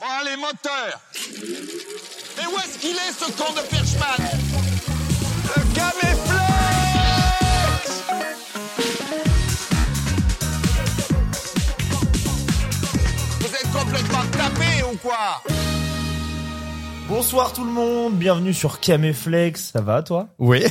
Bon, allez, moteur Mais où est-ce qu'il est, ce con de Perchman Le caméflex Vous êtes complètement tapé ou quoi Bonsoir tout le monde, bienvenue sur Caméflex. Ça va toi Oui.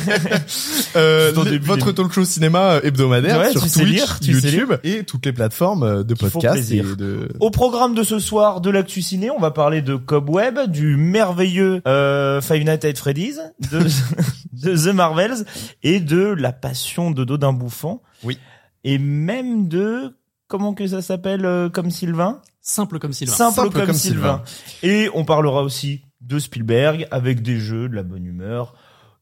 euh, votre talk show cinéma hebdomadaire Ouais, sur tu sais Twitch, lire, tu sais YouTube et toutes les plateformes euh, de podcast et de. Au programme de ce soir de l'actu ciné, on va parler de Cobweb, du merveilleux euh, Five Nights at Freddy's, de, de The Marvels et de La Passion de Dodin Bouffant. Oui. Et même de comment que ça s'appelle euh, comme Sylvain? Simple comme Sylvain. Simple, Simple comme, comme Sylvain. Et on parlera aussi de Spielberg avec des jeux, de la bonne humeur.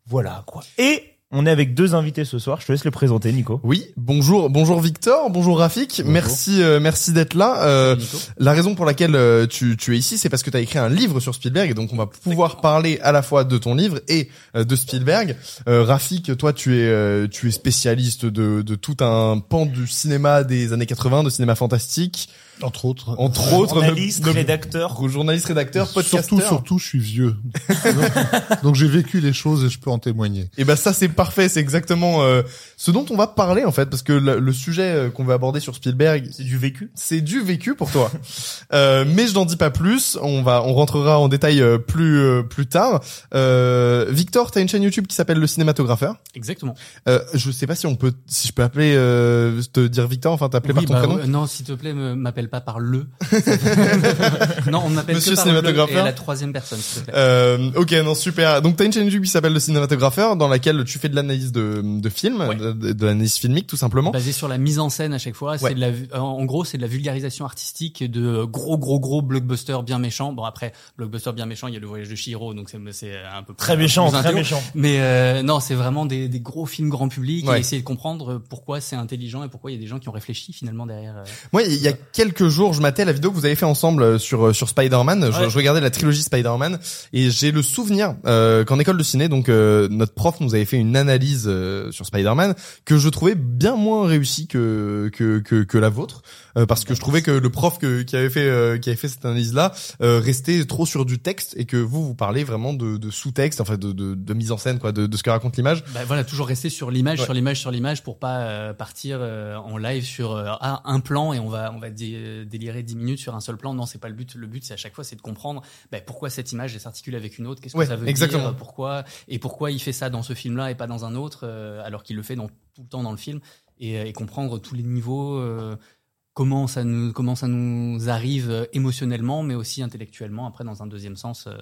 Voilà quoi. Et on est avec deux invités ce soir. Je te laisse les présenter, Nico. Oui, bonjour, bonjour Victor, bonjour Rafik, merci, euh, merci d'être là. Euh, la raison pour laquelle euh, tu, tu es ici, c'est parce que tu as écrit un livre sur Spielberg, et donc on va pouvoir parler à la fois de ton livre et euh, de Spielberg. Euh, Rafik, toi, tu es, euh, tu es spécialiste de, de tout un pan du cinéma des années 80, de cinéma fantastique, Entre autres. entre autres, Journaliste, de- de- rédacteur. journaliste, rédacteur, podcasteur. Surtout, surtout, je suis vieux. donc donc j'ai vécu les choses et je peux en témoigner. Et ben ça c'est parfait, c'est exactement euh, ce dont on va parler en fait, parce que le, le sujet euh, qu'on va aborder sur Spielberg, C'est du vécu. c'est du vécu pour toi. euh, mais je n'en dis pas plus. On va, on rentrera en détail euh, plus euh, plus tard. Euh, Victor, t'as une chaîne YouTube qui s'appelle Le Cinématographer. Exactement. Euh, je sais pas si on peut, si je peux appeler, euh, te dire Victor, enfin t'appeler Oui, par ton bah, prénom. non, s'il te plaît, m'appelle pas par le. non, on m'appelle Monsieur que par le cinématographeur et la troisième personne, s'il te plaît. Euh, ok, non, super. Donc, t'as une chaîne YouTube qui s'appelle Le Cinématographer, dans laquelle tu fais de l'analyse de, de films, Ouais. de, de- l'analyse filmique, tout simplement. Basé sur la mise en scène à chaque fois, Ouais. c'est de la, en gros, c'est de la vulgarisation artistique de gros, gros, gros blockbusters bien méchants. Bon après, blockbuster bien méchant, il y a le voyage de Chihiro, donc c'est, c'est un peu plus- Très méchant, plus très intello. méchant. Mais euh, non, c'est vraiment des, des gros films grand public Ouais. et essayer de comprendre pourquoi c'est intelligent et pourquoi il y a des gens qui ont réfléchi finalement derrière. euh, Moi, il y a quelques jours, je matais la vidéo que vous avez fait ensemble euh, sur euh, sur Spider-Man. Je, je regardais la trilogie Spider-Man et j'ai le souvenir euh, qu'en école de ciné, donc euh, notre prof nous avait fait une analyse euh, sur Spider-Man que je trouvais bien moins réussie que que que, que la vôtre euh, parce que je trouvais que le prof que, qui avait fait euh, qui avait fait cette analyse là restait trop sur du texte et que vous vous parlez vraiment de, de sous-texte, enfin de, de de mise en scène quoi, de, de ce que raconte l'image. Bah voilà, toujours rester sur l'image, Ouais. sur l'image, sur l'image pour pas euh, partir euh, en live sur euh, ah, un plan et on va on va dé- délirer 10 minutes sur un seul plan. Non, c'est pas le but. Le but c'est à chaque fois c'est de comprendre bah, pourquoi cette image s'articule avec une autre, qu'est-ce Ouais, que ça veut exactement. dire, pourquoi et pourquoi il fait ça dans ce film-là et pas dans un autre euh, alors qu'il le fait dans tout le temps dans le film et, euh, et comprendre tous les niveaux euh, comment ça nous comment ça nous arrive euh, émotionnellement mais aussi intellectuellement après dans un deuxième sens euh,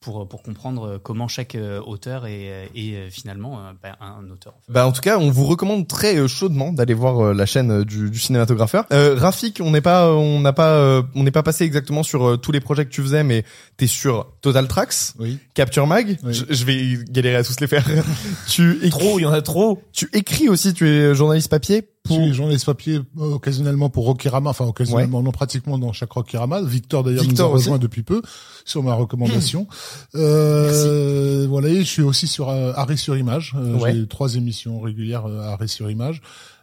pour pour comprendre euh, comment chaque auteur est, est finalement bah, un auteur. en fait. Bah en tout cas, on vous recommande très chaudement d'aller voir la chaîne du, du cinématographeur. Euh, Rafik, on n'est pas, on n'a pas, on n'est pas passé exactement sur tous les projets que tu faisais, mais t'es sur Total Tracks, Oui. Capture Mag. Oui. Je, je vais galérer à tous les faire. tu écris, Trop, il y en a trop. tu écris aussi. Tu es journaliste papier Pour. suis journaliste papier euh, occasionnellement pour Rokirama, enfin occasionnellement, non pratiquement dans chaque Rokirama. Victor d'ailleurs nous a aussi. rejoint depuis peu sur ma recommandation. Euh, voilà, et je suis aussi sur euh, Arrêt sur Image. Euh, Ouais. J'ai trois émissions régulières euh, Arrêt sur Image.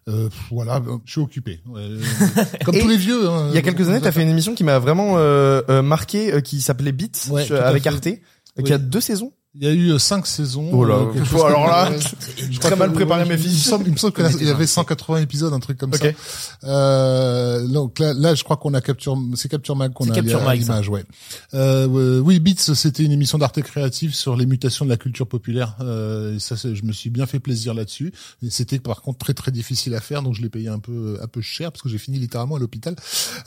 Euh, voilà, je suis occupé. Euh, Comme tous les vieux. hein, Il y a quelques années, t'as fait une émission qui m'a vraiment euh, marqué, euh, qui s'appelait Beat Ouais, sur- tout à avec. Arte, Oui. qui a deux saisons. Il y a eu euh, cinq saisons. Oh là, euh, chose alors là. J'ai très mal préparé mes Il me fiches. semble, il me semble qu'il y avait ça. 180 épisodes, un truc comme Ok. ça. Euh, donc là, là, je crois qu'on a capture, c'est Capture Mag qu'on a Capture à l'image, ouais. Euh, euh, oui, Beats, c'était une émission d'arte créative sur les mutations de la culture populaire. Euh, et ça, je me suis bien fait plaisir là-dessus. C'était par contre très très difficile à faire, donc je l'ai payé un peu un peu cher parce que j'ai fini littéralement à l'hôpital.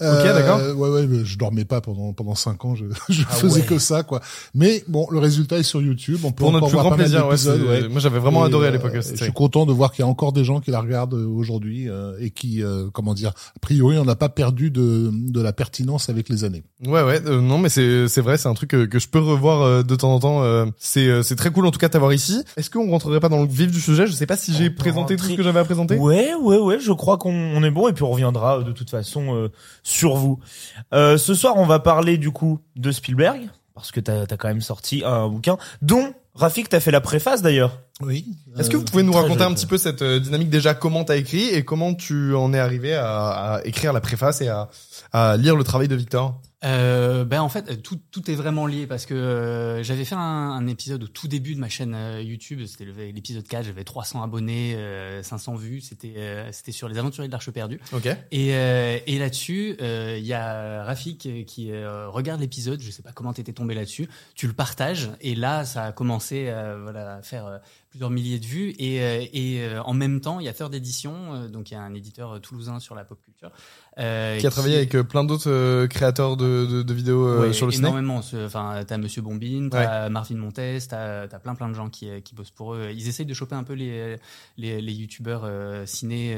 Euh, d'accord. Ouais, ouais, je dormais pas pendant pendant cinq ans. Je, je Ah faisais ouais. que ça, quoi. Mais bon, le résultat est sur YouTube. On peut Pour notre plus grand plaisir. Ouais, ouais. Moi, j'avais vraiment Et, adoré à euh, l'époque. Je suis content de voir qu'il y a encore des gens qui la regardent euh, aujourd'hui euh, et qui, euh, comment dire, a priori, on n'a pas perdu de, de la pertinence avec les années. Ouais ouais euh, non mais c'est c'est vrai c'est un truc que, que je peux revoir euh, de temps en temps euh, c'est euh, c'est très cool en tout cas de t'avoir ici est-ce qu'on rentrerait pas dans le vif du sujet? Je sais pas si j'ai présenté tout ce que j'avais à présenter Ouais, ouais, ouais, je crois qu'on on est bon et puis on reviendra de toute façon euh, sur vous. Euh, ce soir, on va parler du coup de Spielberg parce que t'as as quand même sorti un bouquin dont Rafik t'as fait la préface d'ailleurs. Oui. Est-ce que Euh, vous pouvez nous raconter joli, un petit peu cette euh, dynamique déjà comment t'as écrit et comment tu en es arrivé à, à écrire la préface et à, à lire le travail de Victor? Euh, ben en fait tout, tout est vraiment lié parce que euh, j'avais fait un, un épisode au tout début de ma chaîne euh, YouTube. C'était l'épisode 4 j'avais 300 abonnés euh, 500 vues. C'était euh, c'était sur les aventuriers de l'Arche perdue. Ok. et, euh, et là-dessus euh, il y a Rafik qui euh, regarde l'épisode. Je sais pas comment t'étais tombé là-dessus. Tu le partages. Et là ça a commencé euh, voilà à faire euh, plusieurs milliers de vues et, euh, euh, en même temps il y a Third Edition euh, donc il y a un éditeur toulousain sur la pop culture euh, Qui a travaillé avec euh, plein d'autres euh, créateurs de, de, de vidéos euh, Ouais, sur le ciné. énormément. Enfin, t'as Monsieur Bombine, t'as Marvin Montes, t'as as plein plein de gens qui, qui bossent pour eux. Ils essayent de choper un peu les les, les youtubeurs ciné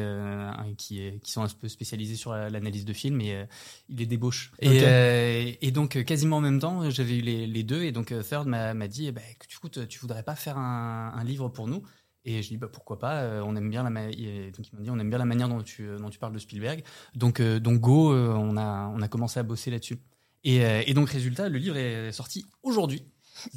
qui qui sont un peu spécialisés sur la- l'analyse de films et ils les débauchent. Et, et donc quasiment en même temps, j'avais eu les, les deux et donc Third m'a m'a dit, eh ben, écoute, tu voudrais pas faire un, un livre pour nous? Et je dis bah pourquoi pas euh, on aime bien la donc il m'a dit on aime bien la manière dont tu dont tu parles de Spielberg. Donc euh, donc go euh, on a on a commencé à bosser là-dessus. Et, euh, et donc résultat le livre est sorti aujourd'hui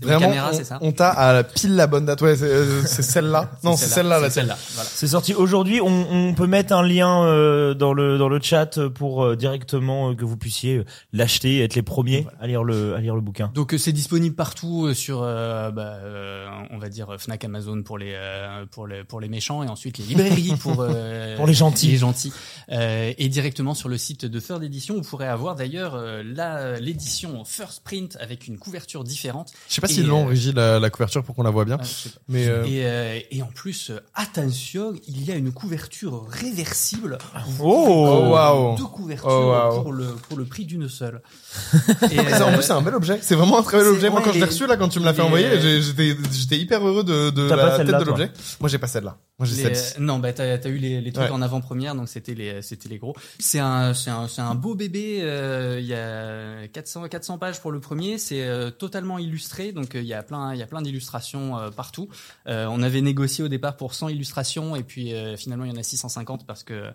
Vraiment, caméra on, c'est ça on t'a à la pile la bonne date. Ouais, c'est euh, c'est celle-là. non, c'est celle-là. c'est là. celle-là voilà C'est sorti aujourd'hui. On, on peut mettre un lien euh, dans le dans le chat pour euh, directement euh, que vous puissiez l'acheter, et être les premiers à lire le à lire le bouquin. Donc euh, c'est disponible partout euh, sur, euh, bah, euh, on va dire Fnac, Amazon pour les euh, pour les pour les méchants et ensuite les librairies pour euh, Pour les gentils. les gentils Euh, et directement sur le site de Third Edition vous pourrez avoir d'ailleurs euh, la l'édition First Print avec une couverture différente. Je sais pas s'ils l'ont euh, régi la, la couverture pour qu'on la voit bien, Ah, mais euh, Et, euh, et en plus, euh, attention, il y a une couverture réversible. Oh. prendre Oh, waouh. Deux couvertures Oh, waouh. pour le pour le prix d'une seule. Et, Mais en euh, plus c'est un bel objet. C'est vraiment un très bel objet. Moi ouais, quand je l'ai reçu là, quand tu me l'as fait envoyer, j'ai- j'étais j'étais hyper heureux de, de la tête de l'objet. Moi j'ai pas celle-là. Moi j'ai les- celle-ci. non, bah t'as as eu les, les trucs Ouais. en avant-première, donc c'était les c'était les gros. C'est un c'est un c'est un beau bébé. euh, Il y a 400 400 pages pour le premier. C'est euh, totalement illustré, donc euh, il y a plein il y a plein d'illustrations euh, partout. Euh, on avait négocié au départ pour 100 illustrations et puis euh, finalement il y en a 650 parce que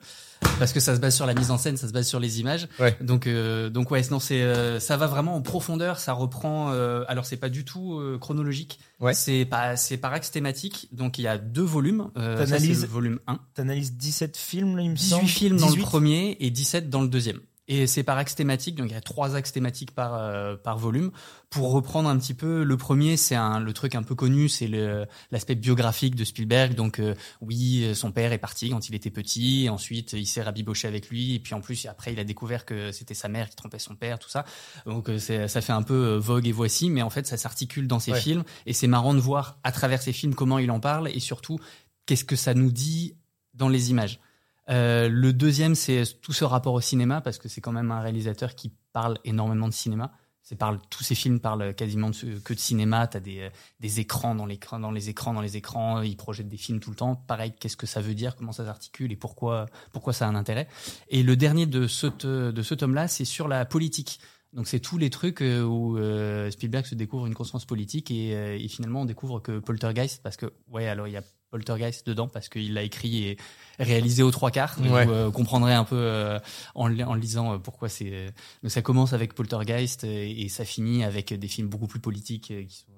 parce que ça se base sur la mise en scène, ça se base sur les images. Ouais. Donc euh, donc ouais, non c'est euh, ça va vraiment en profondeur, ça reprend. euh, alors c'est pas du tout chronologique. Ouais. C'est pas c'est par axe thématique. Donc il y a deux volumes. Euh, ça, c'est T'analyses- le volume 1. T'analyses 17 films là, il me 18 semble? films dans le 18? premier et 17 dans le deuxième. Et c'est par axe thématique, donc il y a trois axes thématiques par euh, par volume. Pour reprendre un petit peu, le premier c'est un le truc un peu connu, c'est l'aspect biographique de Spielberg. Donc euh, oui, euh, son père est parti quand il était petit, et ensuite il s'est rabiboché avec lui, et puis en plus après il a découvert que c'était sa mère qui trompait son père, tout ça. Donc euh, ça fait un peu euh, vogue et voici, mais en fait ça s'articule dans ses Ouais. films, et c'est marrant de voir à travers ses films comment il en parle, et surtout qu'est-ce que ça nous dit dans les images. Euh, le deuxième, c'est tout ce rapport au cinéma, parce que c'est quand même un réalisateur qui parle énormément de cinéma. Parle, tous ses films parlent quasiment de que de cinéma. T'as des, euh, des écrans dans l'écran, dans les écrans, dans les écrans. Il projette des films tout le temps. Pareil, qu'est-ce que ça veut dire, comment ça s'articule? Et pourquoi, pourquoi ça a un intérêt? Et le dernier de ce, de ce tome-là, c'est sur la politique. Donc c'est tous les trucs euh, où Spielberg se découvre une conscience politique et, et finalement on découvre que Poltergeist, parce que ouais alors il y a Poltergeist dedans parce qu'il l'a écrit et réalisé aux trois quarts. Ouais. Vous euh, comprendrez un peu euh, en, li- en lisant euh, pourquoi c'est. euh, Donc ça commence avec Poltergeist euh, et, ça finit avec des films beaucoup plus politiques qui sont.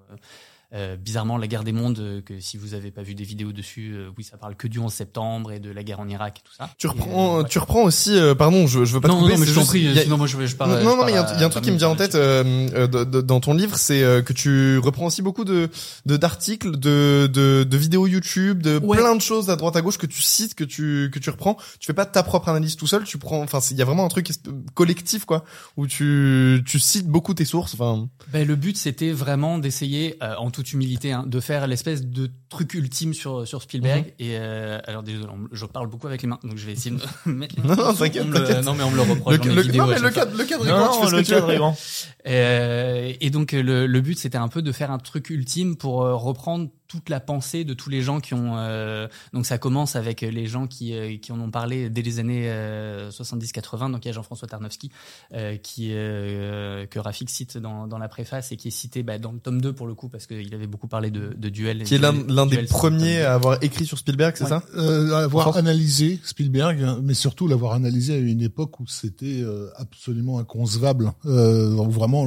Euh, bizarrement, la guerre des mondes, euh, que si vous avez pas vu des vidéos dessus, euh, oui, ça parle que du 11 septembre et de la guerre en Irak et tout ça. Tu reprends, euh, ouais. tu reprends aussi. euh, pardon, je, je veux pas te non, couper. non, mais je t'en prie, a- sinon moi je, je pars. non, je non, pars mais il y a, il y a un truc 20 qui me vient en tête euh, dans ton livre, c'est que tu reprends aussi beaucoup de d'articles, de, de de vidéos YouTube, de Ouais. plein de choses à droite à gauche que tu cites, que tu que tu reprends. Tu fais pas ta propre analyse tout seul, tu prends. Enfin, il y a vraiment un truc collectif quoi, où tu tu cites beaucoup tes sources. Enfin, Ben, le but, c'était vraiment d'essayer, euh, en toute humilité, hein, de faire l'espèce de truc ultime sur sur Spielberg. Mhm. Et euh, alors, désolé, je parle beaucoup avec les mains, donc je vais essayer de me mettre. les Non, mains non, dessous. t'inquiète. Non, mais on me le reproche. le, le- vidéos non mais le cadre le cadre est Non, grand, non, le cadre est grand. Et donc euh, le, le but c'était un peu de faire un truc ultime pour euh, reprendre toute la pensée de tous les gens qui ont euh, donc ça commence avec les gens qui euh, qui en ont parlé dès les années 70-80 donc il y a Jean-François Tarnowski euh, qui euh, que Rafik cite dans, dans la préface et qui est cité bah, dans le tome 2 pour le coup parce qu'il avait beaucoup parlé de, de duel. Qui est l'un l'un des premiers 2. à avoir écrit sur Spielberg, c'est Ouais. ça? Euh, avoir analysé Spielberg, mais surtout l'avoir analysé à une époque où c'était euh, absolument inconcevable, euh, où vraiment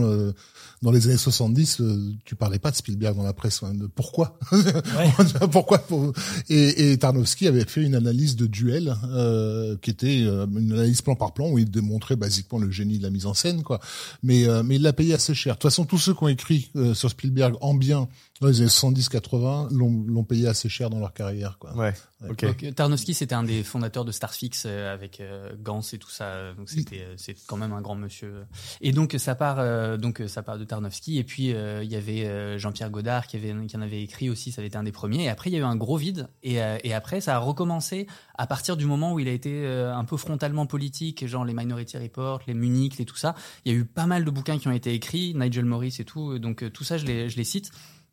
dans les années 70, euh, tu parlais pas de Spielberg dans la presse. hein, de pourquoi Ouais. Pourquoi pour- et, et Tarnowski avait fait une analyse de duel euh, qui était euh, une analyse plan par plan où il démontrait basiquement le génie de la mise en scène, quoi. Mais euh, mais il l'a payé assez cher. De toute façon, tous ceux qui ont écrit euh, sur Spielberg en bien dans les années 70-80 l'ont l'ont payé assez cher dans leur carrière, quoi. Ouais. Ok. Donc, euh, Tarnowski, c'était un des fondateurs de Starfix euh, avec euh, Gans et tout ça. Donc c'était c'est quand même un grand monsieur. Et donc ça part euh, donc ça part de Tarnowski et puis euh, il y avait euh, Jean-Pierre Godard qui avait qui en avait écrit aussi. Ça avait été un des premiers. Et après il y a eu un gros vide et euh, et après ça a recommencé à partir du moment où il a été euh, un peu frontalement politique, genre les Minority Report, les Munich, les tout ça. Il y a eu pas mal de bouquins qui ont été écrits, Nigel Morris et tout. Donc euh, tout ça je les je les cite.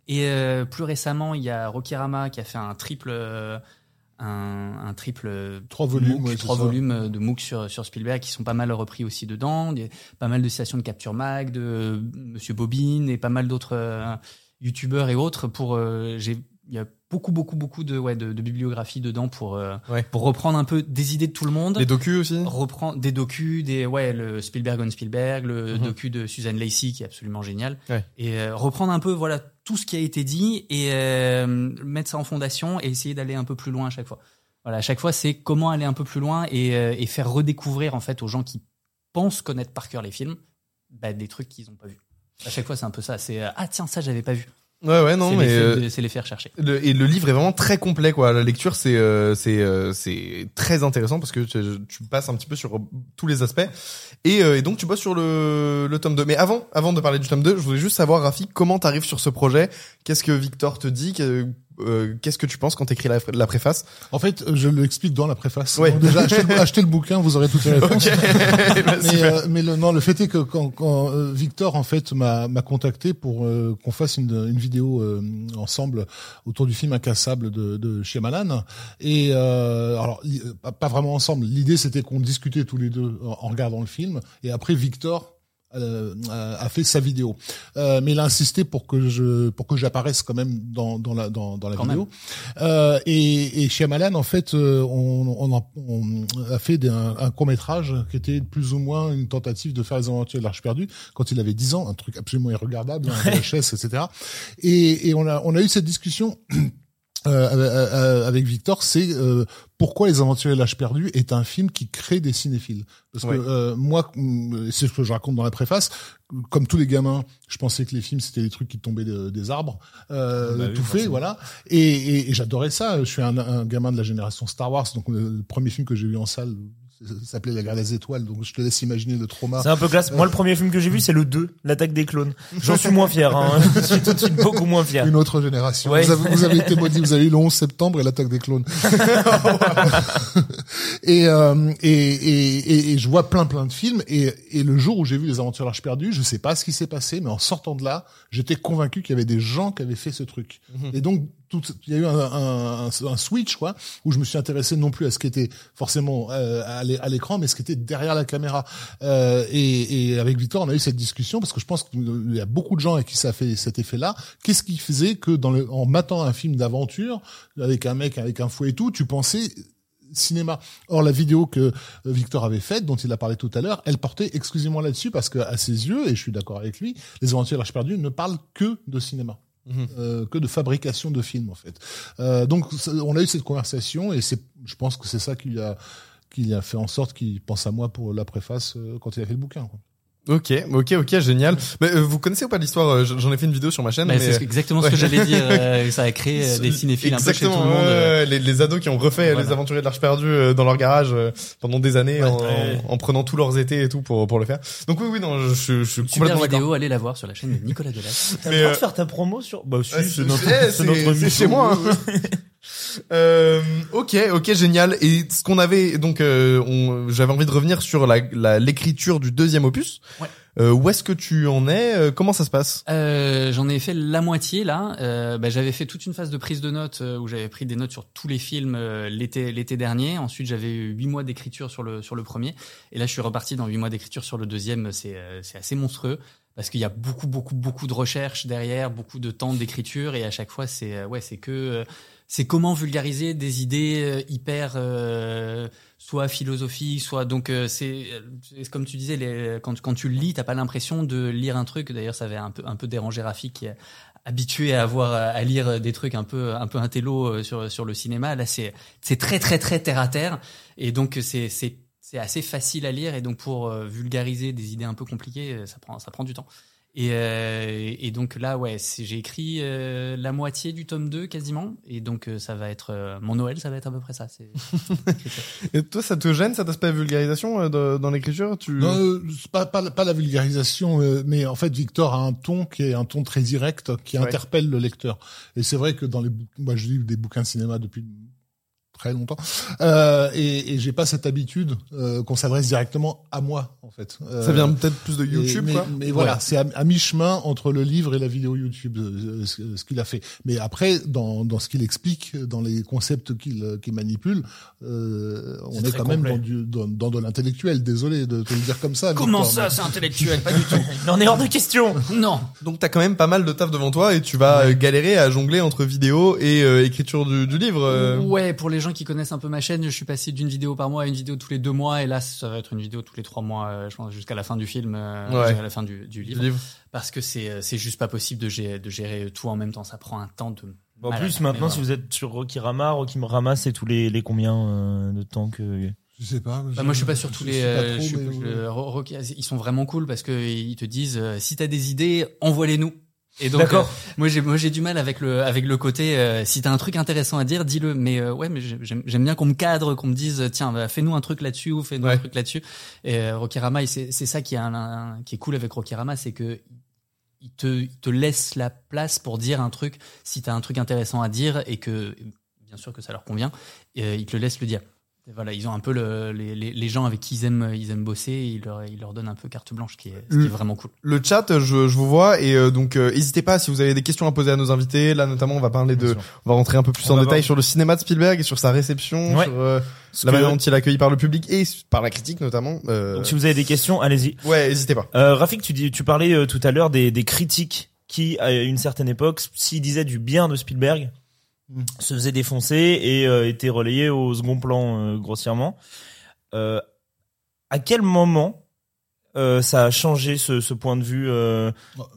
Et euh, plus récemment, il y a Rocky Rama qui a fait un triple, euh, un, un triple Trois volumes, MOOC, ouais, trois volumes de MOOC sur, sur Spielberg qui sont pas mal repris aussi dedans. Il y a pas mal de citations de Capture Mag, de Monsieur Bobine et pas mal d'autres euh, youtubeurs et autres. Pour euh, j'ai il y a beaucoup beaucoup beaucoup de ouais de, de bibliographie dedans pour euh, Ouais. pour reprendre un peu des idées de tout le monde Les docus aussi. reprend des docus, des ouais le Spielberg on Spielberg, le Mhm. docu de Suzanne Lacey qui est absolument génial, Ouais. et euh, reprendre un peu voilà tout ce qui a été dit et euh, mettre ça en fondation et essayer d'aller un peu plus loin à chaque fois. Voilà, à chaque fois c'est comment aller un peu plus loin et, euh, et faire redécouvrir en fait aux gens qui pensent connaître par cœur les films bah, des trucs qu'ils ont pas vus. À chaque fois c'est un peu ça, c'est euh, ah tiens ça j'avais pas vu. Ouais, ouais, non, mais. euh, c'est les faire chercher. Le, et le livre est vraiment très complet quoi. La lecture c'est euh, c'est euh, c'est très intéressant parce que tu, tu passes un petit peu sur tous les aspects et, euh, et donc tu bosses sur le, le tome 2. Mais avant avant de parler du tome 2, je voulais juste savoir Rafi comment t'arrives sur ce projet? Qu'est-ce que Victor te dit? Euh, Qu'est-ce que tu penses quand t'écris la, la préface? En fait, je l'explique dans la préface. Ouais. Donc déjà, achetez le, achetez le bouquin, vous aurez toutes les réponses. Mais, euh, mais le, non, le fait est que quand, quand euh, Victor en fait m'a contacté pour euh, qu'on fasse une, une vidéo euh, ensemble autour du film Incassable de, de Shyamalan et euh, alors euh, pas, pas vraiment ensemble. L'idée c'était qu'on discutait tous les deux en, en regardant le film et après Victor euh, a a fait sa vidéo, Euh, mais il a insisté pour que je pour que j'apparaisse quand même dans dans la dans, dans la Quand vidéo. Euh, et, et Shyamalan, en fait, euh, on, on, en- on a fait des- un, un court métrage qui était plus ou moins une tentative de faire les aventures de l'Arche perdue quand il avait 10 ans, un truc absolument irregardable, un VHS, etc. Et, et on a on a eu cette discussion. Euh, avec- euh, avec Victor, c'est euh, pourquoi Les Aventuriers de l'âge perdu est un film qui crée des cinéphiles. Parce Ouais. que euh, moi, mm, c'est ce que je raconte dans la préface, comme tous les gamins, je pensais que les films c'était des trucs qui tombaient de- des arbres, euh, Bah oui, tout fait, voilà. Et, et, et j'adorais ça. Je suis un, un gamin de la génération Star Wars, donc le, premier film que j'ai vu en salle s'appelait La guerre des étoiles, donc je te laisse imaginer le trauma. C'est un peu classe. Moi, le premier film que j'ai vu, c'est le 2, l'attaque des clones. J'en suis moins fier. Hein. Je suis tout de suite beaucoup moins fier. Une autre génération. Ouais. Vous, avez, vous avez été maudit, vous avez eu le 11 septembre et l'attaque des clones. et, euh, et, et, et, et je vois plein plein de films et, et le jour où j'ai vu les aventures l'Arche perdue, je sais pas ce qui s'est passé, mais en sortant de là, j'étais convaincu qu'il y avait des gens qui avaient fait ce truc. Et donc tout, il y a eu un, un, un, switch quoi, où je me suis intéressé non plus à ce qui était forcément euh, à l'é- à l'écran, mais ce qui était derrière la caméra. Euh, et, et avec Victor, on a eu cette discussion parce que je pense qu'il y a beaucoup de gens à qui ça fait cet effet-là. Qu'est-ce qui faisait que dans le, en matant un film d'aventure avec un mec avec un fouet et tout, tu pensais cinéma? Or la vidéo que euh, Victor avait faite, dont il a parlé tout à l'heure, elle portait exclusivement là-dessus parce que à ses yeux, et je suis d'accord avec lui, les aventures de l'Arche perdue ne parlent que de cinéma. Mhm. Euh, que de fabrication de films en fait. Euh, donc on a eu cette conversation et c'est, je pense que c'est ça qui a qui a fait en sorte qu'il pense à moi pour la préface euh, quand il a fait le bouquin. Quoi. Ok, ok, ok, génial. Mais euh, vous connaissez ou pas l'histoire euh, J'en ai fait une vidéo sur ma chaîne. Bah, mais... c'est exactement ce que j'allais dire. euh, ça a créé euh, des cinéphiles un peu chez tout Exactement, le monde. euh. les, les ados qui ont refait Voilà. les aventuriers de l'Arche perdue euh, dans leur garage euh, pendant des années en, Ouais. en, en prenant tous leurs étés et tout pour pour le faire. Donc oui, oui, non, je, je, je suis Super complètement d'accord. vidéo, allez la voir sur la chaîne de Nicolas Delas. T'as le droit euh, de faire ta promo sur. Bah, si, Ouais, c'est c'est- notre, c'est- c'est notre chez moi, hein. Euh, ok, ok, génial. Et ce qu'on avait, donc, euh, on- j'avais envie de revenir sur la la- l'écriture du deuxième opus. Ouais. Euh, où est-ce que tu en es? Euh, Comment ça se passe? Euh, J'en ai fait la moitié là. Euh, bah, j'avais fait toute une phase de prise de notes où j'avais pris des notes sur tous les films l'été l'été dernier. Ensuite, j'avais eu huit mois d'écriture sur le sur le premier. Et là, je suis reparti dans huit mois d'écriture sur le deuxième. C'est euh, c'est assez monstrueux parce qu'il y a beaucoup beaucoup beaucoup de recherches derrière, beaucoup de temps d'écriture et à chaque fois c'est ouais c'est que euh, c'est comment vulgariser des idées euh, hyper euh, soit philosophiques, soit donc euh, c'est c'est comme tu disais les, quand quand tu lis, t'as pas l'impression de lire un truc. D'ailleurs, ça avait un peu un peu dérangé Rafik qui est habitué à avoir à lire des trucs un peu un peu intello euh, sur sur le cinéma. Là, c'est c'est très très très terre à terre et donc c'est c'est c'est assez facile à lire et donc pour euh, vulgariser des idées un peu compliquées, euh, ça prend ça prend du temps. Et, euh, et donc là, ouais, c'est- j'ai écrit euh, la moitié du tome 2 quasiment. Et donc euh, ça va être euh, mon Noël, ça va être à peu près ça. Et toi, ça te gêne cet aspect vulgarisation euh, de- dans l'écriture Tu Non, euh, pas, pas, pas la vulgarisation, euh, mais en fait, Victor a un ton qui est un ton très direct, qui Ouais. interpelle le lecteur. Et c'est vrai que dans les, moi, je lis des bouquins de cinéma depuis très longtemps, euh, et, et j'ai pas cette habitude euh, qu'on s'adresse directement à moi, en fait. Euh, Ça vient peut-être plus de et- YouTube, mais, quoi. mais voilà, c'est à, à mi-chemin entre le livre et la vidéo YouTube, euh, ce, ce qu'il a fait. Mais après, dans, dans ce qu'il explique, dans les concepts qu'il qu'il manipule, euh, on est quand même dans, du, dans, dans de l'intellectuel. Désolé de te le dire comme ça. comment Victor, ça, c'est intellectuel? Pas du tout. En est hors de question. Non. Donc t'as quand même pas mal de taf devant toi et tu vas galérer à jongler entre vidéo et euh, écriture du, du livre. euh. Ouais, pour les gens qui connaissent un peu ma chaîne, je suis passé d'une vidéo par mois à une vidéo tous les deux mois, et là, ça va être une vidéo tous les trois mois, euh, je pense, jusqu'à la fin du film, euh, Ouais. jusqu'à la fin du, du du livre, livre. parce que c'est euh, c'est juste pas possible de gérer, de gérer tout en même temps. Ça prend un temps de. En malade. plus, maintenant, si vous êtes sur Rocky Rama, Rocky Rama, c'est tous les, les combien euh, de temps que... Je sais pas. Bah, moi, je suis pas sur tous les. trop, je suis- ouais. Ro- Rocky, ils sont vraiment cool parce que ils te disent si t'as des idées, envoie-les nous. Et donc, D'accord. euh, moi j'ai moi j'ai du mal avec le avec le côté euh, si t'as un truc intéressant à dire, dis-le. Mais euh, ouais, mais j'aime j'aime bien qu'on me cadre, qu'on me dise tiens, bah, fais-nous un truc là-dessus ou fais-nous Ouais. un truc là-dessus. Et euh, Rokirama, c'est c'est ça qui est un, un- qui est cool avec Rokirama, c'est que il te il te laisse la place pour dire un truc si t'as un truc intéressant à dire et que bien sûr que ça leur convient, et, euh, ils te le laissent le dire. Voilà, ils ont un peu le, les, les, les gens avec qui ils aiment, ils aiment bosser, ils leur, ils leur donnent un peu carte blanche, qui est, ce qui est Mm. vraiment cool. Le chat, je, je vous vois et euh, donc euh, n'hésitez pas si vous avez des questions à poser à nos invités. Là notamment, on va parler de, sûr. on va rentrer un peu plus On en détail voir. sur le cinéma de Spielberg et sur sa réception, Ouais. sur euh, la que- manière dont il est accueilli par le public et par la critique notamment. Euh, Donc si vous avez des questions, allez-y. Ouais, n'hésitez pas. Euh, Rafik, tu, dis, tu parlais euh, tout à l'heure des, des critiques qui, à une certaine époque, s'ils disaient du bien de Spielberg, Mm. se faisaient défoncer et euh, étaient relayés au second plan euh, grossièrement. Euh, à quel moment euh, ça a changé ce, ce point de vue euh,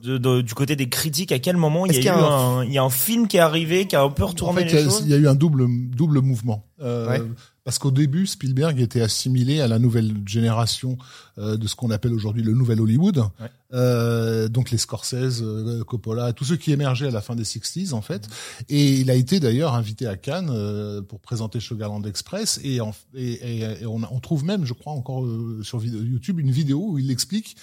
de- de- du côté des critiques? À quel moment il y, a y un, il y a un film qui est arrivé qui a un peu En retourné fait, il y, les a- choses? il y a eu un double double mouvement. Ouais. Parce qu'au début, Spielberg était assimilé à la nouvelle génération euh, de ce qu'on appelle aujourd'hui le nouvel Hollywood. Ouais. Euh, donc les Scorsese, euh, Coppola, tous ceux qui émergeaient à la fin des 60s en fait. Et il a été d'ailleurs invité à Cannes euh, pour présenter Sugarland Express. Et, en- et, et- et on, on trouve même, je crois, encore euh, sur YouTube une vidéo où il explique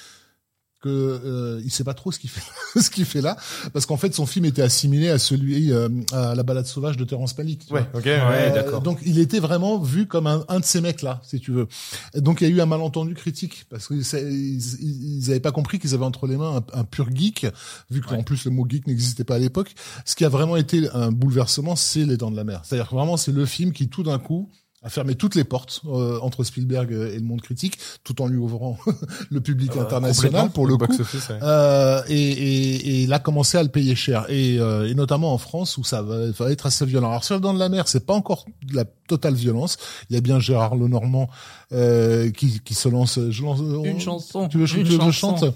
que euh, il sait pas trop ce qu'il fait ce qu'il fait là parce qu'en fait son film était assimilé à celui euh, à la balade sauvage de Terrence Malick. Ouais, d'accord. donc il était vraiment vu comme un, un de ces mecs là si tu veux Et donc il y a eu un malentendu critique parce qu'ils ils, ils avaient pas compris qu'ils avaient entre les mains un, un pur geek vu qu'en Ouais. plus le mot geek n'existait pas à l'époque ce qui a vraiment été un bouleversement c'est les dents de la mer c'est-à-dire que vraiment c'est le film qui tout d'un coup a fermé toutes les portes euh, entre Spielberg et le monde critique, tout en lui ouvrant le public Euh, international pour le coup. box-office, ouais. Euh, et, et, et il a commencé à le payer cher et, euh, et notamment en France où ça va, va être assez violent. Alors sur dans de la mer, c'est pas encore de la totale violence. Il y a bien Gérard Lenormand euh, qui, qui se lance. Je lance Une chanson, Tu veux que une je chanson. chante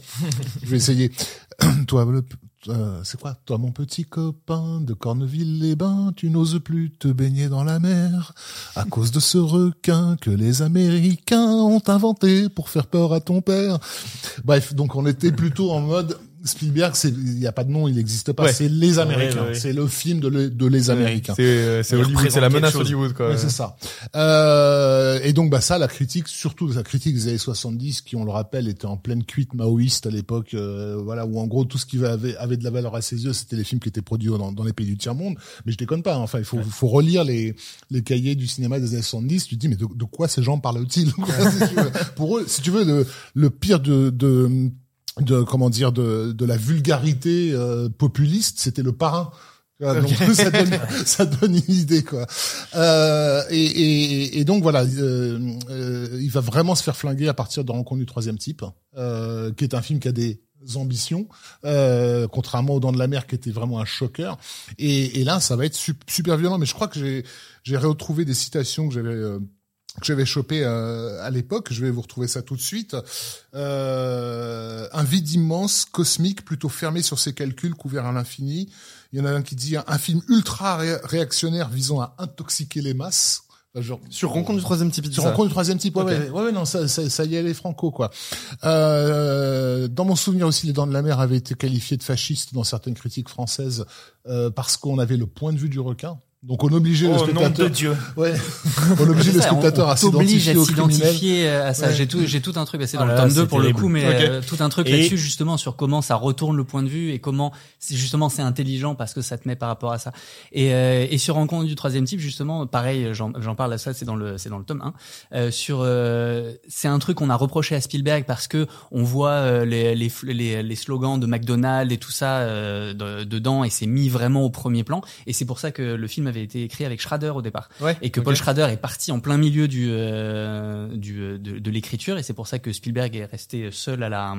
Je vais essayer. Toi, le, euh, c'est quoi Toi, mon petit copain de Corneville-les-Bains, tu n'oses plus te baigner dans la mer à cause de ce requin que les Américains ont inventé pour faire peur à ton père? Bref, donc on était plutôt en mode Spielberg, il y a pas de nom, il n'existe pas, Ouais. c'est les Américains, Ouais, ouais, ouais. c'est le film de, le- de les Américains. C'est euh, c'est la menace. Hollywood quoi. C'est ça. Euh, et donc bah ça, la critique, surtout la critique des années 70, qui on le rappelle était en pleine cuite maoïste à l'époque, euh, voilà où en gros tout ce qui avait, avait de la valeur à ses yeux, c'était les films qui étaient produits dans, dans les pays du tiers monde. Mais je déconne pas. hein. Enfin, il faut, faut relire les, les cahiers du cinéma des années 70. Tu te dis mais de, de quoi ces gens parlent-ils? Si. Pour eux, si tu veux, le, le pire de, de de comment dire de, de la vulgarité euh, populiste, c'était le parrain. Donc ça donne, ça donne une idée quoi. Euh, et, et, et donc voilà, euh, euh, il va vraiment se faire flinguer à partir de Rencontre du troisième type, euh, qui est un film qui a des ambitions, euh, contrairement aux Dents de la Mer qui était vraiment un choqueur. Et, et là, ça va être sup- super violent. Mais je crois que j'ai j'ai retrouvé des citations que j'avais euh, que j'avais chopé euh, à l'époque. Je vais vous retrouver ça tout de suite. Euh, un vide immense, cosmique, plutôt fermé sur ses calculs, couvert à l'infini. Il y en a un qui dit un, un film ultra ré- réactionnaire visant à intoxiquer les masses. Genre, Sur rencontre du troisième type. ça. rencontres le troisième type. Ouais, ouais, ouais, ouais, non, ça, ça, ça y est, les franco, quoi. Euh, dans mon souvenir aussi, les Dents de la Mer avaient été qualifiés de fascistes dans certaines critiques françaises euh, parce qu'on avait le point de vue du requin. Donc on obligeait le Oh, nom de spectateur. Dieu. Ouais, on obligeait le C'est ça, on- spectateur on à s'identifier à au criminel. s'identifier à ça. Ouais. J'ai tout, j'ai tout un truc, bah, c'est dans le tome 2 c'est pour le coup, mais euh, tout un truc Et- là-dessus justement sur comment ça retourne le point de vue et comment c'est justement c'est intelligent parce que ça te met par rapport à ça. Et, euh, et sur rencontre du troisième type justement, pareil, j'en, j'en parle à ça, c'est dans le, c'est dans le tome 1. Euh, sur, euh, c'est un truc qu'on a reproché à Spielberg parce que on voit euh, les, les, les, les slogans de McDonald's et tout ça euh, de- dedans et c'est mis vraiment au premier plan. Et c'est pour ça que le film avait été écrit avec Schrader au départ Ouais. et que. Paul Schrader est parti en plein milieu du, euh, du euh, de, de l'écriture et c'est pour ça que Spielberg est resté seul à la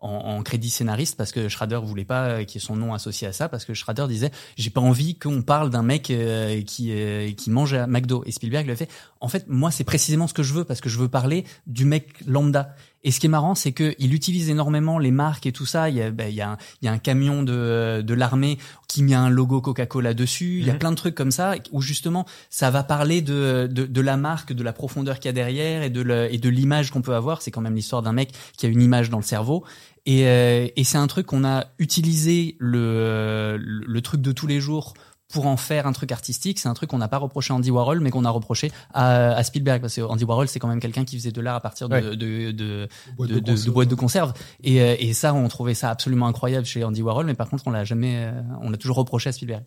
en, en crédit scénariste parce que Schrader voulait pas qu'il y ait son nom associé à ça parce que Schrader disait j'ai pas envie qu'on parle d'un mec euh, qui euh, qui mange à McDo et Spielberg lui a fait en fait moi c'est précisément ce que je veux parce que je veux parler du mec lambda et ce qui est marrant c'est que il utilise énormément les marques et tout ça. Il y a ben, il y a un, il y a un camion de de l'armée qui met un logo Coca-Cola dessus. Il y a Mhm. plein de trucs comme ça où justement ça va parler de de, de la marque de la profondeur qu'il y a derrière et de le, et de l'image qu'on peut avoir. C'est quand même l'histoire d'un mec qui a une image dans le cerveau. Et, euh, et c'est un truc qu'on a utilisé le, le, le truc de tous les jours pour en faire un truc artistique. C'est un truc qu'on n'a pas reproché à Andy Warhol, mais qu'on a reproché à, à Spielberg. Parce que Andy Warhol, c'est quand même quelqu'un qui faisait de l'art à partir de, Ouais. de, de, Boîte de, de de- de conserve. boîtes de conserve. Et, euh, et ça, on trouvait ça absolument incroyable chez Andy Warhol, mais par contre, on l'a jamais, euh, on l'a toujours reproché à Spielberg.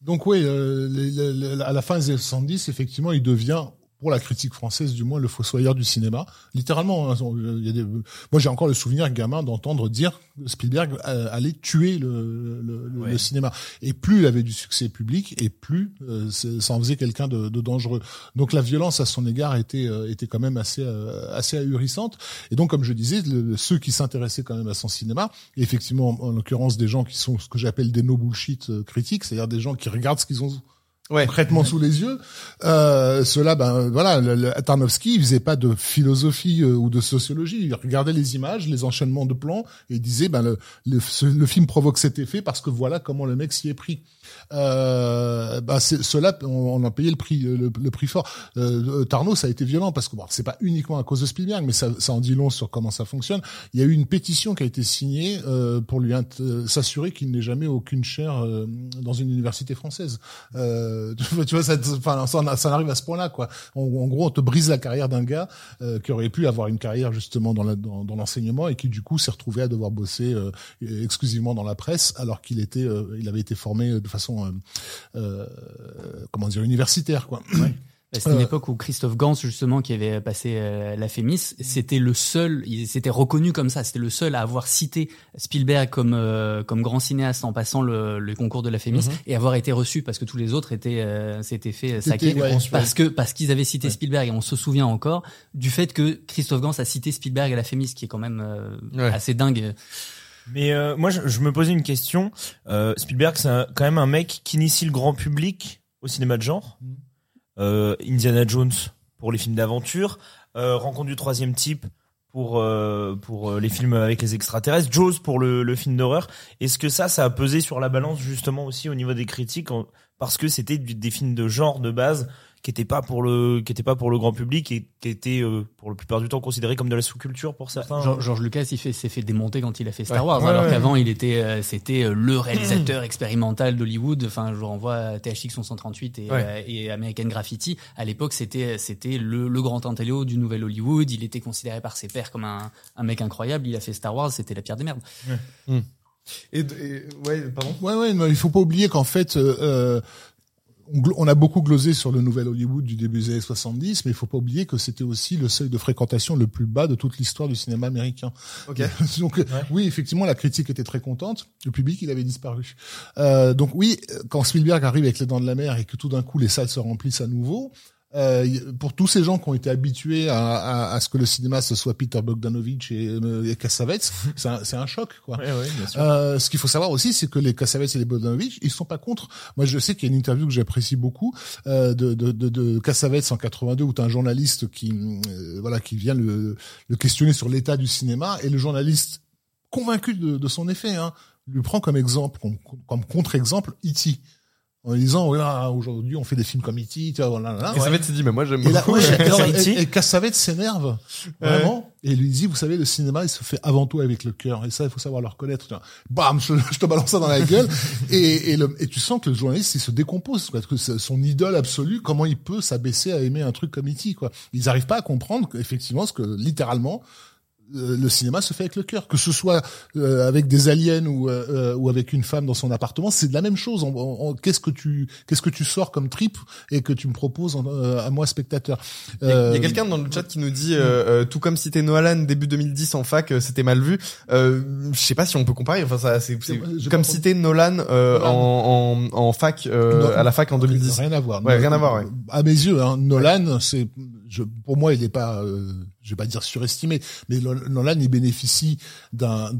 Donc oui, euh, les- les- les- à la fin des années 70, effectivement, il devient pour la critique française du moins le fossoyeur du cinéma. Littéralement hein, il y a des... moi j'ai encore le souvenir gamin d'entendre dire Spielberg euh, allait tuer le, le, le- Ouais. le cinéma. Et plus il avait du succès public et plus euh, ça en faisait quelqu'un de, de dangereux. Donc la violence à son égard était euh, était quand même assez euh, assez ahurissante. Et donc comme je disais le- ceux qui s'intéressaient quand même à son cinéma et effectivement en, en l'occurrence des gens qui sont ce que j'appelle des no bullshit euh, critiques c'est-à-dire des gens qui regardent ce qu'ils ont Ouais. concrètement sous les yeux. Euh, cela, ben voilà, le, le- Tarnowski, il faisait pas de philosophie euh, ou de sociologie. Il regardait les images, les enchaînements de plans, et il disait, ben le, le, film provoque cet effet parce que voilà comment le mec s'y est pris. Euh, c'est- cela, on, on a payé le prix, le, le prix fort. Euh, Tarnov, ça a été violent parce que bon, c'est pas uniquement à cause de Spielberg, mais ça, ça en dit long sur comment ça fonctionne. Il y a eu une pétition qui a été signée euh, pour lui euh, s'assurer qu'il n'ait jamais aucune chaire euh, dans une université française. Euh, tu vois, ça, enfin, ça, en- ça en arrive à ce point-là, quoi. En, en gros, on te brise la carrière d'un gars euh, qui aurait pu avoir une carrière justement dans la- dans, dans l'enseignement et qui du coup s'est retrouvé à devoir bosser euh, exclusivement dans la presse, alors qu'il était, euh, il avait été formé de façon, euh, euh, comment dire, universitaire, quoi. Bah, C'était une Euh. époque où Christophe Gans, justement, qui avait passé euh, la Fémis, c'était le seul, il s'était reconnu comme ça, c'était le seul à avoir cité Spielberg comme euh, comme grand cinéaste en passant le, le concours de la Fémis Mhm. et avoir été reçu parce que tous les autres étaient euh, s'étaient fait saquer ouais, parce que parce qu'ils avaient cité Spielberg et on se souvient encore du fait que Christophe Gans a cité Spielberg à la Fémis, qui est quand même Ouais. assez dingue. Mais euh, moi, je, je me posais une question. Euh, Spielberg, c'est un- quand même un mec qui initie le grand public au cinéma de genre. Mhm. Euh, Indiana Jones pour les films d'aventure, euh, Rencontre du troisième type pour euh, pour euh, les films avec les extraterrestres, Jaws pour le, le film d'horreur. Est-ce que ça, ça a pesé sur la balance justement aussi au niveau des critiques en- parce que c'était du- des films de genre de base qui étaient pas pour le qui étaient pas pour le grand public et qui étaient euh, pour la plupart du temps considérés comme de la sous-culture pour certains. George, George Lucas, il fait, s'est fait démonter quand il a fait Star Ouais. Wars, Ouais, alors ouais. qu'avant il était, euh, c'était euh, le réalisateur expérimental d'Hollywood. Enfin, je vous renvoie à THX 138 et, Ouais. euh, et American Graffiti. À l'époque, c'était, c'était le, le grand intello du nouvel Hollywood. Il était considéré par ses pairs comme un, un mec incroyable. Il a fait Star Wars, c'était la pire des merdes. Et, et- ouais, pardon. Ouais, ouais, il faut pas oublier qu'en fait, euh, euh, on, a beaucoup glosé sur le nouvel Hollywood du début des années 70, mais il faut pas oublier que c'était aussi le seuil de fréquentation le plus bas de toute l'histoire du cinéma américain. Ok. donc euh, oui, effectivement, la critique était très contente. Le public, il avait disparu. Euh, donc oui, quand Spielberg arrive avec Les Dents de la Mer et que tout d'un coup les salles se remplissent à nouveau, euh, pour tous ces gens qui ont été habitués à, à, à ce que le cinéma ce soit Peter Bogdanovich et, euh, et Cassavetes, c'est un, c'est un choc quoi. Ouais, ouais, bien sûr. Euh, ce qu'il faut savoir aussi, c'est que les Cassavetes et les Bogdanovich, ils sont pas contre. Moi, je sais qu'il y a une interview que j'apprécie beaucoup euh, de, de, de, de Cassavetes en 82 où t'as un journaliste qui euh, voilà qui vient le, le questionner sur l'état du cinéma et le journaliste convaincu de, de son effet hein, lui prend comme exemple comme, comme contre-exemple E.T. en lui disant voilà aujourd'hui on fait des films comme E.T. tu vois, voilà, voilà. Et ça va être dit, mais moi j'aime Et là, beaucoup. ouais, j'adore et- E.T.. et, et Cassavetes s'énerve vraiment et lui dit vous savez le cinéma il se fait avant tout avec le cœur et ça il faut savoir le reconnaître Tu vois. bam je, je te balance ça dans la gueule et, et, le, et tu sens que le journaliste il se décompose parce que son idole absolue comment il peut s'abaisser à aimer un truc comme E.T. quoi ils arrivent pas à comprendre qu'effectivement ce que littéralement le cinéma se fait avec le cœur, que ce soit euh, avec des aliens ou euh, euh, ou avec une femme dans son appartement, c'est de la même chose. Qu'est-ce que tu qu'est-ce que tu sors comme trip et que tu me proposes en- euh, à moi spectateur Il y a, Euh, quelqu'un dans le chat qui nous dit, euh, euh, tout comme cité Nolan début 2010 en fac, euh, c'était mal vu. Euh, je sais pas si on peut comparer. Enfin, ça, c'est comme citer Nolan, euh, Nolan. En, en en fac euh, Non. à la fac en 2010. Rien à voir. Ouais, rien à voir, ouais. À mes yeux, hein, Nolan, c'est, je, pour moi, il n'est pas, euh, je vais pas dire surestimé, mais Nolan, il bénéficie d'un,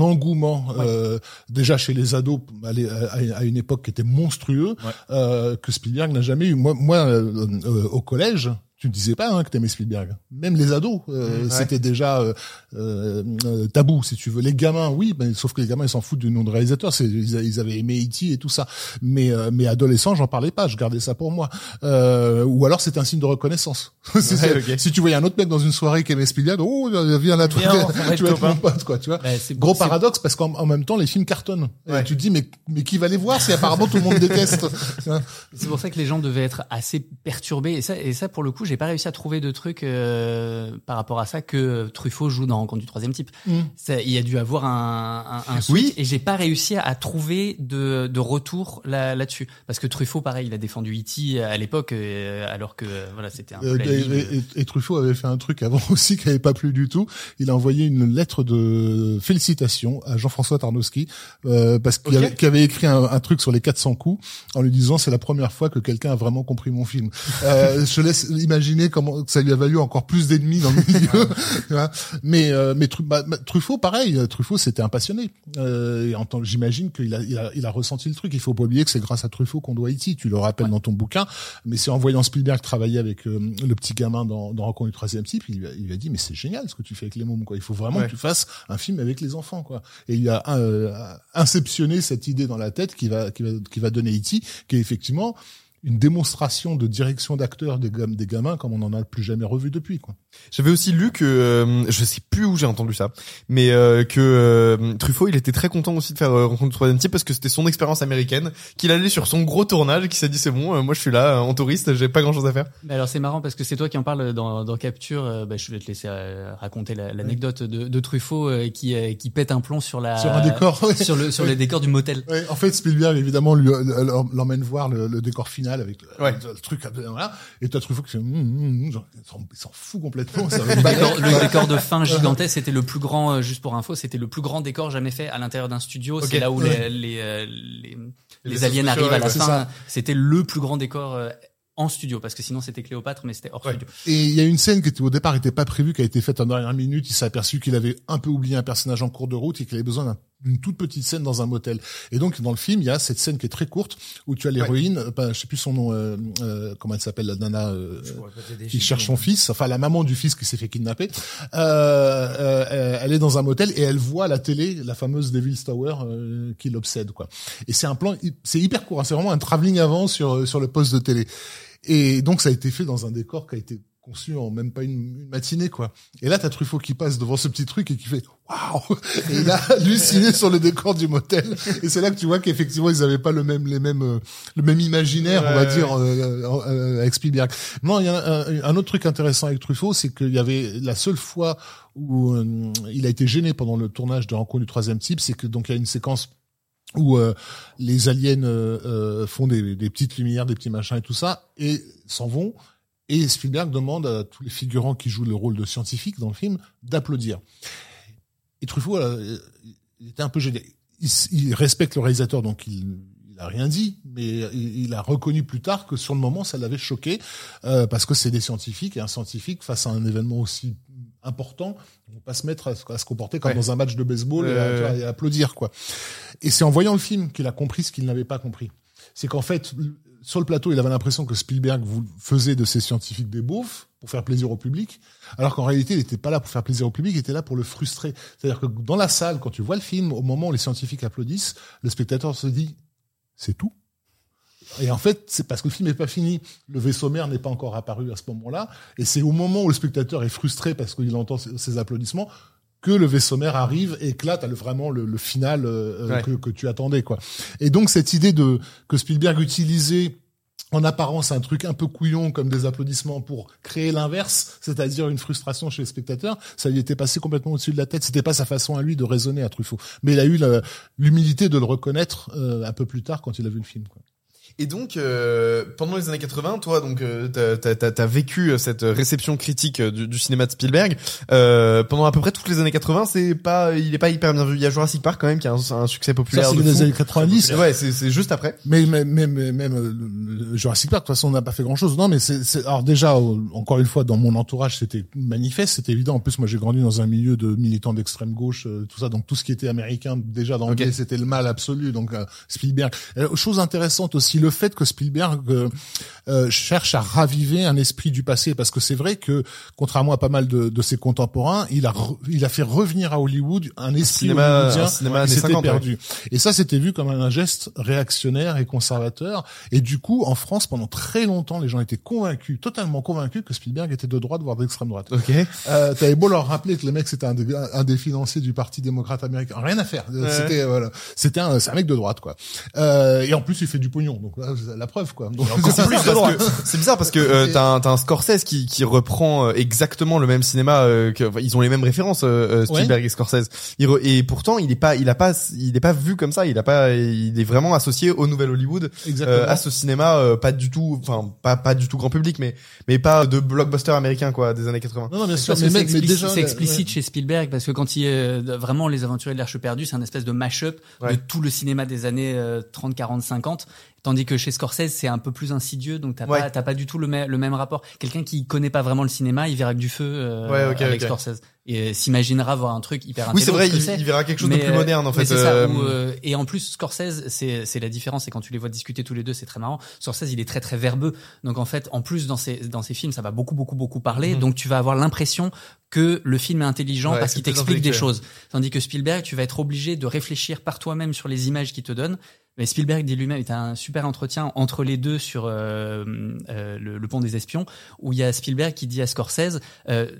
engouement euh, déjà chez les ados à, l'é- à- à une époque qui était monstrueux, Ouais. euh, que Spielberg n'a jamais eu. Moi, moi, euh, au collège. Tu ne disais pas hein, que t'aimais Spielberg. Même les ados, euh, Ouais. c'était déjà euh, euh, euh, tabou, si tu veux. Les gamins, oui, mais sauf que les gamins, ils s'en foutent du nom de réalisateur. C'est, ils, avaient aimé E.T. et tout ça. Mais, euh, mais adolescent, j'en parlais pas. Je gardais ça pour moi. Euh, ou alors, c'est un signe de reconnaissance. Ouais. Si tu voyais un autre mec dans une soirée qui aimait Spielberg, oh, viens là, toi, tu vas être mon pote, quoi, tu vois. Gros c'est- paradoxe parce qu'en en même temps, les films cartonnent. Et tu te dis, mais, mais qui va les voir si apparemment tout le monde déteste. C'est pour ça que les gens devaient être assez perturbés. Et ça, et ça pour le coup, j'ai pas réussi à trouver de trucs euh, par rapport à ça que Truffaut joue dans Rencontre du troisième type. Mm. Ça, il y a dû avoir un, un, un Oui. et j'ai pas réussi à trouver de, de retour là, là-dessus. Parce que Truffaut, pareil, il a défendu E.T. à l'époque, euh, alors que euh, voilà, c'était un peu Euh, la et, et- Truffaut avait fait un truc avant aussi qui avait pas plu du tout. Il a envoyé une lettre de félicitations à Jean-François Tarnowski euh, parce qu'il avait, écrit un, un truc sur les 400 coups en lui disant c'est la première fois que quelqu'un a vraiment compris mon film. Euh, je laisse imaginer comment que ça lui a valu encore plus d'ennemis dans le milieu. mais euh, mais bah, bah, Truffaut pareil. Truffaut c'était un passionné. Euh, j'imagine qu'il a, il a il a ressenti le truc. Il faut pas oublier que c'est grâce à Truffaut qu'on doit E.T. Tu le rappelles dans ton bouquin. Mais c'est en voyant Spielberg travailler avec euh, le petit gamin dans, dans Rencontre du troisième type, il lui a, il lui a dit mais c'est génial ce que tu fais avec les mômes quoi. Il faut vraiment Ouais. que tu fasses un film avec les enfants quoi. Et il a euh, inceptionné cette idée dans la tête qui va qui va qui va donner E.T. qui est effectivement une démonstration de direction d'acteur des, gam- des gamins comme on en a plus jamais revu depuis quoi. J'avais aussi lu que euh, je sais plus où j'ai entendu ça, mais euh, que euh, Truffaut il était très content aussi de faire euh, Rencontre du troisième type parce que c'était son expérience américaine, qu'il allait sur son gros tournage, et qu'il s'est dit c'est bon, euh, moi je suis là euh, en touriste, j'ai pas grand chose à faire. Mais alors c'est marrant parce que c'est toi qui en parles dans, dans Capture. euh, bah, je vais te laisser euh, raconter la- l'anecdote de, de Truffaut euh, qui, euh, qui pète un plomb sur la Sur un décor, ouais. sur le sur Ouais. les décors du motel. Ouais, en fait, Spielberg, évidemment, lui, l'emmène voir le, le décor final avec le, Ouais. le truc, voilà. Et t'as Truffaut qui fait, hum, hum, hum, genre, il s'en- fout complètement. ça Le décor, le de fin gigantesque, c'était le plus grand, euh, juste pour info, c'était le plus grand décor jamais fait à l'intérieur d'un studio. C'est là où Ouais. les, les, euh, les, Les les aliens arrivent à la fin. C'était le plus grand décor euh, en studio, parce que sinon c'était Cléopâtre, mais c'était hors Ouais. studio. Et il y a une scène qui était, au départ était pas prévue, qui a été faite en dernière minute. Il s'est aperçu qu'il avait un peu oublié un personnage en cours de route et qu'il avait besoin d'un- d'une toute petite scène dans un motel. Et donc dans le film, il y a cette scène qui est très courte où tu as l'héroïne, euh, bah, je sais plus son nom, euh, euh, comment elle s'appelle, la nana euh, qui cherche son fils, enfin la maman du fils qui s'est fait kidnapper. Euh, euh, elle est dans un motel et elle voit à la télé la fameuse Devil's Tower euh, qui l'obsède quoi. Et c'est un plan, c'est hyper court, hein, c'est vraiment un travelling avant sur sur le poste de télé. Et donc ça a été fait dans un décor qui a été conçu en même pas une, une matinée quoi. Et là t'as Truffaut qui passe devant ce petit truc et qui fait waouh et il a halluciné sur le décor du motel. Et c'est là que tu vois qu'effectivement ils avaient pas le même les mêmes euh, le même imaginaire on va Ouais. dire euh, euh, avec Spielberg. Non, il y a un, un autre truc intéressant avec Truffaut, c'est qu'il y avait la seule fois où euh, il a été gêné pendant le tournage de Rencontre du troisième type, c'est que donc il y a une séquence où euh, les aliens euh, euh, font des, des petites lumières, des petits machins et tout ça, et s'en vont. Et Spielberg demande à tous les figurants qui jouent le rôle de scientifique dans le film d'applaudir. Et Truffaut, euh, il était un peu gêné. Il, respecte le réalisateur, donc il, il a rien dit, mais il, a reconnu plus tard que sur le moment, ça l'avait choqué euh, parce que c'est des scientifiques et un scientifique face à un événement aussi important, on va pas se mettre à, se- à se comporter comme Ouais. dans un match de baseball et, à, à applaudir quoi. Et c'est en voyant le film qu'il a compris ce qu'il n'avait pas compris. C'est qu'en fait, sur le plateau, il avait l'impression que Spielberg vous faisait de ces scientifiques des beaufs pour faire plaisir au public, alors qu'en réalité, il n'était pas là pour faire plaisir au public, il était là pour le frustrer. C'est-à-dire que dans la salle, quand tu vois le film, au moment où les scientifiques applaudissent, le spectateur se dit, c'est tout. Et en fait, c'est parce que le film n'est pas fini. Le vaisseau mère n'est pas encore apparu à ce moment-là. Et c'est au moment où le spectateur est frustré parce qu'il entend ces applaudissements que le vaisseau mère arrive et t'as le, vraiment le, le final euh, Ouais. que, que tu attendais, quoi. Et donc, cette idée de que Spielberg utilisait en apparence un truc un peu couillon comme des applaudissements pour créer l'inverse, c'est-à-dire une frustration chez les spectateurs, ça lui était passé complètement au-dessus de la tête. C'était pas sa façon à lui de raisonner à Truffaut. Mais il a eu l'humilité de le reconnaître euh, un peu plus tard quand il a vu le film. Quoi. Et donc, euh, pendant les années 80, toi, donc, euh, t'as, t'as- t'as vécu euh, cette réception critique euh, du, du cinéma de Spielberg. Euh, pendant à peu près toutes les années 80, c'est pas, il est pas hyper bien vu. Il y a Jurassic Park quand même qui a un, un succès populaire. c'est les années 90. Ouais, c'est, c'est juste après. Mais même, même, même euh, le Jurassic Park, de toute façon, on n'a pas fait grand-chose. Non, mais c'est, alors déjà, encore une fois, dans mon entourage, c'était manifeste, c'était évident. En plus, moi, j'ai grandi dans un milieu de militants d'extrême gauche, tout ça. Donc, tout ce qui était américain, déjà d'anglais, Ok. c'était le mal absolu. Donc, Spielberg. Chose intéressante aussi, le fait que Spielberg euh, euh, cherche à raviver un esprit du passé, parce que c'est vrai que, contrairement à pas mal de, de ses contemporains, il a, re- il a fait revenir à Hollywood un esprit cinéma- hollywoodien qui s'était 50, ouais. perdu. Et ça, c'était vu comme un geste réactionnaire et conservateur. Et du coup, en France, pendant très longtemps, les gens étaient convaincus, totalement convaincus que Spielberg était de droite, voire d'extrême droite. Ok. Euh, T'avais beau leur rappeler que le mec c'était un, des- un des financiers du Parti démocrate américain, rien à faire. Ouais. C'était voilà, c'était un, un mec de droite quoi. Euh, et en plus, il fait du pognon, donc là, la preuve quoi. Donc, c'est bizarre parce que euh, t'as un, Scorsese qui, qui reprend euh, exactement le même cinéma euh, que enfin, ils ont les mêmes références euh, Spielberg et Scorsese Il re- et pourtant il est pas il a pas il est pas vu comme ça il a pas il est vraiment associé au nouvel Hollywood euh, à ce cinéma euh, pas du tout enfin pas pas du tout grand public mais mais pas de blockbuster américain quoi des années 80 non, non, bien sûr, Parce mais, que c'est mais- mais explicite, déjà, c'est la- explicite ouais. chez Spielberg parce que quand il est vraiment les aventuriers de l'Arche perdue, c'est un espèce de mash-up Ouais. de tout le cinéma des années euh, 30, 40, 50. Tandis que chez Scorsese, c'est un peu plus insidieux, donc t'as Ouais. pas, t'as pas du tout le, même- le même rapport. Quelqu'un qui connaît pas vraiment le cinéma, il verra que du feu euh, Ouais, avec. Scorsese et euh, s'imaginera voir un truc hyper oui c'est vrai ce il, il verra quelque chose de Mais, plus euh, moderne en fait ça, euh, où, euh, et en plus, Scorsese, c'est c'est la différence. Et quand tu les vois discuter tous les deux, c'est très marrant. Scorsese, il est très très verbeux. Donc en fait, en plus dans ses dans ses films, ça va beaucoup beaucoup beaucoup parler. Mhm. Donc tu vas avoir l'impression que le film est intelligent Ouais, parce qu'il t'explique des choses. Tandis que Spielberg, tu vas être obligé de réfléchir par toi-même sur les images qu'il te donne. Mais Spielberg dit lui-même, il a un super entretien entre les deux sur euh, euh, le, le pont des espions, où il y a Spielberg qui dit à Scorsese, euh,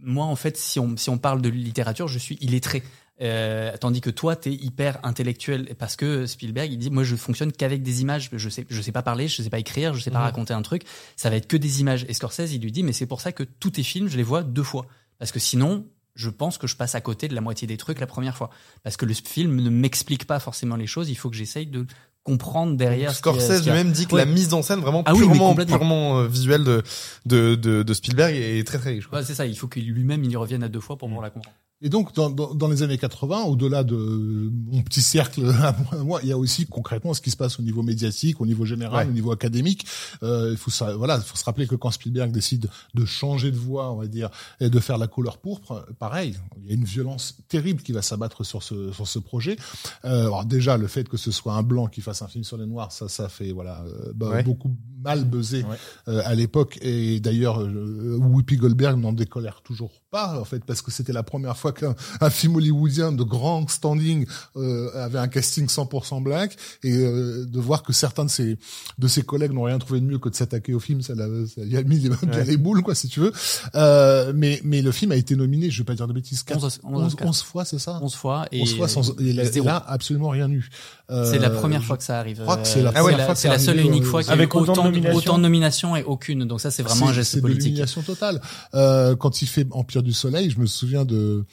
moi en fait, si on si on parle de littérature, je suis illettré. Euh, tandis que toi, t'es hyper intellectuel parce que Spielberg, il dit, moi, je fonctionne qu'avec des images. Je sais, je sais pas parler, je sais pas écrire, je sais pas Mhm. raconter un truc. Ça va être que des images. Et Scorsese, il lui dit, mais c'est pour ça que tous tes films, je les vois deux fois. Parce que sinon, je pense que je passe à côté de la moitié des trucs la première fois. Parce que le film ne m'explique pas forcément les choses. Il faut que j'essaye de comprendre derrière. Scorsese lui-même dit que Ouais. la mise en scène vraiment Ah purement purement euh, visuelle de, de de de Spielberg est très très riche. Ouais, c'est ça. Il faut qu'il lui-même il y revienne à deux fois pour pouvoir la comprendre. Et donc, dans, dans, dans les années 80, au-delà de mon petit cercle à moi, il y a aussi concrètement ce qui se passe au niveau médiatique, au niveau général, Ouais. au niveau académique. Euh, il faut ça, voilà, il faut se rappeler que quand Spielberg décide de changer de voix, on va dire, et de faire la couleur pourpre, pareil, il y a une violence terrible qui va s'abattre sur ce sur ce projet. Euh, alors déjà, le fait que ce soit un blanc qui fasse un film sur les noirs, ça, ça fait voilà euh, bah, Ouais. beaucoup mal Ouais. euh, à l'époque. Et d'ailleurs, euh, Whoopi Goldberg n'en décolère toujours pas, en fait, parce que c'était la première fois qu'un un film hollywoodien de grand standing euh, avait un casting 100% black, et euh, de voir que certains de ses de ses collègues n'ont rien trouvé de mieux que de s'attaquer au film, ça, l'a- ça lui a mis les, bien les boules, quoi, si tu veux. Euh, mais mais le film a été nominé, je vais pas dire de bêtises, 11 11, Os- 11 Oscars. fois, c'est ça? 11 fois et 11 fois sans, il a absolument rien eu. Euh, C'est la première fois que ça arrive. crois que c'est la Euh, première la- fois que c'est ça la seule et unique euh, fois qu'il y a eu avec autant de autant, nominations. autant de nominations et aucune. Donc ça, c'est vraiment un C'est- geste c'est de politique. totale. Euh, quand il fait Empire du Soleil, je me souviens de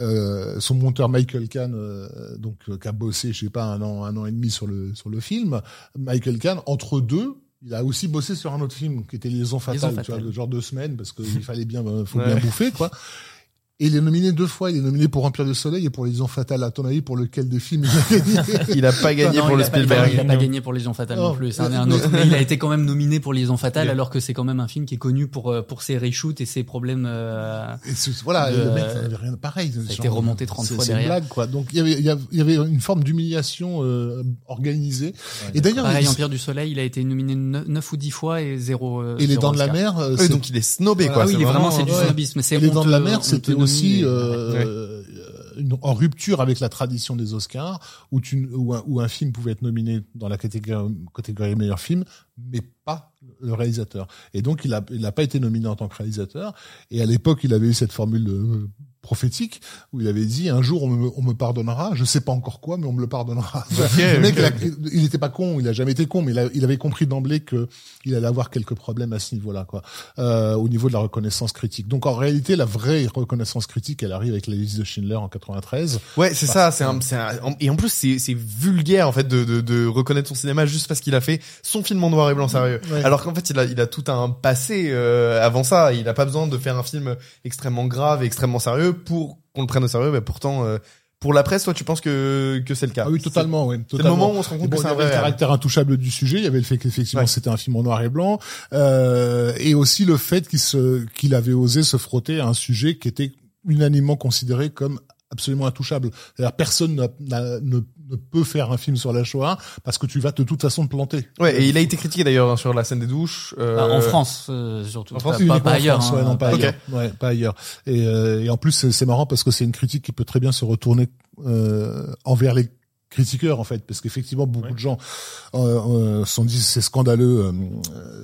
euh, son monteur Michael Kahn, euh, donc euh, qui a bossé, je sais pas, un an, un an et demi sur le sur le film. Michael Kahn, entre deux. Il a aussi bossé sur un autre film qui était Liaison fatale, Liaison tu vois, genre deux semaines parce qu'il fallait bien, euh, faut Ouais. bien bouffer quoi. Et il est nominé deux fois. Il est nominé pour Empire du Soleil et pour Les Liaisons Fatales. À ton avis, pour lequel des films il a gagné Il a pas gagné Non, pour le Spielberg. Il a pas gagné pour Légion Fatale non Oh. plus. C'est un, un autre. Mais il a été quand même nominé pour Liaison Fatale, alors que c'est quand même un film qui est connu pour euh, pour ses reshoots et ses problèmes. euh, Et voilà, de- le mec, ça n'avait rien de pareil. a été remonté 30 c'est- fois c'est une derrière. blague, quoi. Donc, il y avait, il y avait- une forme d'humiliation euh, organisée. et d'ailleurs, Pareil, il- Empire du Soleil, il a été nominé 9 ou 10 fois et zéro. euh, et les dents de la mer, euh, donc il est snobé quoi. Ah oui, il est vraiment, c'est du snobisme. Les dents de la mer, honteux c'était aussi euh, euh, une- en rupture avec la tradition des Oscars, où, tu, où, un, où un film pouvait être nominé dans la catégorie, catégorie meilleur film, mais pas le réalisateur. Et donc, il n'a pas été nominé en tant que réalisateur. Et à l'époque, il avait eu cette formule euh, prophétique où il avait dit un jour on me, on me pardonnera, je sais pas encore quoi, mais on me le pardonnera. le mec, il, a- il était pas con, il a jamais été con, mais il, a- il avait compris d'emblée que il allait avoir quelques problèmes à ce niveau-là, quoi, euh, au niveau de la reconnaissance critique. Donc en réalité, la vraie reconnaissance critique, elle arrive avec la liste de Schindler en 93. Ouais, c'est ça. C'est un, un- et en plus c'est c'est vulgaire en fait de, de de reconnaître son cinéma juste parce qu'il a fait son film en noir et blanc sérieux. Ouais. Alors qu'en fait il a il a tout un passé euh, avant ça. Il a pas besoin de faire un film extrêmement grave et extrêmement sérieux pour qu'on le prenne au sérieux. Mais pourtant euh, pour la presse, toi tu penses que que c'est le cas. Ah oui, totalement, oui. C'est le moment où on se rend compte bon, que c'est il y un avait le vrai. caractère intouchable du sujet, il y avait le fait qu'effectivement Ouais. c'était un film en noir et blanc, euh, et aussi le fait qu'il se qu'il avait osé se frotter à un sujet qui était unanimement considéré comme absolument intouchable. C'est-à-dire personne n'a- n'a- ne, ne peut faire un film sur la Shoah parce que tu vas de toute façon te planter. Ouais, et il a été critiqué d'ailleurs hein, sur la scène des douches. euh, Bah, en France, euh, surtout. en France, pas, Uniquement pas ailleurs. France, ouais, hein, non, pas Ok. ailleurs. Ouais, pas ailleurs. Et, euh, et en plus, c'est c'est marrant parce que c'est une critique qui peut très bien se retourner euh, envers les critiqueurs en fait parce qu'effectivement beaucoup de gens euh, euh, se sont dit c'est scandaleux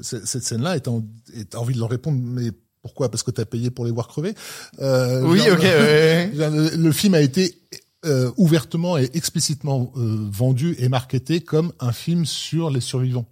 cette cette scène-là et t'as en- et t'as envie de leur répondre mais pourquoi? Parce que t'as payé pour les voir crever euh, Oui, genre, ok. ouais. le, le film a été euh, ouvertement et explicitement euh, vendu et marketé comme un film sur les survivants.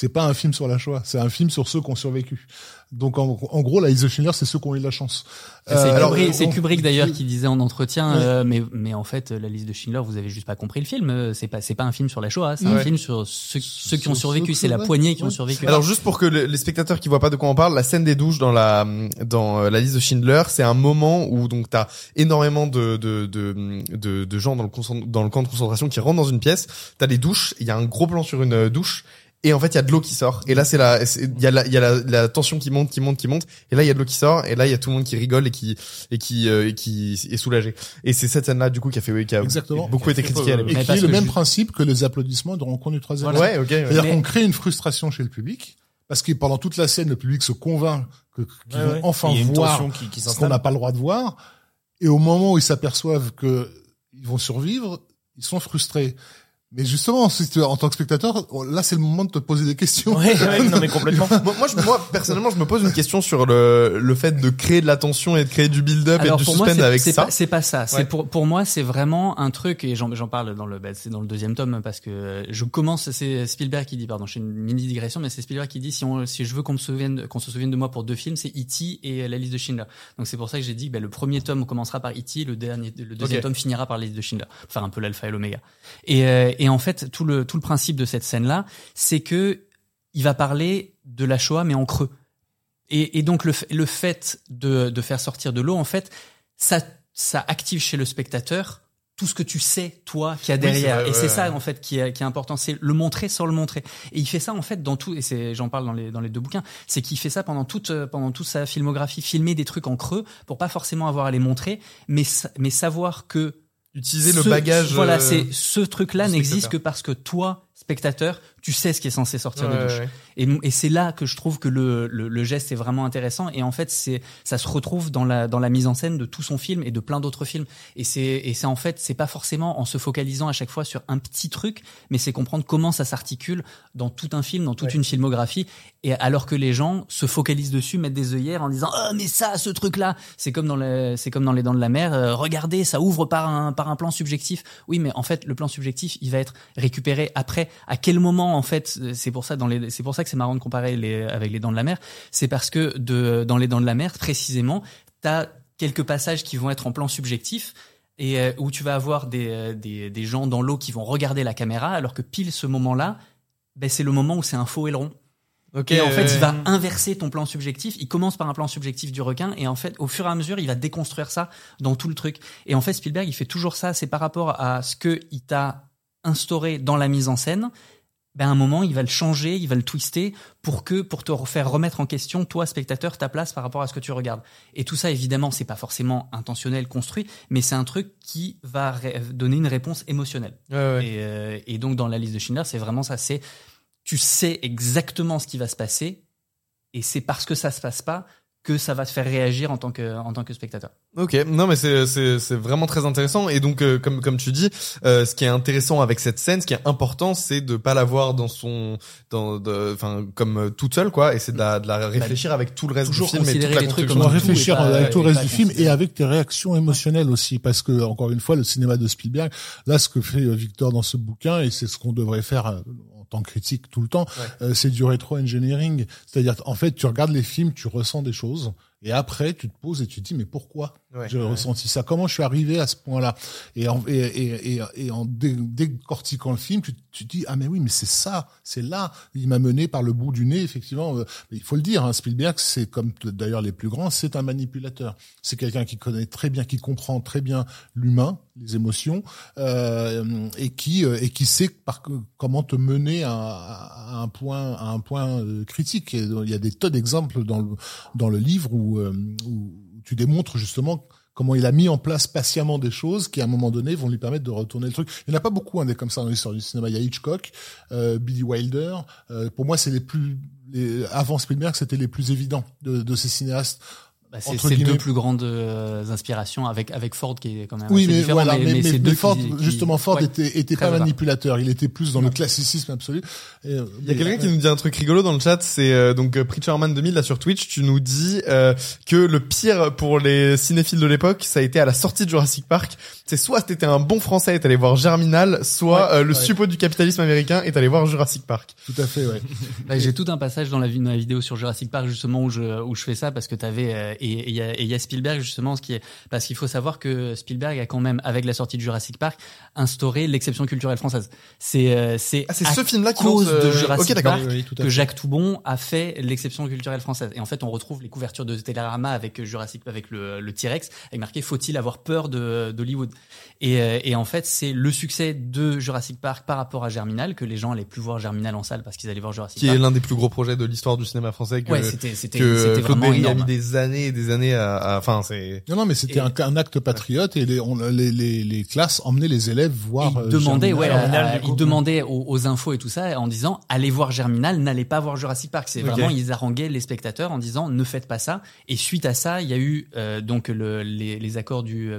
C'est pas un film sur la Shoah, c'est un film sur ceux qui ont survécu. Donc en, en gros, la liste de Schindler, c'est ceux qui ont eu de la chance. C'est Euh, Kubrick, c'est Kubrick d'ailleurs qui disait en entretien, Ouais. euh, mais mais en fait la liste de Schindler, vous avez juste pas compris le film. euh, C'est pas c'est pas un film sur la Shoah, c'est un film sur ceux, ceux qui ont survécu. C'est la poignée qui ont survécu. Alors juste pour que le- les spectateurs qui voient pas de quoi on parle, la scène des douches dans la dans euh, la liste de Schindler, c'est un moment où donc t'as énormément de de, de de de gens dans le dans le camp de concentration qui rentrent dans une pièce. T'as des douches, il y a un gros plan sur une douche. Et en fait, il y a de l'eau qui sort. Et là, c'est la, il y a la, il y a la, la tension qui monte, qui monte, qui monte. Et là, il y a de l'eau qui sort. Et là, il y a tout le monde qui rigole et qui, et qui, euh, et qui est soulagé. Et c'est cette scène-là, du coup, qui a fait, oui, qui a Exactement. beaucoup été critiquée à et qui est le même principe que les applaudissements de rencontre du troisième. Voilà. Ouais, ok. ouais. C'est-à-dire Mais- qu'on crée une frustration chez le public parce que pendant toute la scène, le public se convainc que qu'ils Ouais, vont ouais. enfin Il y a une voir qui, qui ce qu'on n'a pas le droit de voir. Et au moment où ils s'aperçoivent que ils vont survivre, ils sont frustrés. Mais justement, si tu, en tant que spectateur, là, c'est le moment de te poser des questions. Ouais, ouais, non mais complètement. moi, moi, je- moi, personnellement, je me pose une question sur le, le fait de créer de la tension et de créer du build-up et du pour moi, suspense c'est avec ça. pas, c'est pas ça. Ouais. C'est pour pour moi, c'est vraiment un truc et j'en j'en parle dans le bah, c'est dans le deuxième tome parce que je commence. C'est Spielberg qui dit pardon, je fais une mini digression, mais c'est Spielberg qui dit si on si je veux qu'on me souvienne qu'on se souvienne de moi pour deux films, c'est E.T. et la liste de Schindler. Donc c'est pour ça que j'ai dit que bah, le premier tome commencera par E.T. le dernier le deuxième tome finira par la liste de Schindler. Enfin un peu l'alpha et l'oméga. Et euh, et en fait tout le tout le principe de cette scène là, c'est que il va parler de la Shoah mais en creux. Et, et donc le, le fait de, de faire sortir de l'eau, en fait, ça, ça active chez le spectateur tout ce que tu sais, toi, qu'il y a Oui, derrière. vrai, et ouais, c'est ça, en fait, qui est, qui est important. C'est le montrer sans le montrer. Et il fait ça, en fait, dans tout, et c'est, j'en parle dans les, dans les deux bouquins, c'est qu'il fait ça pendant toute, euh, pendant toute sa filmographie, filmer des trucs en creux pour pas forcément avoir à les montrer, mais, mais savoir que Utiliser le bagage. Voilà, euh, c'est ce truc-là n'existe que parce que toi, spectateur, tu sais ce qui est censé sortir ouais, de douche. ouais. Et, et c'est là que je trouve que le, le, le geste est vraiment intéressant. Et en fait, c'est ça se retrouve dans la dans la mise en scène de tout son film et de plein d'autres films. Et c'est et c'est en fait c'est pas forcément en se focalisant à chaque fois sur un petit truc, mais c'est comprendre comment ça s'articule dans tout un film, dans toute une filmographie. Et alors que les gens se focalisent dessus, mettent des œillères en disant oh mais ça, ce truc là, c'est comme dans les c'est comme dans les Dents de la Mer. euh, regardez, ça ouvre par un par un plan subjectif. Oui, mais en fait le plan subjectif, il va être récupéré après. À quel moment en fait C'est pour ça dans les c'est pour ça que c'est marrant de comparer les avec les Dents de la Mer. C'est parce que de dans les Dents de la Mer précisément, t'as quelques passages qui vont être en plan subjectif et euh, où tu vas avoir des, euh, des, des gens dans l'eau qui vont regarder la caméra, alors que pile ce moment-là, ben, c'est le moment où c'est un faux aileron. Et en fait, euh, il va inverser ton plan subjectif. Il commence par un plan subjectif du requin, et en fait, au fur et à mesure, il va déconstruire ça dans tout le truc. Et en fait, Spielberg, il fait toujours ça. C'est par rapport à ce que il t'a instauré dans la mise en scène. Ben, à un moment, il va le changer, il va le twister pour que, pour te faire remettre en question, toi, spectateur, ta place par rapport à ce que tu regardes. Et tout ça, évidemment, c'est pas forcément intentionnel, construit, mais c'est un truc qui va donner une réponse émotionnelle. ouais, ouais. Et, euh, et donc dans la liste de Schindler, c'est vraiment ça. C'est tu sais exactement ce qui va se passer, et c'est parce que ça se passe pas que ça va te faire réagir en tant que en tant que spectateur. Ok, non mais c'est c'est c'est vraiment très intéressant. Et donc euh, comme comme tu dis, euh, ce qui est intéressant avec cette scène, ce qui est important, c'est de pas la voir dans son dans de- enfin comme euh, toute seule quoi, et c'est de la de la réfléchir avec tout le reste du film et toute la construction réfléchir pas- avec tout le et reste du film et avec tes réactions émotionnelles aussi, parce que encore une fois, le cinéma de Spielberg, là, ce que fait euh, Victor dans ce bouquin, et c'est ce qu'on devrait faire euh, tant que critique tout le temps, euh, c'est du rétro-engineering. C'est-à-dire, en fait, tu regardes les films, tu ressens des choses, et après, tu te poses et tu te dis, mais pourquoi Ouais, j'ai ouais. ressenti ça? Comment je suis arrivé à ce point-là? Et en, et, et, et, en dé- décortiquant le film, tu, tu te dis, ah mais oui, mais c'est ça, c'est là. Il m'a mené par le bout du nez, effectivement. Euh, Il faut le dire, hein, Spielberg, c'est comme d'ailleurs les plus grands, c'est un manipulateur. C'est quelqu'un qui connaît très bien, qui comprend très bien l'humain, les émotions, euh, et qui euh, et qui sait par comment te mener à, à un point à un point euh, critique. Il y a des tas d'exemples dans le dans le livre où, euh, où tu démontres justement comment il a mis en place patiemment des choses qui à un moment donné vont lui permettre de retourner le truc. Il n'y en a pas beaucoup hein, des comme ça dans l'histoire du cinéma. Il y a Hitchcock, euh, Billy Wilder. Euh, pour moi, c'est les plus avant Spielberg, c'était les plus évidents de, de ces cinéastes. Bah, c'est guillemets. deux plus grandes euh, inspirations avec avec Ford qui est quand même Oui, assez mais différent, voilà, mais, mais, mais deux Ford, qui- justement, Ford Ouais. était, était pas manipulateur. Il était plus dans le classicisme absolu. Et, euh, Il y a quelqu'un qui nous dit un truc rigolo dans le chat, c'est euh, donc euh, Preacherman 2000 là sur Twitch, tu nous dis euh, que le pire pour les cinéphiles de l'époque, ça a été à la sortie de Jurassic Park. C'est soit t'étais un bon français et t'allais voir Germinal, soit Ouais, euh, le ouais. suppôt du capitalisme américain et t'allais voir Jurassic Park. Tout à fait, ouais. Bah, j'ai tout un passage dans la, dans la vidéo sur Jurassic Park justement où je où je fais ça parce que t'avais euh, et il y a, et il y a Spielberg justement ce qui est parce qu'il faut savoir que Spielberg a quand même avec la sortie de Jurassic Park instauré l'exception culturelle française. C'est euh, c'est Ah, c'est à ce film-là qui cause euh, de Jurassic ok, d'accord. Park Oui, oui, tout à que. Jacques Toubon a fait l'exception culturelle française. Et en fait, on retrouve les couvertures de Télérama avec Jurassic, avec le, le T-Rex, avec marqué "Faut-il avoir peur de d'Hollywood?" Et, euh, et en fait, c'est le succès de Jurassic Park par rapport à Germinal que les gens allaient plus voir Germinal en salle parce qu'ils allaient voir Jurassic Qui Park. est l'un des plus gros projets de l'histoire du cinéma français que, Ouais, c'était c'était que c'était Claude Berry a mis des années et des années à, à- enfin c'est Non, non, mais c'était un, un acte patriote et les, on, les, les, les classes emmenaient les élèves voir. Et euh, Germinal. ouais, Germinal, à- du à- coup. il demandait aux, aux infos et tout ça en disant allez voir Germinal, n'allez pas voir Jurassic Park. C'est Ok. vraiment ils haranguaient les spectateurs en disant ne faites pas ça. Et suite à ça, il y a eu euh, donc le, les, les accords du euh,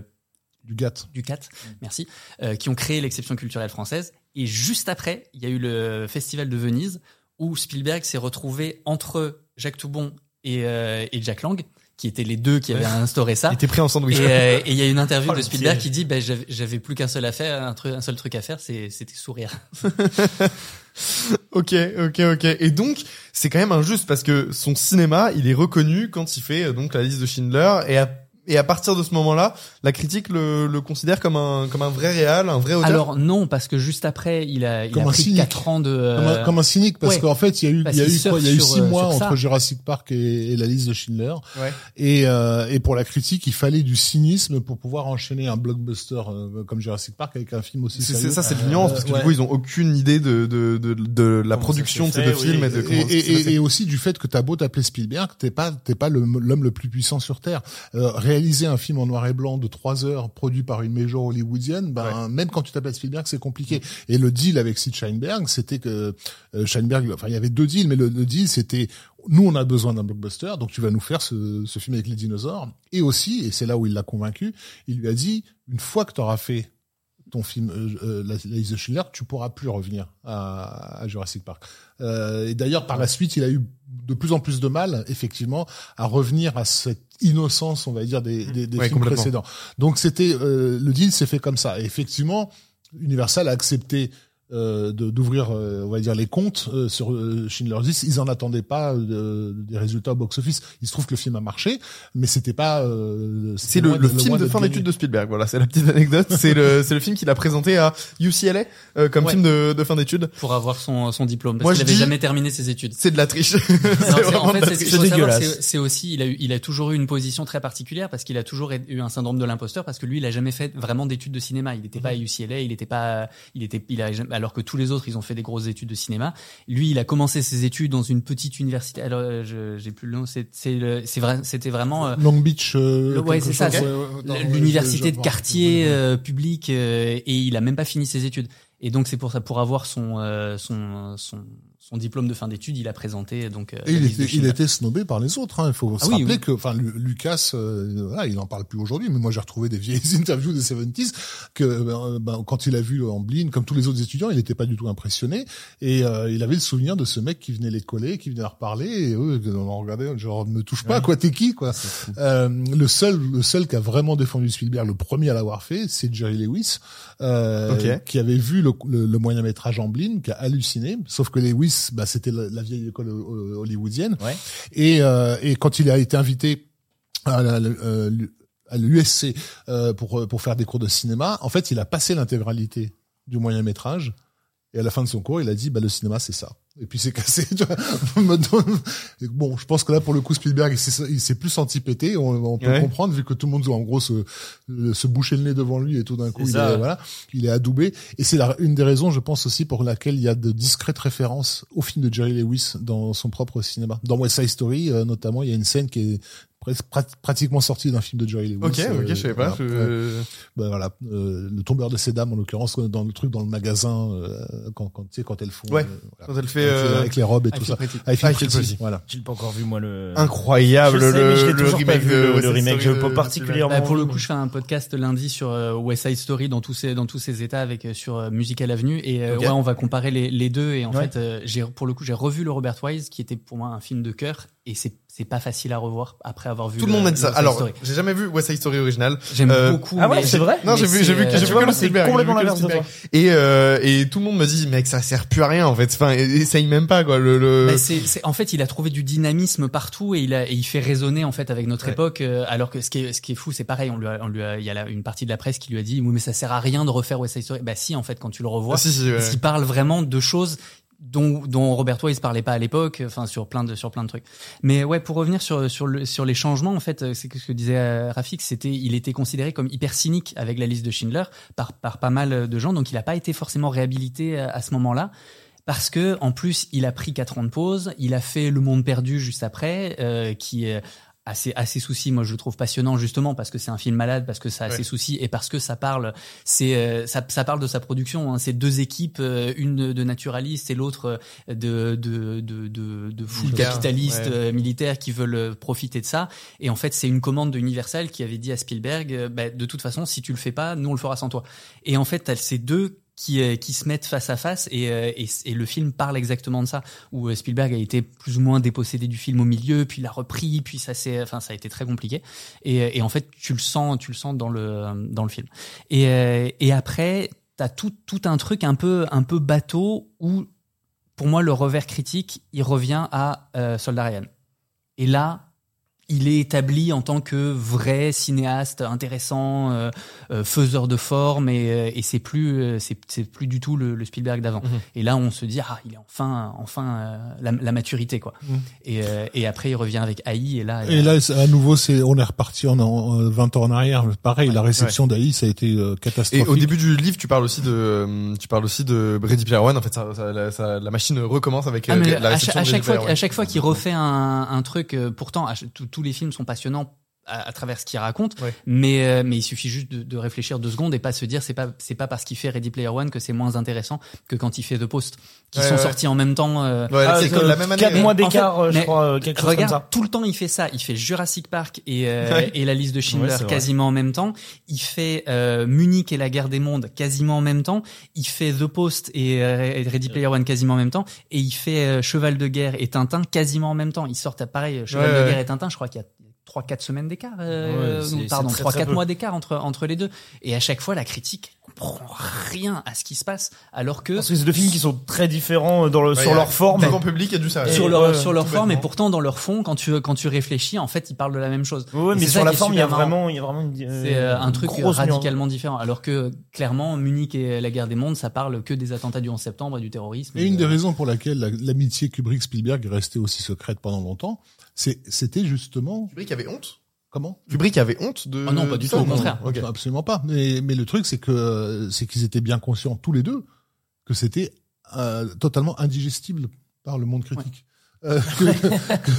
du GATT. du CAT, merci, euh, qui ont créé l'exception culturelle française. Et juste après, il y a eu le Festival de Venise où Spielberg s'est retrouvé entre Jacques Toubon et, euh, et Jack Lang, qui étaient les deux qui avaient instauré ça. il était pris en sandwich. Et euh, il y a une interview Oh, de Spielberg qui dit ben j'avais- plus qu'un seul un, truc, un seul truc à faire, c'était sourire. Ok, ok, ok. Et donc, c'est quand même injuste parce que son cinéma, il est reconnu quand il fait euh, donc la liste de Schindler et à, et à partir de ce moment-là, la critique le, le considère comme un comme un vrai réal, un vrai auteur. Alors non, parce que juste après, il a, il Comme a pris cynique. 4 ans de... Comme, un, comme un cynique, parce ouais. qu'en fait, il y a eu, Parce il y a eu quoi Il y a eu six sur, euh, mois sur entre Jurassic Park et, et la liste de Schindler. Ouais. Et, euh, et pour la critique, il fallait du cynisme pour pouvoir enchaîner un blockbuster euh, comme Jurassic Park avec un film aussi c'est ça, c'est de l'ignorance Euh, parce que ouais. du coup, ils ont aucune idée de de de, de la Comment production de ces deux films et de et, comment et, passé. et aussi du fait que t'as beau t'appeler Spielberg, t'es pas t'es pas le- l'homme le plus puissant sur terre. Euh, réaliser un film en noir et blanc de trois heures produit par une major hollywoodienne, ben même quand tu t'appelles Spielberg, c'est compliqué. Et le deal avec Sid Sheinberg, c'était que euh, Sheinberg, enfin il y avait deux deals, mais le, le deal c'était nous on a besoin d'un blockbuster, donc tu vas nous faire ce, ce film avec les dinosaures. Et aussi, et c'est là où il l'a convaincu, il lui a dit une fois que tu auras fait ton film euh, euh, la, la liste de Schindler, tu pourras plus revenir à, à Jurassic Park. Euh, et d'ailleurs, par la suite, il a eu de plus en plus de mal, effectivement, à revenir à cette innocence, on va dire, des, des, des Ouais, films précédents. Donc, c'était euh, le deal s'est fait comme ça. Et effectivement, Universal a accepté euh, de- d'ouvrir, euh, on va dire, les comptes euh, sur euh, Schindler's List. Ils en attendaient pas euh, des résultats au box-office. Il se trouve que le film a marché, mais c'était pas. euh, C'est le, film de fin d'études de Spielberg. Voilà, c'est la petite anecdote. c'est le, c'est le film qu'il a présenté à UCLA euh, comme Ouais. film de, de fin d'études. pour avoir son, son diplôme parce Moi, qu'il je avait dis- jamais terminé ses études. C'est de la triche. En fait, c'est dégueulasse. c'est aussi, il a, eu, il a toujours eu une position très particulière parce qu'il a toujours eu un syndrome de l'imposteur parce que lui, il a jamais fait vraiment d'études de cinéma. Il n'était pas à UCLA, il n'était pas, il était, il a, jamais- alors que tous les autres, ils ont fait des grosses études de cinéma. Lui, il a commencé ses études dans une petite université. Alors, euh, j'ai plus le nom. C'est vrai, c'était vraiment. euh, Long Beach. euh, Le- ouais, c'est ça, l'université de quartier euh, public euh, et il a même pas fini ses études. Et donc c'est pour ça, pour avoir son euh, son son son diplôme de fin d'études, il a présenté donc. euh, Et il était, il était snobé par les autres. Hein. Il faut Ah se oui, rappeler oui. que, enfin, Lu- Lucas, euh, voilà, il en parle plus aujourd'hui, mais moi j'ai retrouvé des vieilles interviews des 70s que euh, ben, quand il a vu Amblin, comme tous les autres étudiants, il n'était pas du tout impressionné et euh, il avait le souvenir de ce mec qui venait les coller, qui venait leur parler et eux, on regardait genre me touche pas, quoi, t'es qui, quoi. Euh, le seul, le seul qui a vraiment défendu Spielberg, le premier à l'avoir fait, c'est Jerry Lewis, euh, Ok. qui avait vu le, le, le moyen métrage Amblin, qui a halluciné. Sauf que Lewis, bah, c'était la, la vieille école euh, hollywoodienne. Ouais. Et, euh, et quand il a été invité à la- euh, à l'USC euh, pour pour faire des cours de cinéma, en fait, il a passé l'intégralité du moyen métrage. Et à la fin de son cours, il a dit, bah, le cinéma, c'est ça. Et puis c'est cassé. tu vois. Bon, je pense que là, pour le coup, Spielberg, il s'est plus senti péter. On, on peut Ouais. comprendre, vu que tout le monde, en gros, se, se bouchait le nez devant lui et tout d'un coup, il est, voilà, il est adoubé. Et c'est une des raisons, je pense aussi, pour laquelle il y a de discrètes références au film de Jerry Lewis dans son propre cinéma. Dans West Side Story, euh, notamment, il y a une scène qui est pratiquement sortie d'un film de Jerry Lewis. Ok, ok, euh, je savais pas. voilà. je- Ouais. Ben voilà, euh, le tombeur de ces dames en l'occurrence dans le truc dans le magasin euh, quand quand tu sais quand elles font Ouais, euh, voilà. Quand elle fait avec, les, euh, avec les robes et I tout ça. Pretty, Pretty. Voilà. J'ai pas encore vu moi le. incroyable Je sais, le, mais je l'ai le toujours pas remake vu, le- le Je particulièrement- Bah, pour le coup, je fais un podcast lundi sur euh, West Side Story dans tous ses dans tous ses états avec euh, sur euh, Musical Avenue et euh, ouais, on va comparer les, les deux et en Ouais. fait euh, j'ai pour le coup j'ai revu le Robert Wise qui était pour moi un film de cœur et c'est c'est pas facile à revoir après avoir vu Tout le monde m'a dit ça. Alors, j'ai jamais vu West Side Story original. J'aime euh, beaucoup. Ah ouais, c'est vrai Non, j'ai vu, j'ai vu, euh, j'ai vu que le Spielberg. complètement l'inverse. Et euh, et tout le monde me dit mec ça sert plus à rien en fait. Enfin, et- essaye même pas quoi. Le, le... Bah, c'est, c'est- en fait, il a trouvé du dynamisme partout et il, a, et il fait résonner en fait avec notre Ouais. époque. euh, alors que ce qui est, ce qui est fou, c'est pareil. On lui a, on lui a, il y a la- une partie de la presse qui lui a dit, oui, mais ça sert à rien de refaire West Side Story. Bah si, en fait, quand tu le revois, Ah, si, si, ouais. parce qu'il parle vraiment de choses dont, dont Robert Wise parlait pas à l'époque, enfin sur plein de sur plein de trucs. Mais ouais, pour revenir sur sur le sur les changements, en fait, euh, c'est ce que disait euh, Rafik, c'était il était considéré comme hyper cynique avec la liste de Schindler par par pas mal de gens, donc il a pas été forcément réhabilité à, à ce moment-là. Parce que en plus, il a pris quatre ans de pause, il a fait Le Monde perdu juste après, euh, qui est à ses, à ses soucis, moi je le trouve passionnant justement parce que c'est un film malade, parce que ça a Ouais. ses soucis et parce que ça parle, c'est euh, ça, ça parle de sa production. Hein. C'est deux équipes, euh, une de naturalistes et l'autre euh, de de de de, de Militaire, capitalistes ouais. militaires qui veulent profiter de ça. Et en fait, c'est une commande de Universal qui avait dit à Spielberg, bah, de toute façon, si tu le fais pas, nous on le fera sans toi. Et en fait, t'as ces deux qui, euh, qui se mettent face à face et, euh, et, le film parle exactement de ça où euh, Spielberg a été plus ou moins dépossédé du film au milieu puis il a repris puis ça c'est enfin ça a été très compliqué. Et, et en fait tu le sens tu le sens dans le dans le film. Et, et après t'as tout tout un truc un peu un peu bateau où pour moi le revers critique il revient à Soldat Ryan. Et là il est établi en tant que vrai cinéaste intéressant, euh, euh, faiseur de forme, et, euh, et c'est plus, euh, c'est, c'est plus du tout le, le Spielberg d'avant. Mhm. Et là, on se dit ah, il est enfin, enfin euh, la, la maturité quoi. Mhm. Et, euh, et après, il revient avec AI, et là, Et là, à nouveau, c'est on est reparti en, en 20 ans en arrière. Pareil, la réception d'Aïe, ça a été euh, Et catastrophique. au début du livre, tu parles aussi de, euh, tu parles aussi de Player One. En fait, ça, ça- la, ça- la machine recommence avec Ah, euh, la à, réception chaque, à chaque fois, à chaque fois qu'il refait un, un truc, euh, pourtant tous- les films sont passionnants à, à travers ce qu'il raconte, Ouais. mais euh, mais il suffit juste de, de réfléchir deux secondes et pas se dire c'est pas c'est pas parce qu'il fait Ready Player One que c'est moins intéressant que quand il fait The Post, qui Ouais, sont ouais. sortis en même temps. euh, Ouais, Ah, c'est euh, la même année. Quatre mois En fait, d'écart, euh, je crois, euh, quelque chose comme Regarde, ça. tout le temps il fait ça. Il fait Jurassic Park et, euh, Ouais. et la liste de Schindler Ouais, c'est vrai. quasiment en même temps. Il fait euh, Munich et la guerre des mondes quasiment en même temps. Il fait The Post et, euh, et Ready Player One quasiment en même temps. Et il fait euh, Cheval de guerre et Tintin quasiment en même temps. Ils sortent à pareil Cheval Ouais, de ouais. guerre et Tintin. Je crois qu'il y a trois quatre semaines d'écart. Euh, Ouais, pardon, trois quatre mois d'écart entre entre les deux. Et à chaque fois la critique comprend rien à ce qui se passe, alors que Parce que c'est deux films qui sont très différents dans le, Ouais, sur leur forme. Le grand public a dû s'arrêter. sur Et, leur ouais, sur leur forme et pourtant dans leur fond, quand tu quand tu réfléchis, en fait, ils parlent de la même chose. Ouais, Et mais c'est sur ça la forme, il y a vraiment, il y a vraiment une, C'est euh, un une truc nuance. radicalement différent. Alors que clairement, Munich et la guerre des mondes, ça parle que des attentats du 11 septembre et du terrorisme. Et une des euh, raisons pour laquelle la- l'amitié Kubrick-Spielberg est restée aussi secrète pendant longtemps, c'était justement Kubrick avait honte? Comment? Kubrick avait honte de. Ah non, pas du tout, au contraire. Absolument pas. Mais, mais le truc, c'est que euh, c'est qu'ils étaient bien conscients tous les deux que c'était euh, totalement indigestible par le monde critique. Euh, que,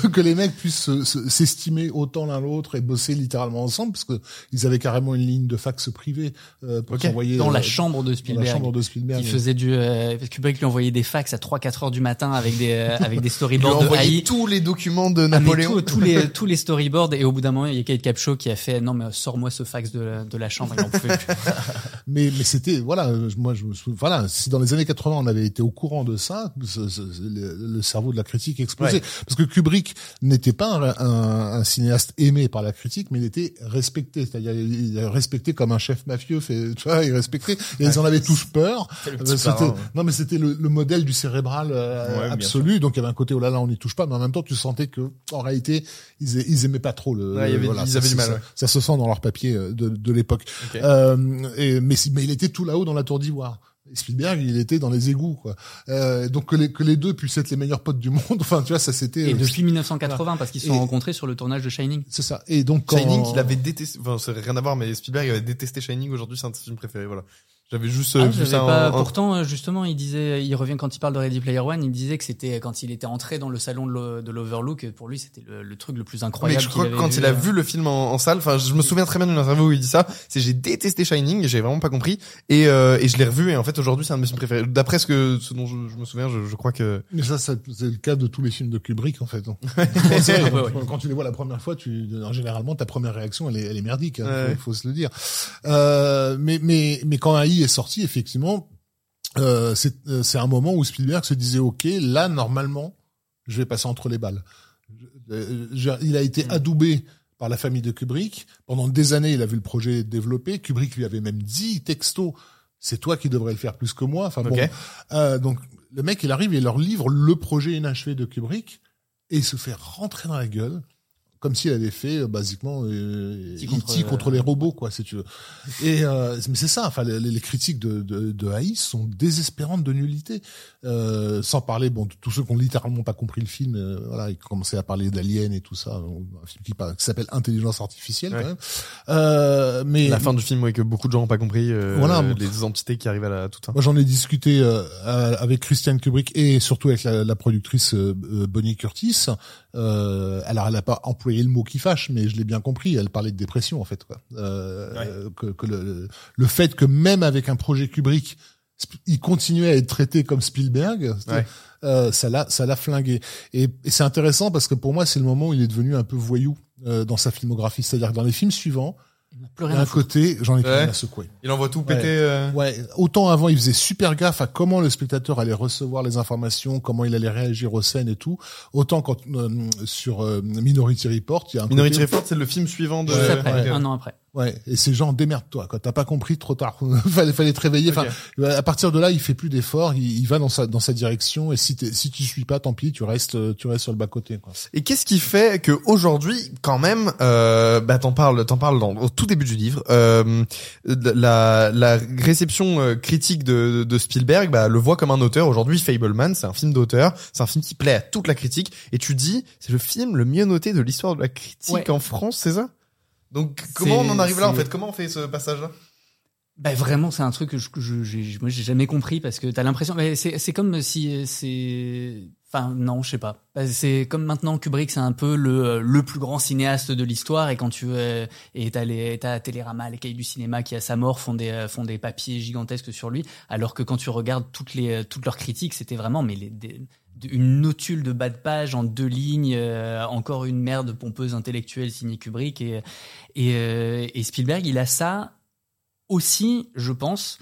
que, que les mecs puissent se- se- s'estimer autant l'un l'autre et bosser littéralement ensemble, parce que ils avaient carrément une ligne de fax privée euh, pour Ok. s'envoyer dans euh, la chambre de dans la Spielberg. chambre de Spielberg. qui faisait du euh, Kubrick lui envoyait des fax à 3-4 heures du matin avec des euh, avec des Il storyboards de AI. tous les documents de Ah, Napoléon. tout- tous les tous les storyboards et au bout d'un moment il y a Kate Capshaw qui a fait non mais sors-moi ce fax de la, de la chambre il en pouvait plus. Mais, mais c'était, voilà, euh, moi, je me souviens, voilà, si dans les années 80, on avait été au courant de ça, ce- ce- le, le cerveau de la critique Ouais. Parce que Kubrick n'était pas un, un- un cinéaste aimé par la critique, mais il était respecté. C'est-à-dire, il est respecté comme un chef mafieux, fait, tu vois, il respectait. Et ils en avaient tous peur. Le Euh, ouais. non, mais c'était le, le modèle du cérébral euh, Ouais, absolu. Donc, il y avait un côté, oh là là, on n'y touche pas. Mais en même temps, tu sentais que, en réalité, ils, ils aimaient pas trop le, Ouais, voilà, ils ça, avaient du mal, ça- ouais. ça se sent dans leur papier euh, de, de l'époque. Euh, et, mais, mais il était tout là-haut dans la tour d'ivoire. Spielberg, il était dans les égouts, quoi. Euh, donc que les, que les deux puissent être les meilleurs potes du monde, enfin, tu vois, ça c'était. Et euh, depuis 1980 parce qu'ils se sont Et- rencontrés sur le tournage de Shining. C'est ça. Et donc quand... Shining, il avait détesté. Enfin, c'est rien à voir, mais Spielberg avait détesté Shining. Aujourd'hui, c'est un de ses films préférés. Voilà. J'avais juste euh, Ah, vu j'avais ça pas- en- Pourtant, euh, justement, il disait, il revient quand il parle de Ready Player One, il disait que c'était quand il était entré dans le salon de l'O- de l'Overlook, pour lui, c'était le, le truc le plus Mais incroyable. je crois que quand il a euh. vu le film en, en salle, enfin, je me souviens très bien d'une interview où il dit ça. C'est j'ai détesté Shining, j'ai vraiment pas compris, et euh, et je l'ai revu, et en fait aujourd'hui c'est un de mes films préférés. D'après ce que ce dont je, je me souviens, je, je crois que Mais ça, ça, c'est le cas de tous les films de Kubrick, en fait. C'est vrai, quand, quand tu les vois la première fois, tu, généralement, ta première réaction, elle est, elle est merdique. hein, Ouais. faut, faut se le dire. Euh, mais, mais, mais quand AI est sorti, effectivement, euh, c'est, euh, c'est un moment où Spielberg se disait, ok, là, normalement, je vais passer entre les balles. Euh, il a été adoubé par la famille de Kubrick. Pendant des années, il a vu le projet développé. Kubrick lui avait même dit texto, c'est toi qui devrais le faire plus que moi. Enfin bon, euh, donc le mec, il arrive et il leur livre le projet inachevé de Kubrick et il se fait rentrer dans la gueule comme s'il avait fait euh, basiquement euh, contre, contre, euh, les robots quoi si tu veux et euh, mais c'est ça enfin les, les critiques de, de, de AI sont désespérantes de nullité euh, sans parler bon de tous ceux qui ont littéralement pas compris le film euh, voilà ils commençaient à parler d'Alien et tout ça un film qui, s'appelle Intelligence artificielle Ouais. quand même euh, mais la fin du film, ouais, que beaucoup de gens ont pas compris, euh, Voilà. les entités qui arrivent à la toute fin. Moi, j'en ai discuté euh, euh, avec Christiane Kubrick et surtout avec la, la productrice euh, euh, Bonnie Curtis. Euh, alors, elle a pas employé le mot qui fâche, mais je l'ai bien compris. Elle parlait de dépression, en fait. Quoi. Euh, Ouais. que, que le, le fait que même avec un projet Kubrick, il continuait à être traité comme Spielberg. Ouais. Euh, ça l'a, ça l'a flingué. Et, et c'est intéressant parce que pour moi, c'est le moment où il est devenu un peu voyou euh, dans sa filmographie. C'est-à-dire que dans les films suivants, Il n'a plus rien à côté, j'en ai plus Ouais. rien à secouer. Il envoie tout Ouais. péter. euh, Ouais, autant avant il faisait super gaffe à comment le spectateur allait recevoir les informations, comment il allait réagir aux scènes et tout. Autant quand euh, sur euh, Minority Report, il y a un Minority côté, Report, c'est le film suivant de. Juste Ouais, après, Ok. un an après. Ouais, et ces gens démerde-toi quand t'as pas compris trop tard. fallait fallait te réveiller. Enfin, à partir de là, il fait plus d'efforts, il, il va dans sa dans sa direction et si t'es- si tu suis pas, tant pis, tu restes euh, tu restes sur le bas côté. Quoi. Et qu'est-ce qui fait que aujourd'hui, quand même, euh, bah t'en parles, t'en parles dans, au tout début du livre, euh, la, la réception euh, critique de, de Spielberg, bah le voit comme un auteur. Aujourd'hui, Fableman, c'est un film d'auteur, c'est un film qui plaît à toute la critique. Et tu dis, c'est le film le mieux noté de l'histoire de la critique Ouais. en France, c'est ça? Donc comment on en arrive là en fait? Comment on fait ce passage-là? Bah vraiment, c'est un truc que je, je j'ai, moi j'ai jamais compris parce que t'as l'impression, mais c'est c'est comme si euh, c'est, enfin non, je sais pas. Bah, C'est comme maintenant Kubrick, c'est un peu le le plus grand cinéaste de l'histoire et quand tu euh, et t'as les t'as Télérama, les cahiers du cinéma qui à sa mort font des euh, font des papiers gigantesques sur lui, alors que quand tu regardes toutes les euh, toutes leurs critiques, c'était vraiment mais les, des- une notule de bas de page en deux lignes, euh, encore une merde pompeuse intellectuelle signée Kubrick et et, euh, et Spielberg, il a ça aussi, je pense,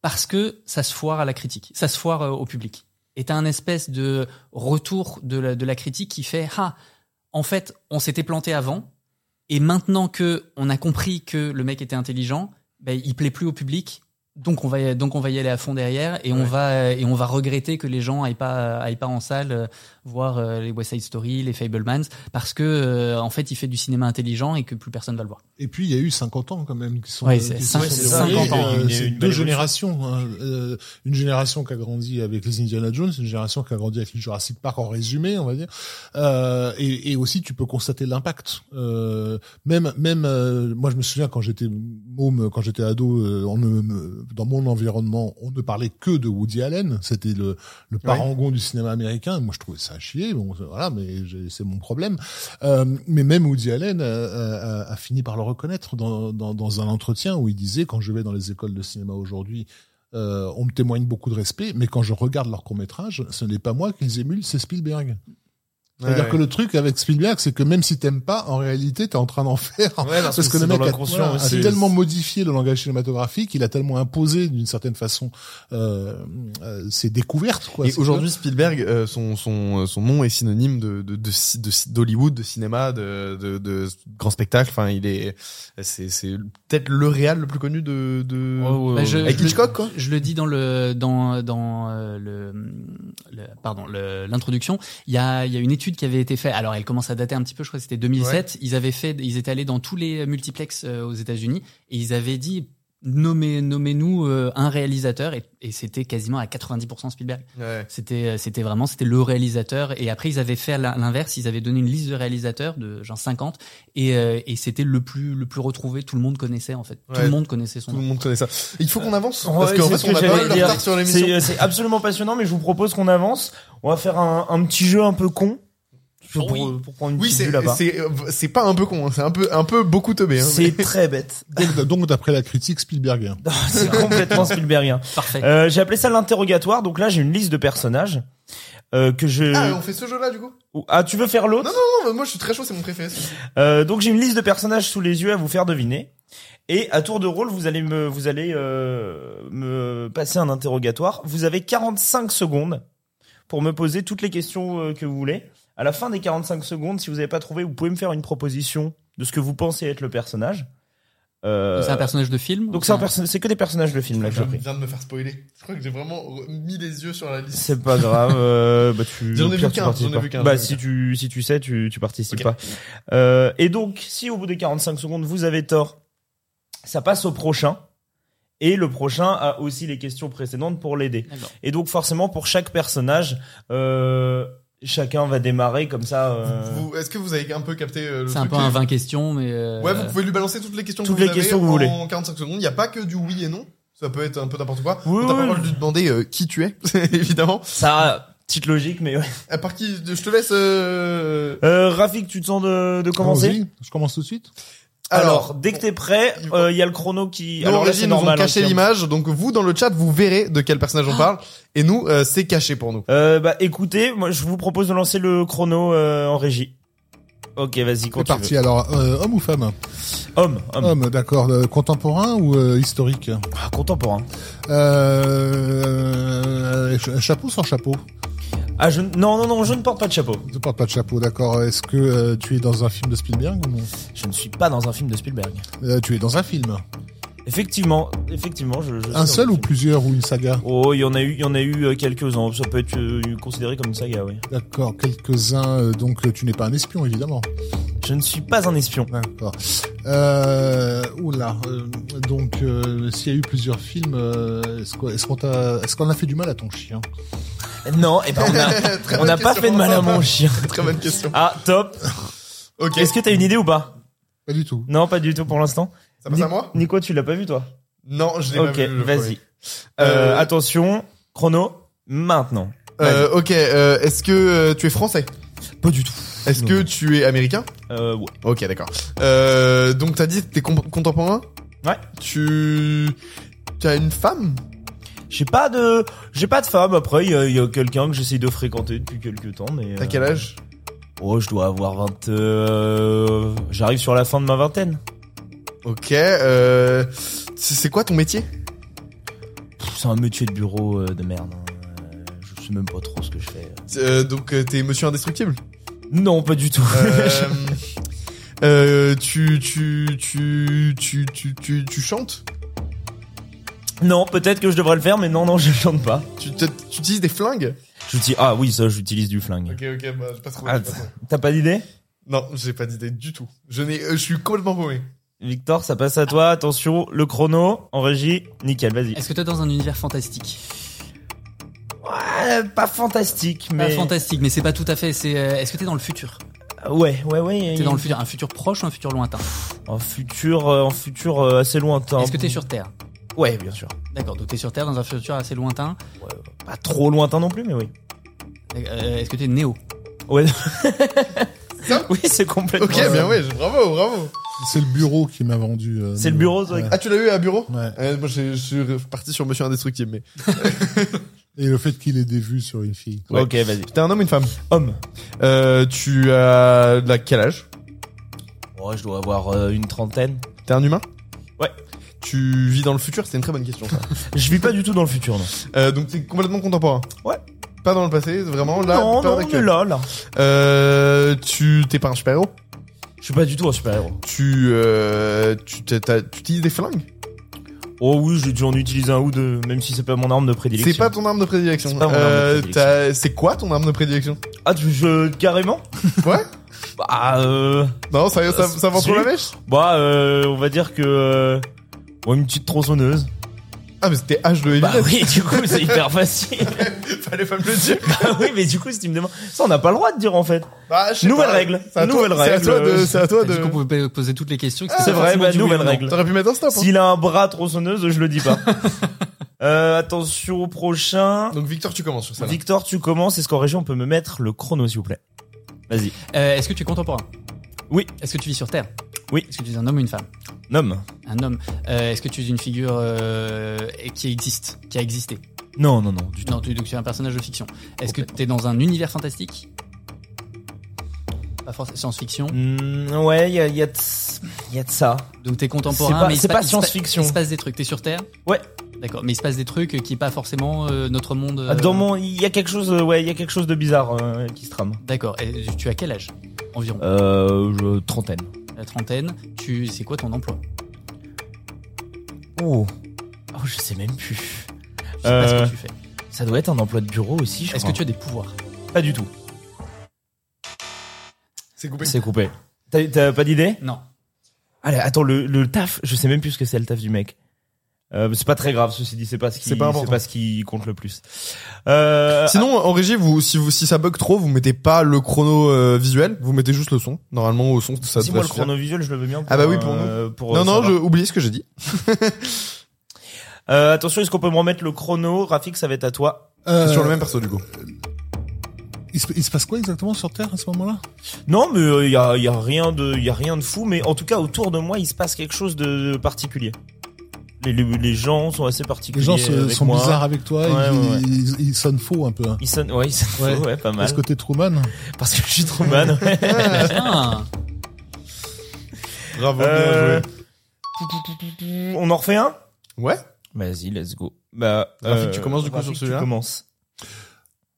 parce que ça se foire à la critique, ça se foire euh, au public. Et t'as un espèce de retour de la, critique qui fait ah en fait on s'était planté avant et maintenant que on a compris que le mec était intelligent, ben il plaît plus au public donc on va y- donc on va y aller à fond derrière et on va et on va regretter que les gens aillent pas aillent pas en salle euh, voir euh, les West Side Story, les Fablemans parce que euh, en fait il fait du cinéma intelligent et que plus personne va le voir. Et puis il y a eu 50 ans quand même qui sont, Ouais, c'est qui cinq- se c'est sont ça, déroulés. 50 ans, une- deux générations. hein. Une génération qui a grandi avec les Indiana Jones, une génération qui a grandi avec les Jurassic Park en résumé, on va dire. Euh, et, et aussi tu peux constater l'impact. Euh, même même euh, moi je me souviens quand j'étais môme, quand j'étais ado, euh, on ne, dans mon environnement, on ne parlait que de Woody Allen. C'était le, le parangon du cinéma américain. Moi je trouvais ça à chier. Bon voilà, mais c'est mon problème. Euh, mais même Woody Allen a, a fini par le reconnaître dans, dans, dans un entretien où il disait quand je vais dans les écoles de cinéma aujourd'hui, euh, on me témoigne beaucoup de respect, mais quand je regarde leurs courts métrages, ce n'est pas moi qu'ils émulent, c'est Spielberg. C'est-à-dire Ouais. que le truc avec Spielberg, c'est que même si t'aimes pas, en réalité, t'es en train d'en faire. Ouais, parce parce que que le mec a, voilà, a tellement modifié le langage cinématographique, il a tellement imposé d'une certaine façon euh, euh, ses découvertes. Quoi, Et aujourd'hui, Spielberg, euh, son son euh, son nom est synonyme de de de de d'Hollywood, de cinéma, de de de grand spectacle. Enfin, il est c'est c'est peut-être le réal le plus connu de de Bah, je- avec je le- Hitchcock quoi. Je le dis dans le dans dans euh, le, le pardon l'introduction. Il y a il y a une étude qui avait été faite. Alors elle commence à dater un petit peu. Je crois que c'était 2007. Ils avaient fait ils étaient allés dans tous les multiplex euh, aux États-Unis et ils avaient dit nommez nommez-nous euh, un réalisateur et, et c'était quasiment à 90% Spielberg. Ouais. C'était euh, c'était vraiment c'était le réalisateur et après ils avaient fait l'in- l'inverse. Ils avaient donné une liste de réalisateurs de genre 50 et euh, et c'était le plus le plus retrouvé. Tout le monde connaissait en fait. Tout Ouais. le monde connaissait son Tout nom. le monde connaît ça. Il faut qu'on avance Ouais, parce qu'en c'est fait ce on que a pas j'allais mal de dire. retard sur l'émission. C'est c'est absolument passionnant, mais je vous propose qu'on avance. On va faire un, un petit jeu un peu con. Pour, Oui. pour prendre une Oui, petite c'est vue là-bas. c'est c'est pas un peu con, hein, c'est un peu un peu beaucoup teubé. Hein, C'est très bête. Donc, donc, d'après la critique Spielberg. c'est complètement Spielbergien. Parfait. Euh, j'ai appelé ça l'interrogatoire. Donc là, j'ai une liste de personnages euh, que je. Ah, on fait ce jeu-là du coup Ou- Ah, tu veux faire l'autre Non, non, non, moi je suis très chaud, c'est mon préféré. Euh, donc j'ai une liste de personnages sous les yeux à vous faire deviner. Et à tour de rôle, vous allez me, vous allez euh, me passer un interrogatoire. Vous avez 45 secondes pour me poser toutes les questions euh, que vous voulez. À la fin des 45 secondes, si vous n'avez pas trouvé, vous pouvez me faire une proposition de ce que vous pensez être le personnage. Euh, C'est un personnage de film donc c'est un perso- c'est que des personnages de film là que Je pris. viens de me faire spoiler. Je crois que j'ai vraiment re- mis les yeux sur la liste. C'est pas grave. Euh, bah tu. J'en ai au pire, vu tu qu'un, participes j'en ai pas. vu qu'un, Bah j'en ai vu si tu si tu sais, tu tu participes Ok. pas. Euh, et donc si au bout des 45 secondes vous avez tort, ça passe au prochain. Et le prochain a aussi les questions précédentes pour l'aider. D'accord. Et donc forcément pour chaque personnage, euh, chacun va démarrer comme ça. euh, Vous- Est-ce que vous avez un peu capté euh, le C'est un peu un 20 questions, mais. euh, Ouais, vous pouvez lui balancer toutes les questions Toutes que les vous avez questions que vous en voulez. 45 secondes. Il n'y a pas que du oui et non. Ça peut être un peu n'importe quoi. Oui, On t'a pas oui. le droit de lui demander euh, qui tu es, évidemment. Ça, petite logique, mais ouais. À part qui, je te laisse. Euh... Euh, Rafik, tu te sens de, de commencer? Allons-y, Je commence tout de suite. Alors, dès que t'es prêt, il- euh, y a le chrono qui. Nous, Alors là, c'est nous normal. ont caché hein, l'image, donc vous dans le chat vous verrez de quel personnage on parle, et nous euh, c'est caché pour nous. Euh, bah écoutez, moi je vous propose de lancer le chrono euh, en régie. Ok, vas-y, C'est continue. parti. Alors, euh, homme ou femme Homme, homme. Homme, d'accord. Euh, contemporain ou euh, historique Ah, contemporain. ch- Chapeau sans chapeau Ah, je... non, non, non, je ne porte pas de chapeau. Je porte pas de chapeau, d'accord. Est-ce que euh, tu es dans un film de Spielberg ou non? Je ne suis pas dans un film de Spielberg. Euh, Tu es dans un film. Effectivement, effectivement, je. je Un seul ou film. plusieurs ou une saga? Oh, il y en a eu, il y en a eu euh, quelques-uns. Ça peut être euh, considéré comme une saga, oui. D'accord, quelques-uns. donc, tu n'es pas un espion, évidemment. Je ne suis pas un espion. D'accord. Euh, oula. euh, donc, s'il y a eu plusieurs films, est-ce qu'on est-ce qu'on t'a- est-ce qu'on a fait du mal à ton chien? Non, et ben on a, Très on bonne n'a pas question. fait de mal à mon chien. Très bonne question. Ah, top. Ok. Est-ce que t'as une idée ou pas Pas du tout. Non, pas du tout pour l'instant. Ça passe à moi Nico, tu l'as pas vu toi Non, je l'ai Ok, pas vu. le vas-y. premier. Euh, Euh, attention, chrono, maintenant. Euh, ok. euh, Est-ce que euh, tu es français Pas du tout. Est-ce que tu es américain Euh, ouais. Ok, d'accord. Euh, donc t'as dit que t'es com- contemporain Ouais. Tu tu as une femme J'ai pas de, j'ai pas de femme. Après, il y a, il y a quelqu'un que j'essaye de fréquenter depuis quelques temps, mais. T'as euh, quel âge? Oh, je dois avoir 20. Euh... J'arrive sur la fin de ma vingtaine. Ok. Euh, c'est quoi ton métier? C'est un métier de bureau euh, de merde. hein. Euh, Je sais même pas trop ce que je fais. Euh, Donc euh, t'es Monsieur Indestructible? Non, pas du tout. Euh, euh, tu, tu, tu, tu, tu, tu, tu chantes? Non, peut-être que je devrais le faire, mais non, non, je ne chante pas. Tu, tu, tu utilises des flingues? J'utilise, ah oui, ça, j'utilise du flingue. Ok, ok, bah, j'ai pas trop. Ah, pas. T'as pas d'idée? Non, j'ai pas d'idée du tout. Je n'ai, euh, je suis complètement paumé. Victor, ça passe à toi. Attention, le chrono en régie. Nickel, vas-y. Est-ce que t'es dans un univers fantastique? Ouais, pas fantastique, Pas mais fantastique, mais c'est pas tout à fait. C'est. euh, Est-ce que t'es dans le futur? Ouais, ouais, ouais. T'es dans le futur, un futur proche ou un futur lointain? En futur, euh, en futur euh, assez lointain. Est-ce que t'es sur Terre? Ouais, bien sûr. D'accord, donc t'es sur Terre dans un futur assez lointain. Pas trop lointain non plus, mais oui. Euh, Est-ce que t'es Néo Ouais. Ça? Oui, c'est complètement. Ok, bien ouais, bravo, bravo. C'est le bureau qui m'a vendu. euh, C'est le bureau, toi, Ouais. Ah, tu l'as eu à bureau? Ouais. Euh, Moi, j'ai- je suis parti sur Monsieur Indestructible, mais. Et le fait qu'il ait des vues sur une fille. Ouais. Ok, vas-y. T'es un homme ou une femme? Homme. euh, Tu as la quel âge? Oh, je dois avoir euh, une trentaine. T'es un humain? Ouais. Tu vis dans le futur C'est une très bonne question, ça. Je vis pas du tout dans le futur, non. euh, donc, t'es complètement contemporain Ouais. Pas dans le passé, vraiment là. non, pas non, on est là, là. Euh, tu t'es pas un super héros Je suis pas du tout un super héros. Tu euh, tu t'as- t'as- tu utilises des flingues? Oh oui, j'ai dû en utiliser un ou deux, même si c'est pas mon arme de prédilection. C'est pas ton arme de prédilection. C'est pas mon arme de Euh, prédilection. t'as- C'est quoi ton arme de prédilection? Ah, tu, je, carrément Ouais? Bah, euh, Non, ça, ça, ça vend si. trop la mèche? Bah, euh, on va dire que, euh, ouais, une petite tronçonneuse. Ah, mais c'était H de Bah oui, du coup, c'est hyper facile. Fallait pas me le dire. bah oui, mais du coup, si tu me demandes, ça, on n'a pas le droit de dire, en fait. Bah, je sais Nouvelle pas. règle. C'est à toi- Nouvelle C'est à règle. toi de, c'est à toi qu'on de. pouvait pas poser toutes les questions. Ah, C'est vrai, bah, nouvelle ou règle. T'aurais pu mettre un stop. hein. S'il a un bras tronçonneuse, je le dis pas. euh, attention au prochain. Donc, Victor, tu commences sur ça. Victor, tu commences. Est-ce qu'en région, on peut me mettre le chrono, s'il vous plaît? Vas-y. Euh, Est-ce que tu es contemporain? Oui. Est-ce que tu vis sur Terre Oui. Est-ce que tu es un homme ou une femme Nomme. Un homme. Euh, Est-ce que tu es une figure euh, qui existe, qui a existé Non, non, non, du tout. Non, tu, donc tu es un personnage de fiction. Est-ce que tu es dans un univers fantastique Pas forcément science-fiction. Mm, ouais, il y a, y, a de- y a de ça. Donc t'es contemporain, C'est pas- mais il c'est pas il se science-fiction. Il se passe des trucs. T'es sur Terre Ouais. D'accord, mais il se passe des trucs qui est pas forcément euh, notre monde. euh, Ah, Dans mon, il y a quelque chose, euh, ouais, il y a quelque chose de bizarre euh, qui se trame. D'accord. Et Tu as quel âge Environ? Euh, je- trentaine. La trentaine. Tu, c'est quoi ton emploi? Oh. Oh, je sais même plus. Je sais pas ce Euh, que tu fais. Ça doit être un emploi de bureau aussi, je Est-ce que tu as des pouvoirs? Pas du tout. C'est coupé. C'est coupé. T'as- T'as pas d'idée? Non. Allez, attends, le, le taf, je sais même plus ce que c'est le taf du mec. Euh, c'est pas très grave, ceci dit, c'est pas ce qui, C'est pas important. c'est pas ce qui compte le plus. Euh, Sinon, en régie, vous, si vous, si ça bug trop, vous mettez pas le chrono euh, visuel, vous mettez juste le son. Normalement, au son, ça si moi le suffire. chrono visuel, je le veux bien. Pour, Ah bah oui, pour euh, pour, Non, euh, non, je oubliez ce que j'ai dit. Euh, attention, est-ce qu'on peut me remettre le chrono? Rafik, ça va être à toi. Euh, C'est sur le même perso, du coup. il, se, il se passe quoi exactement sur Terre à ce moment-là? Non, mais il y a, y a rien de, y a rien de fou, mais en tout cas autour de moi, il se passe quelque chose de particulier. Les, les, les gens sont assez particuliers. Les gens se- avec sont moi. bizarres avec toi, Ouais, ils, ouais. Ils, ils sonnent faux un peu. hein. Ils sonnent, ouais, ils sonnent Ouais. faux, ouais, pas mal. Est-ce que t'es Truman Parce que je suis trop man. ouais. Bien. Bravo, Euh, bien joué. On en refait un? Ouais. Vas-y, let's go. Bah, Rafik, tu commences du coup Rafik, sur celui-là? Tu commences.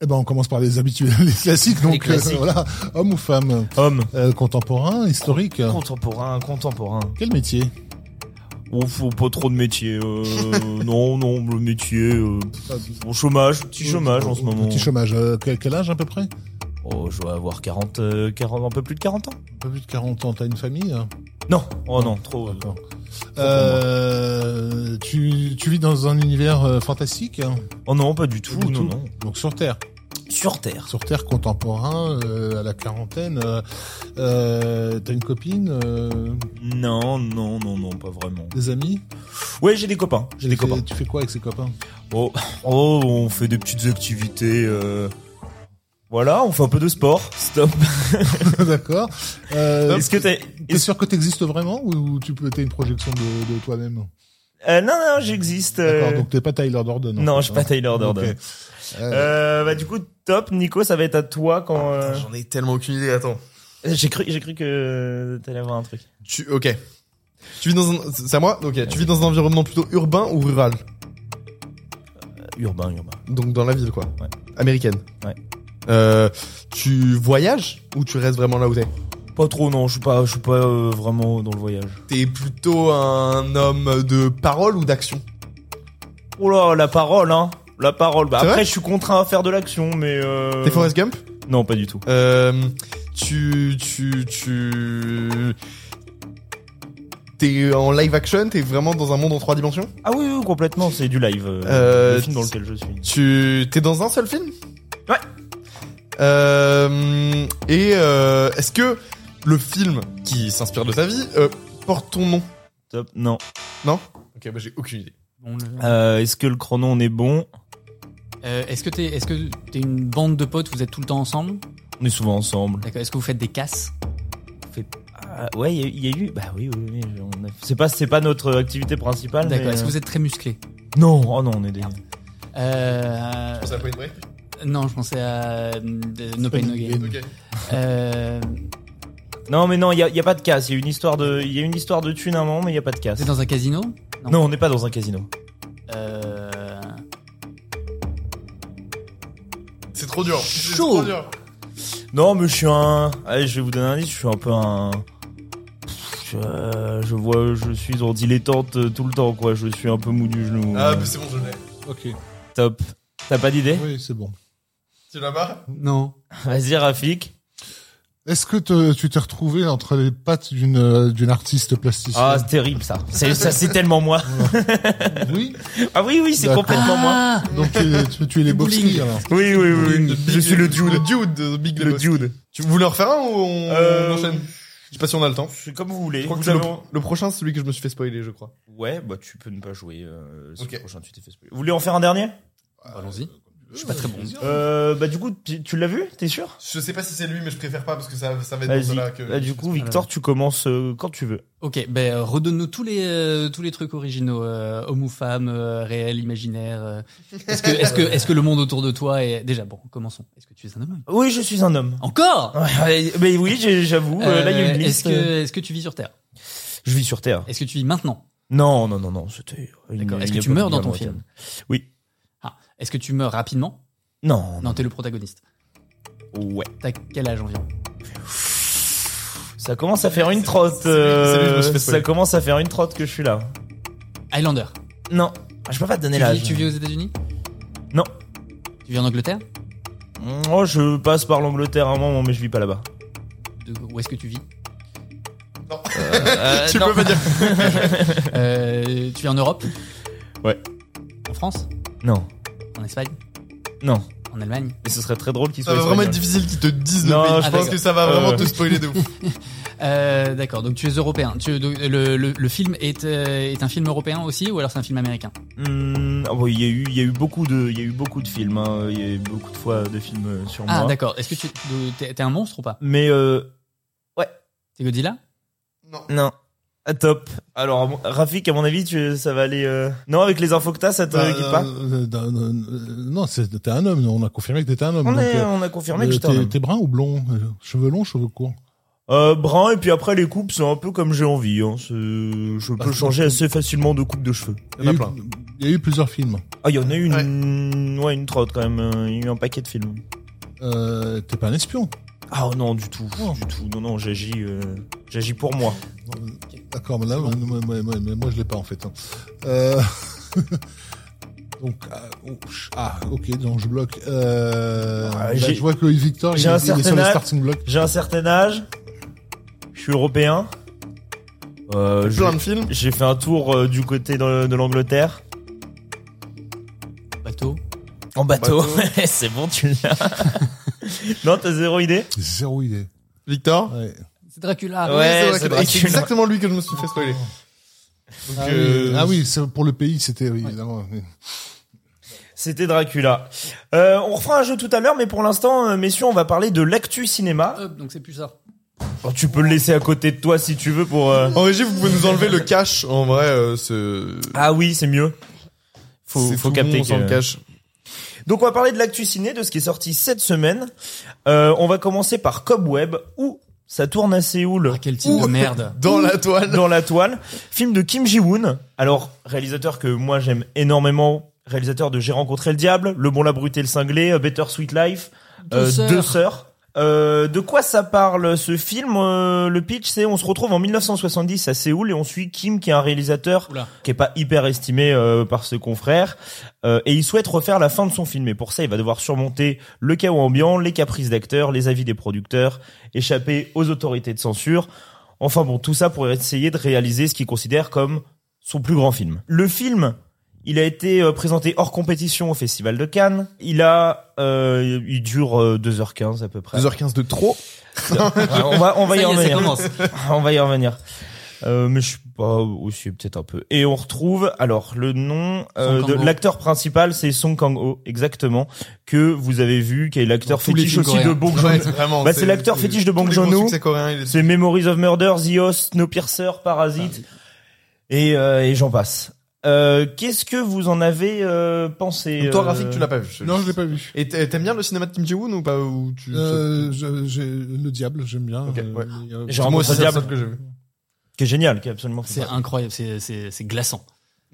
Eh ben, on commence par les habitudes, les classiques. Donc, classiques. euh, voilà, homme ou femme, Homme. euh, contemporain, historique. Contemporain, contemporain. Quel métier? Oh, faut pas trop de métier. Euh, non, non, le métier. Euh, bon, chômage, petit chômage en ce moment. Petit chômage. Euh, quel, quel âge à peu près? Un Oh, je dois avoir 40, euh, 40, un peu plus de 40 ans. peu plus de 40 ans. T'as une famille hein? Non, oh non, trop. D'accord. pour Euh, tu, tu vis dans un univers euh, fantastique hein? Oh non, pas du tout, Du non, tout. non. Donc sur Terre. Sur Terre. Sur Terre contemporain, euh, à la quarantaine. Euh, euh, T'as une copine euh, Non, non, non, non, pas vraiment. Des amis Ouais, j'ai des copains. J'ai des Tu fais- copains. Tu fais quoi avec ces copains? Oh, oh, on fait des petites activités. Euh... Voilà, on fait un peu de sport. Stop. D'accord. Euh, Est-ce que t'as... T'es est-ce- sûr que t'existes vraiment ou tu peux t'es une projection de, de toi-même? Euh, non, non, j'existe. euh, D'accord, donc t'es pas Tyler Durden. en Non, je suis pas hein. Tyler Durden. Ok. Euh, Euh, bah du coup, top. Nico, ça va être à toi quand. euh, J'en ai tellement aucune idée, attends. J'ai cru, j'ai cru que t'allais avoir un truc. Tu, ok. Tu vis dans un, c'est à moi? Ok. Tu vis dans un environnement plutôt urbain ou rural? Euh, urbain, urbain. Donc dans la ville, quoi. Ouais. Américaine. Ouais. Euh, tu voyages ou tu restes vraiment là où t'es? Pas trop, non. Je suis pas, je suis pas euh, vraiment dans le voyage. T'es plutôt un homme de parole ou d'action? Oh là, la parole, hein. La parole. Bah, C'est après, je suis contraint à faire de l'action, mais. Euh... T'es Forrest Gump? Non, pas du tout. euh, Tu... Tu... Tu... T'es en live action? T'es vraiment dans un monde en trois dimensions? Ah oui, oui, complètement. C'est du live. euh, Euh, le film dans lequel je suis. Tu... T'es dans un seul film? Ouais. Euh, et euh, est-ce que le film qui s'inspire de ta vie euh, porte ton nom Top. Non. Non? Ok, bah j'ai aucune idée. Bon, le- Euh, Est-ce que le chrono on est bon? Euh, est-ce que t'es, est-ce que t'es une bande de potes, vous êtes tout le temps ensemble? On est souvent ensemble. D'accord. Est-ce que vous faites des casses? Ah, ouais, il y, a- il y a eu. Bah oui, oui, oui. on a- C'est pas, c'est pas notre activité principale. D'accord. mais, Est-ce que vous êtes très musclé? Non, oh non, on est des. euh, à Point Break Non, je pensais à euh, No Pain No Gain. Ok. Euh, Non, mais non, il y a, il y a pas de casse. Il y a une histoire de, il y a une histoire de thune à un moment, mais il y a pas de casse. êtes dans un casino Non, on n'est pas dans un casino. Euh, C'est trop dur. C'est Chaud. trop dur. Non, mais je suis un. Allez, je vais vous donner un indice. Je suis un peu un. Je, euh, je vois, je suis en dilettante euh, tout le temps, quoi. Je suis un peu mou du genou. Ah, mais c'est bon, je l'ai. Ok. Top. T'as pas d'idée? Oui, c'est bon. Tu l'as pas? Non. Vas-y, Rafik. Est-ce que te- tu t'es retrouvé entre les pattes d'une euh, d'une artiste plasticienne Ah, c'est terrible ça. C'est ça, c'est tellement moi. Oui. Ah oui, oui, c'est complètement moi. Donc tu, es- tu, es les Bobsleigh alors. Oui, oui, oui. Je suis le dude. Le dude de Big Le Lebowski. dude. Tu voulais en refaire un ou on, Euh, on enchaîne Je sais pas si on a le temps. C'est comme vous voulez. Je crois que Vous le, avez- le prochain, c'est celui que je me suis fait spoiler, je crois. Ouais, bah tu peux ne pas jouer. Euh, c'est Ok. le prochain, tu t'es fait spoiler. Vous voulez en faire un dernier? Allons-y. Je suis pas très bon. euh, Bah du coup, tu, tu l'as vu? T'es sûr? Je sais pas si c'est lui, mais je préfère pas parce que ça, ça va être dans Vas-y. cela que. Bah, du coup, Victor, tu commences euh, quand tu veux. Ok, ben euh, redonne-nous tous les euh, tous les trucs originaux, euh, homme ou femme, euh, réel, imaginaire. euh. Est-ce que est-ce que est-ce que le monde autour de toi est déjà bon Commençons. Est-ce que tu es un homme? Oui, je suis un homme. Encore? Ouais, mais oui, j'ai- j'avoue. euh, là, il y a une Euh, liste. Est-ce que est-ce que tu vis sur Terre? Je vis sur Terre. Est-ce que tu vis maintenant? Non, non, non, non. C'était. une- D'accord. Est-ce une que tu meurs dans ton film? Oui. Ah. Est-ce que tu meurs rapidement? Non, Non, t'es le protagoniste. Ouais. T'as quel âge environ? Ça commence à faire une trotte. c'est c'est euh, ça commence à faire une trotte que je suis là. Highlander. Non, je peux pas te donner Tu vis, l'âge. tu vis aux États-Unis? Non. Tu vis en Angleterre? Oh, je passe par l'Angleterre un moment, mais je vis pas là-bas. De- Où est-ce que tu vis? Euh, Tu non. peux pas dire. euh, Tu vis en Europe? Ouais. En France? Non, En Espagne non. En Allemagne Et ce serait très drôle qu'il Ça soit va vraiment être difficile qu'ils te disent Non, le pays. je Je Ah, pense d'accord. que ça va vraiment Euh. te spoiler de ouf. Euh, D'accord, donc tu es européen. Tu, donc, le, le, le film est, euh, est un film européen aussi ou alors c'est un film américain Hmm, ah bon, il y a eu, il y a eu beaucoup de, il y a eu beaucoup de films. hein. Il y a eu beaucoup de fois de films euh, sur Ah moi. d'accord, est-ce que tu de- t'es t'es un monstre ou pas? Mais euh, T'es Godzilla? Non. non. Ah, top. Alors, Rafik, à mon avis, tu, ça va aller. euh, Non, avec les infos que t'as, ça te Bah, pas euh, euh, non, c'est- t'es un homme. On a confirmé que t'étais un homme. on, donc, est- euh, on a confirmé que j'étais un t'es homme. t'es brun ou blond Cheveux longs, cheveux courts Euh, brun et puis après les coupes c'est un peu comme j'ai envie. Hein. Je peux Bah, changer assez facilement de coupe de cheveux. Il y en a eu- plein. Il y a eu plusieurs films. Ah il y en a eu une, ouais, une trotte quand même. euh, Il y a eu un paquet de films. Euh, t'es pas un espion? Ah non du tout, Oh. du tout. Non non j'agis, euh, j'agis pour moi. Euh, D'accord, mais là, moi, moi, moi, moi, moi, moi, je l'ai pas en fait. hein. Euh... Donc, ch- ah, ok, donc je bloque. Euh... Ah, bah, j'ai- je vois que Victor, il, j'ai un est- il est sur certain les âge. starting blocks. J'ai un certain âge. Je suis européen. Euh, Plein j'ai- de films. j'ai fait un tour euh, du côté de, de l'Angleterre. Bateau En bateau. Bateau. c'est bon tu l'as. non t'as zéro idée? Zéro idée. Victor? Ouais. C'est Dracula. Ouais, c'est que- exactement lui que je me suis fait spoiler. Donc, Ah, euh, oui, ah oui, c'est pour le pays, c'était oui, évidemment. C'était Dracula. Euh, on refera un jeu tout à l'heure, mais pour l'instant, euh, messieurs, on va parler de l'actu cinéma. Hop, donc c'est plus ça. Oh, tu peux le laisser à côté de toi si tu veux pour. euh, En régie, vous pouvez nous enlever le cache. En vrai, euh, c'est. Ah oui, c'est mieux. Faut, faut tout capter bon sans que- le cache. Donc on va parler de l'actu ciné, de ce qui est sorti cette semaine. Euh, on va commencer par Cobweb, où ça tourne à Séoul. Ah, quel type de merde. Dans la toile. dans la toile. Film de Kim Ji-woon. Alors, réalisateur que moi j'aime énormément. Réalisateur de J'ai rencontré le diable, Le bon, la brute et le cinglé, euh, Better Sweet Life, Deux euh, sœurs. Deux sœurs. Euh, de quoi ça parle ce film Euh, Le pitch, c'est on se retrouve en 1970 à Séoul et on suit Kim, qui est un réalisateur Oula. qui est pas hyper estimé euh, par ses confrères, euh, et il souhaite refaire la fin de son film. Et pour ça, il va devoir surmonter le chaos ambiant, les caprices d'acteurs, les avis des producteurs, échapper aux autorités de censure. Enfin bon, tout ça pour essayer de réaliser ce qu'il considère comme son plus grand film. Le film, il a été euh, présenté hors compétition au Festival de Cannes. Il a, euh, il dure euh, 2h15 à peu près. 2h15 de trop. Ouais, on va, on va Ça y, revenir. commence. on va y revenir. Euh, mais je suis pas aussi peut-être un peu. Et on retrouve alors le nom euh, Song de Kang-ho. l'acteur principal, c'est Song Kang-ho, exactement, que vous avez vu, qui est l'acteur fétiche aussi de. Bong Ouais, Joon-ho. vraiment. Bah, c'est l'acteur fétiche de Bong Joon-ho. C'est Memories of Murder, The Host, Snowpiercer, Parasite, et, euh, et j'en passe. Euh, Qu'est-ce que vous en avez euh, pensé Donc, Toi, euh, graphique, tu l'as pas vu. je- Non, je l'ai pas vu. Et t'a- t'aimes bien le cinéma de Kim Ji-woon ou pas ou tu... Euh, je- j'ai le diable, j'aime bien. Ok, euh, ouais. mais, euh, J'ai Moi rencontré aussi, le diable, que j'ai vu. qui est génial, qui est absolument C'est incroyable, c'est, c'est, c'est glaçant.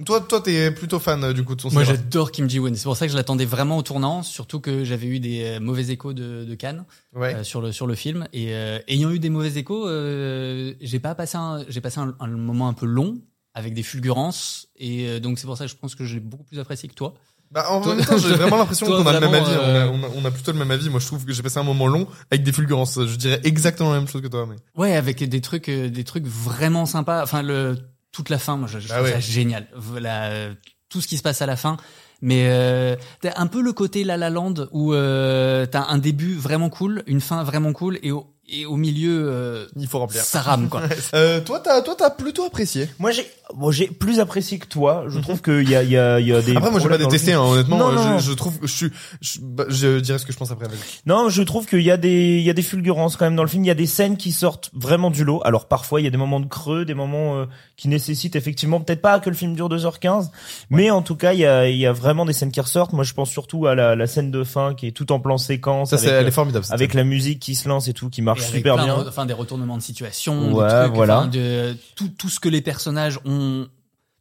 Toi, toi, t'es plutôt fan euh, du coup de son Moi, cinéma. j'adore Kim Ji-woon. C'est pour ça que je l'attendais vraiment au tournant, surtout que j'avais eu des euh, mauvais échos de, de Cannes Ouais. euh, sur le sur le film. Et euh, ayant eu des mauvais échos, euh, j'ai pas passé un, j'ai passé un, un moment un peu long avec des fulgurances. Et euh, donc c'est pour ça que je pense que j'ai beaucoup plus apprécié que toi. Bah, en Toi- même temps, j'ai vraiment l'impression qu'on a le même avis. euh, On, a, on, plutôt le même avis. Moi, je trouve que j'ai passé un moment long avec des fulgurances. Je dirais exactement la même chose que toi. Mais... Ouais, avec des trucs, euh, des trucs vraiment sympas. Enfin, le toute la fin, moi, je, je Ah trouve ouais. ça génial. Euh, tout ce qui se passe à la fin. Mais euh, t'as un peu le côté La La Land où euh, t'as un début vraiment cool, une fin vraiment cool, et au, et au milieu, euh, Il faut remplir. ça rame quoi. Euh, toi, t'as, toi, t'as plutôt apprécié. Moi j'ai bon, j'ai plus apprécié que toi. Je trouve qu'il y a il y a il y a des Après, moi, je vais pas film. Hein, honnêtement, Non, non. je, je trouve, je suis, je, bah, je dirais ce que je pense après. vas-y. Non, je trouve qu'il y a des il y a des fulgurances quand même dans le film. Il y a des scènes qui sortent vraiment du lot. Alors parfois il y a des moments de creux, des moments euh, qui nécessitent effectivement peut-être pas que le film dure 2h15, mais en tout cas il y a il y a vraiment des scènes qui ressortent. Moi je pense surtout à la, la scène de fin qui est tout en plan séquence Ça, c'est, elle est euh, formidable. cette avec la musique qui se lance et tout qui Et marche super plein bien. enfin des retournements de situation, Ouais, des trucs, voilà. enfin, de tout tout ce que les personnages ont,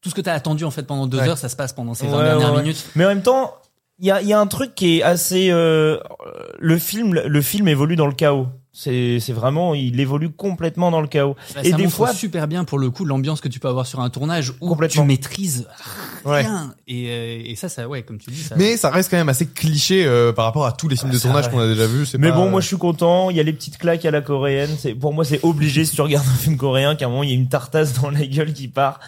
tout ce que t'as attendu en fait pendant deux Ouais. heures, ça se passe pendant ces Ouais, 20 dernières minutes. Mais en même temps, il y a, il y a un truc qui est assez. euh, le film, le film évolue dans le chaos. C'est, c'est vraiment, il évolue complètement dans le chaos. Bah, Et ça des fois- super bien pour le coup l'ambiance que tu peux avoir sur un tournage où tu maîtrises Ouais. rien. Et, euh, et ça, ça, ouais, comme tu dis, ça. Mais ça reste quand même assez cliché euh, par rapport à tous les films de ça tournage qu'on a déjà vus. Mais pas- bon, moi je suis content. Il y a les petites claques à la coréenne. C'est pour moi c'est obligé si tu regardes un film coréen qu'à un moment il y a une tartasse dans la gueule qui part.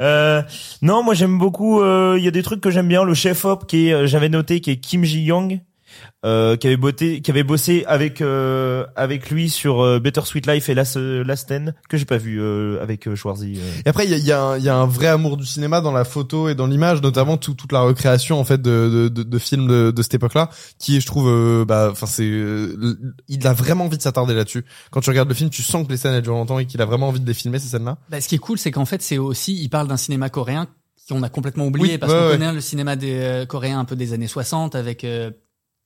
Euh, non, moi j'aime beaucoup. euh, Il y a des trucs que j'aime bien. Le chef op qui est, euh, j'avais noté, qui est Kim Ji Young. Euh, qui avait bossé, qui avait bossé avec euh, avec lui sur euh, Better Sweet Life et Last Last End que j'ai pas vu euh, avec euh, Schwarzy. euh. Et après, il y a, il y, a un- il y a un vrai amour du cinéma dans la photo et dans l'image, notamment tout- toute la recréation en fait de, de, de, de films de, de cette époque-là, qui je trouve, euh, bah, enfin c'est, euh, il a vraiment envie de s'attarder là-dessus. Quand tu regardes le film, tu sens que les scènes elles durent longtemps et qu'il a vraiment envie de les filmer ces scènes-là. Bah, ce qui est cool, c'est qu'en fait, c'est aussi, il parle d'un cinéma coréen qu'on a complètement oublié Oui, parce ouais, qu'on ouais. connaît le cinéma des euh, coréens un peu des années 60 avec euh,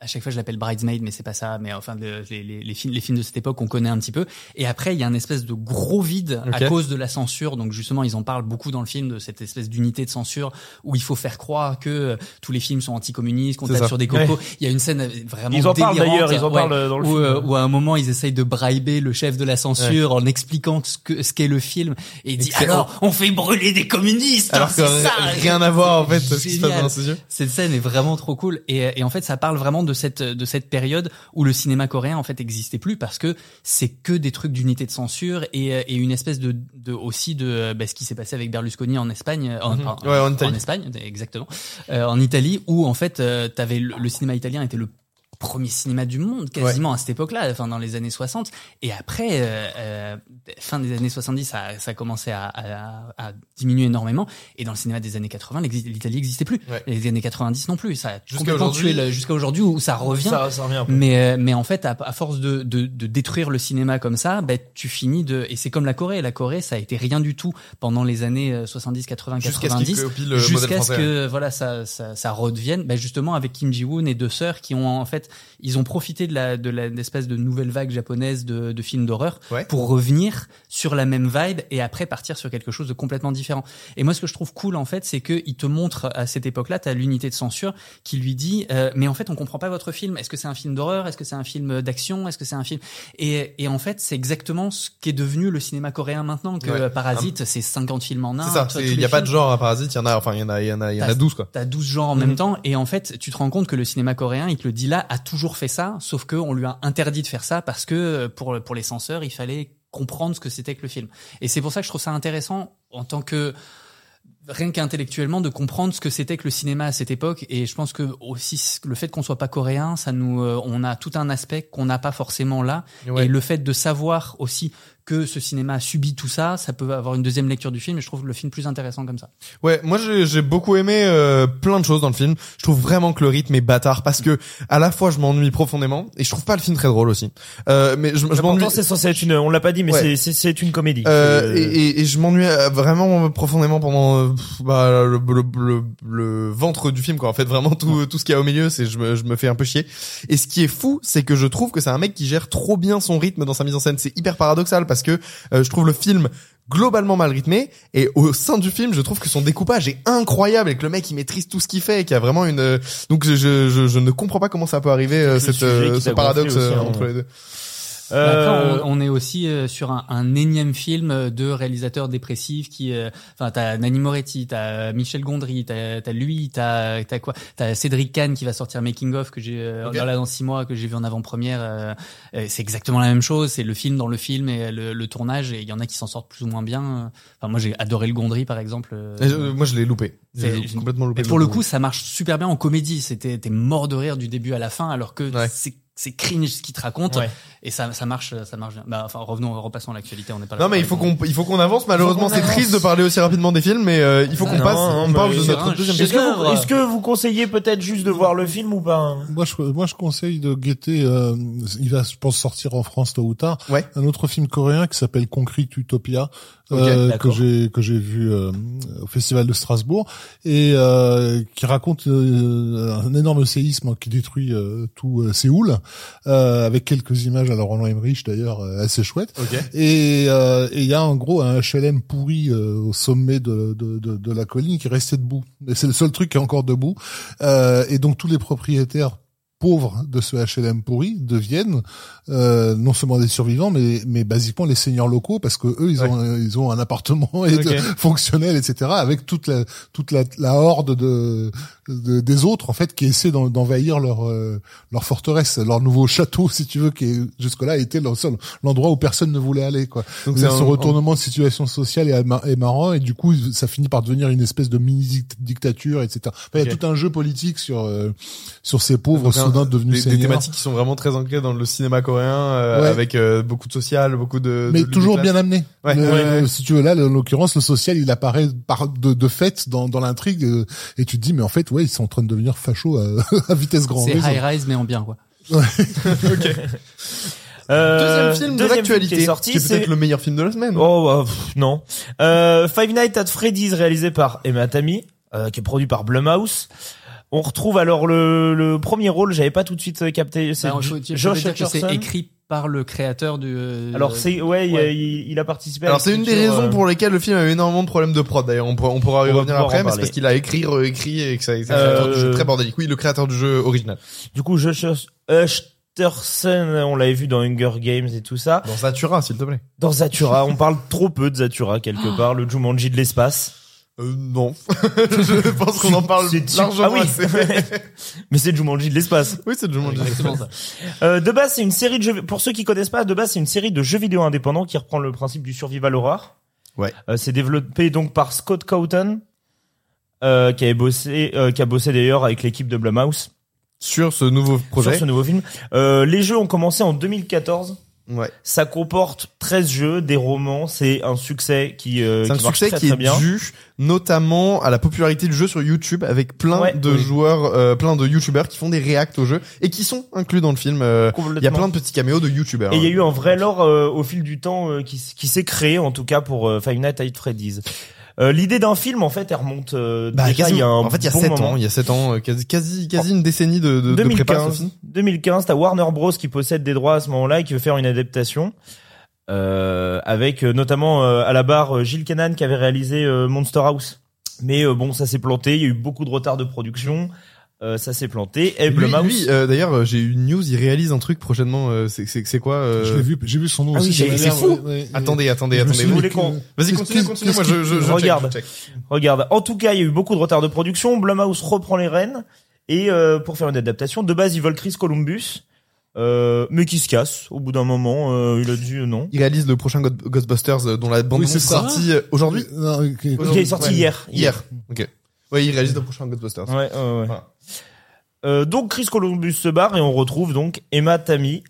à chaque fois je l'appelle Bridesmaid mais c'est pas ça mais enfin le- les, les, les films les films de cette époque on connaît un petit peu. Et après il y a un espèce de gros vide à cause de la censure. Donc justement ils en parlent beaucoup dans le film de cette espèce d'unité de censure où il faut faire croire que euh, tous les films sont anticommunistes qu'on tape ça. sur des cocos. Il y a une scène euh, vraiment Ils en parlent d'ailleurs. Ils en ouais, parlent dans le où, film. euh, où à un moment ils essayent de briber le chef de la censure en expliquant ce que ce qu'est le film. Et il dit alors on fait brûler des communistes Alors hein, que rien à voir en fait ce qui se passe dans yeux. cette scène est vraiment trop cool. Et, et en fait ça parle vraiment de cette de cette période où le cinéma coréen en fait existait plus parce que c'est que des trucs d'unité de censure et, et une espèce de, de aussi de bah, ce qui s'est passé avec Berlusconi en Espagne en, Mhm. Ouais, en Italie. Espagne exactement euh, en Italie où en fait euh, t'avais le, le cinéma italien était le premier cinéma du monde quasiment à cette époque-là, enfin dans les années 60. Et après, euh, euh, fin des années 70, ça, ça a commencé à, à- à diminuer énormément. Et dans le cinéma des années 80, l'exi- l'Italie n'existait plus. Ouais. Les années 90 non plus. Ça a Jusqu'à aujourd'hui. jusqu'à aujourd'hui où ça revient. Ça, ça revient. Mais euh, mais en fait, à, à force de, de, de détruire le cinéma comme ça, ben tu finis de et c'est comme la Corée. La Corée, ça a été rien du tout pendant les années euh, 70, 80, Jusqu'à ce qu'il 90 copie le modèle jusqu'à ce que voilà ça, ça ça redevienne ben justement avec Kim Ji Woon et deux sœurs qui ont en fait ils ont profité de la de l'espèce de nouvelle vague japonaise de, de films d'horreur Ouais. pour revenir sur la même vibe et après partir sur quelque chose de complètement différent. Et moi, ce que je trouve cool en fait, c'est que il te montre à cette époque-là, t'as l'unité de censure qui lui dit, euh, mais en fait, on comprend pas votre film. Est-ce que c'est un film d'horreur? Est-ce que c'est un film d'action? Est-ce que c'est un film? Et, et en fait, c'est exactement ce qu'est devenu le cinéma coréen maintenant. Que Ouais. Parasite, c'est 50 films en un. C'est ça. Il y a pas de genre à Parasite. Il y en a. Enfin, il y en a. Il y en a. Il y en a T'as- 12 quoi. T'as 12 genres en même temps et en fait tu te rends compte que le cinéma coréen il te le dit là a toujours fait ça sauf que on lui a interdit de faire ça parce que euh, pour pour les censeurs il fallait comprendre ce que c'était que le film. Et c'est pour ça que je trouve ça intéressant en tant que rien qu'intellectuellement de comprendre ce que c'était que le cinéma à cette époque. Et je pense que aussi le fait qu'on soit pas coréen ça nous euh, on a tout un aspect qu'on n'a pas forcément là. Ouais. et le fait de savoir aussi que ce cinéma a subi tout ça ça peut avoir une deuxième lecture du film et je trouve le film plus intéressant comme ça Ouais, moi j'ai j'ai beaucoup aimé euh, plein de choses dans le film. Je trouve vraiment que le rythme est bâtard parce que à la fois je m'ennuie profondément et je trouve pas le film très drôle aussi. Euh, mais je, je m'ennuie. C'est censé être une, on l'a pas dit, mais Ouais. c'est- c'est c'est une comédie. Euh, et, et- et je m'ennuie euh, vraiment profondément pendant euh, pff, bah, le, le, le, le ventre du film quoi. En fait, vraiment tout tout ce qu'il y a au milieu, c'est je me je me fais un peu chier. Et ce qui est fou, c'est que je trouve que c'est un mec qui gère trop bien son rythme dans sa mise en scène. C'est hyper paradoxal parce que euh, je trouve le film globalement mal rythmé et au sein du film je trouve que son découpage est incroyable et que le mec il maîtrise tout ce qu'il fait et qu'il y a vraiment une euh, donc je, je, je ne comprends pas comment ça peut arriver euh, cette ce paradoxe aussi, hein. entre les deux Après, on, on est aussi euh, sur un, un énième film de réalisateurs dépressifs qui, euh, enfin, t'as Nani Moretti, t'as Michel Gondry, t'as as lui, t'as quoi, t'as Cédric Kahn qui va sortir Making of que j'ai euh, Ok. dans là dans six mois que j'ai vu en avant-première. euh, euh, c'est exactement la même chose, c'est le film dans le film et le, le tournage et il y en a qui s'en sortent plus ou moins bien. Enfin, moi j'ai adoré le Gondry par exemple. euh, moi je l'ai loupé j'ai complètement loupé et pour le coup, ça marche super bien en comédie. C'était t'es mort de rire du début à la fin, alors que Ouais. c'est c'est cringe ce qu'il te raconte Ouais. et ça ça marche ça marche bien. Bah enfin revenons repassons à l'actualité, on n'est pas là Non mais il faut qu'on il faut qu'on avance malheureusement c'est triste de parler aussi rapidement des films mais euh, il faut qu'on passe non, on parle de notre deuxième Est-ce que, vous, est-ce que vous conseillez peut-être juste de voir le film ou pas Moi, je, moi, je conseille de guetter. euh, il va, je pense, sortir en France tôt ou tard. Ouais. Un autre film coréen qui s'appelle Concrete Utopia, euh, que j'ai que j'ai vu euh, au Festival de Strasbourg et euh, qui raconte euh, un énorme séisme qui détruit euh, tout euh, Séoul, euh, avec quelques images à la Roland Emmerich d'ailleurs euh, assez chouettes. Ok. Et euh, et il y a en gros un HLM pourri euh, au sommet de, de, de, de la colline qui est resté debout. Et c'est le seul truc qui est encore debout. Euh, et donc tous les propriétaires pauvres de ce HLM pourri deviennent euh, non seulement des survivants, mais mais basiquement les seigneurs locaux parce que eux ils ont ils ont un appartement et fonctionnel etc. avec toute la toute la, la horde de, de- des autres en fait qui essaient d'en- d'envahir leur euh, leur forteresse, leur nouveau château si tu veux qui est jusque-là était le seul l'endroit où personne ne voulait aller quoi. Donc c'est ce retournement de situation sociale est, marrant et du coup ça finit par devenir une espèce de mini dict- dictature etc. Enfin, il y a tout un jeu politique sur euh, sur ces pauvres Donc, un- soudains devenus des, des thématiques qui sont vraiment très ancrées dans le cinéma coréen euh, Ouais. avec euh, beaucoup de social beaucoup de mais de toujours bien amené. Ouais, Le- ouais, ouais. Si tu veux là, en l'occurrence, le social, il apparaît par de, de fait dans, dans l'intrigue euh, et tu te dis mais en fait ouais ils sont en train de devenir fachos à, à vitesse grand C'est high rise mais en bien quoi. Euh, deuxième film de l'actualité qui est sorti, qui est peut-être c'est le meilleur film de la semaine Oh bah, pff, non. Euh, Five Nights at Freddy's réalisé par Emma Tammy, euh, qui est produit par Blumhouse. On retrouve alors le, le premier rôle, j'avais pas tout de suite euh, capté, c'est faut Josh que c'est Hutcherson. écrit par le créateur du. euh, Alors c'est ouais, il- ouais. Il, il a participé. à Alors c'est une des raisons euh, pour lesquelles le film a eu énormément de problèmes de prod d'ailleurs on pourra, on pourra y On revenir après mais c'est parce qu'il a écrit réécrit et que ça a été un Euh, créateur du jeu très bordélique oui le créateur du jeu original Du coup, Josh Hutcherson, on l'avait vu dans Hunger Games et tout ça. dans Zatura s'il te plaît Dans Zatura, on parle trop peu de Zatura quelque part, le Jumanji de l'espace. Euh, non je pense qu'on en parle C'est- largement Ah oui. assez. Mais c'est Jumanji de l'espace. oui c'est Jumanji Exactement ça. Euh, de base, c'est une série de jeux. Pour ceux qui connaissent pas, de base, c'est une série de jeux vidéo indépendants qui reprend le principe du survival horror. Ouais. Euh, c'est développé donc par Scott Cawthon, euh, qui avait bossé, euh, qui a bossé d'ailleurs avec l'équipe de Blumhouse sur ce nouveau projet sur ce nouveau film. Euh, les jeux ont commencé en 2014. Ouais Ça comporte 13 jeux, des romans. C'est un succès qui, euh, C'est un qui succès très, qui très est bien. dû notamment à la popularité du jeu sur YouTube avec plein Ouais, de oui. joueurs, euh, plein de YouTubers qui font des reacts au jeu et qui sont inclus dans le film. euh, Il y a plein de petits caméos de YouTubers. Et il y a hein. eu un vrai lore euh, au fil du temps euh, qui, s- qui s'est créé en tout cas pour euh, Five Nights at Freddy's. Euh, L'idée d'un film, en fait, elle remonte euh, Bah, déjà il y a un en fait, il y a bon 7 moment. ans, il y a 7 ans, euh, quasi, quasi, quasi une décennie de, de, de prépa à ce 2015, film. 2015, t'as Warner Bros qui possède des droits à ce moment-là et qui veut faire une adaptation. Euh, avec euh, notamment euh, à la barre Gilles Canan qui avait réalisé euh, Monster House. Mais euh, bon, ça s'est planté, il y a eu beaucoup de retard de production, euh, ça s'est planté. Et Lui, Blumhouse, lui, euh, d'ailleurs, euh, j'ai eu une news, il réalise un truc prochainement, euh, c'est, c'est, c'est quoi, euh... Je l'ai vu, j'ai vu son nom Ah oui, c'est- fou. ouais, ouais. Attendez, attendez, attendez. Vous voulez qu'on... Vas-y, continue, continue, moi je, je, je check, Regarde. je check. regarde. En tout cas, il y a eu beaucoup de retard de production. Blumhouse reprend les rênes et euh, pour faire une adaptation, de base, ils veulent Chris Columbus, euh, mais qui se casse. Au bout d'un moment, euh, il a dit euh, non. Il réalise le prochain God- Ghostbusters euh, dont la bande Oui, est sortie aujourd'hui. Non. Qui est sorti ouais. hier. Hier. Ok. Ouais, il réalise le prochain Ghostbusters. Ouais, ouais, ouais. Voilà. Euh, donc Chris Columbus se barre et on retrouve donc Emma Tammy.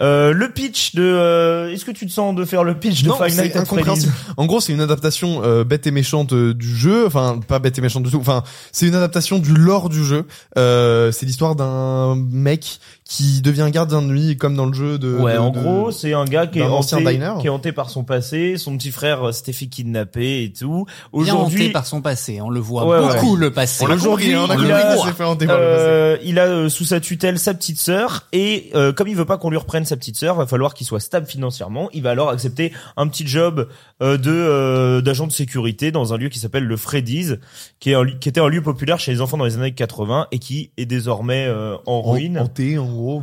Euh, le pitch de, euh, est-ce que tu te sens de faire le pitch de Non, Five c'est Nights at Freddy's incompréhensible. En gros, c'est une adaptation euh, bête et méchante euh, du jeu. Enfin, pas bête et méchante du tout. Enfin, c'est une adaptation du lore du jeu. Euh, c'est l'histoire d'un mec qui devient gardien de nuit, comme dans le jeu de. Ouais, de- en de- gros, c'est un gars qui est hanté, diner. qui est hanté par son passé, son petit frère euh, s'était fait kidnapper et tout. Bien hanté Aujourd'hui, par son passé. On le voit Ouais, ouais. beaucoup le passé. On Aujourd'hui, hein, on a il a- s'est fait hanter par le passé. euh, il a euh, sous sa tutelle sa petite sœur et euh, comme il veut pas qu'on lui reprenne sa petite sœur, va falloir qu'il soit stable financièrement. Il va alors accepter un petit job euh, de euh, d'agent de sécurité dans un lieu qui s'appelle le Freddy's, qui est un, qui était un lieu populaire chez les enfants dans les années 80 et qui est désormais euh, en ruine. Hanté, en gros.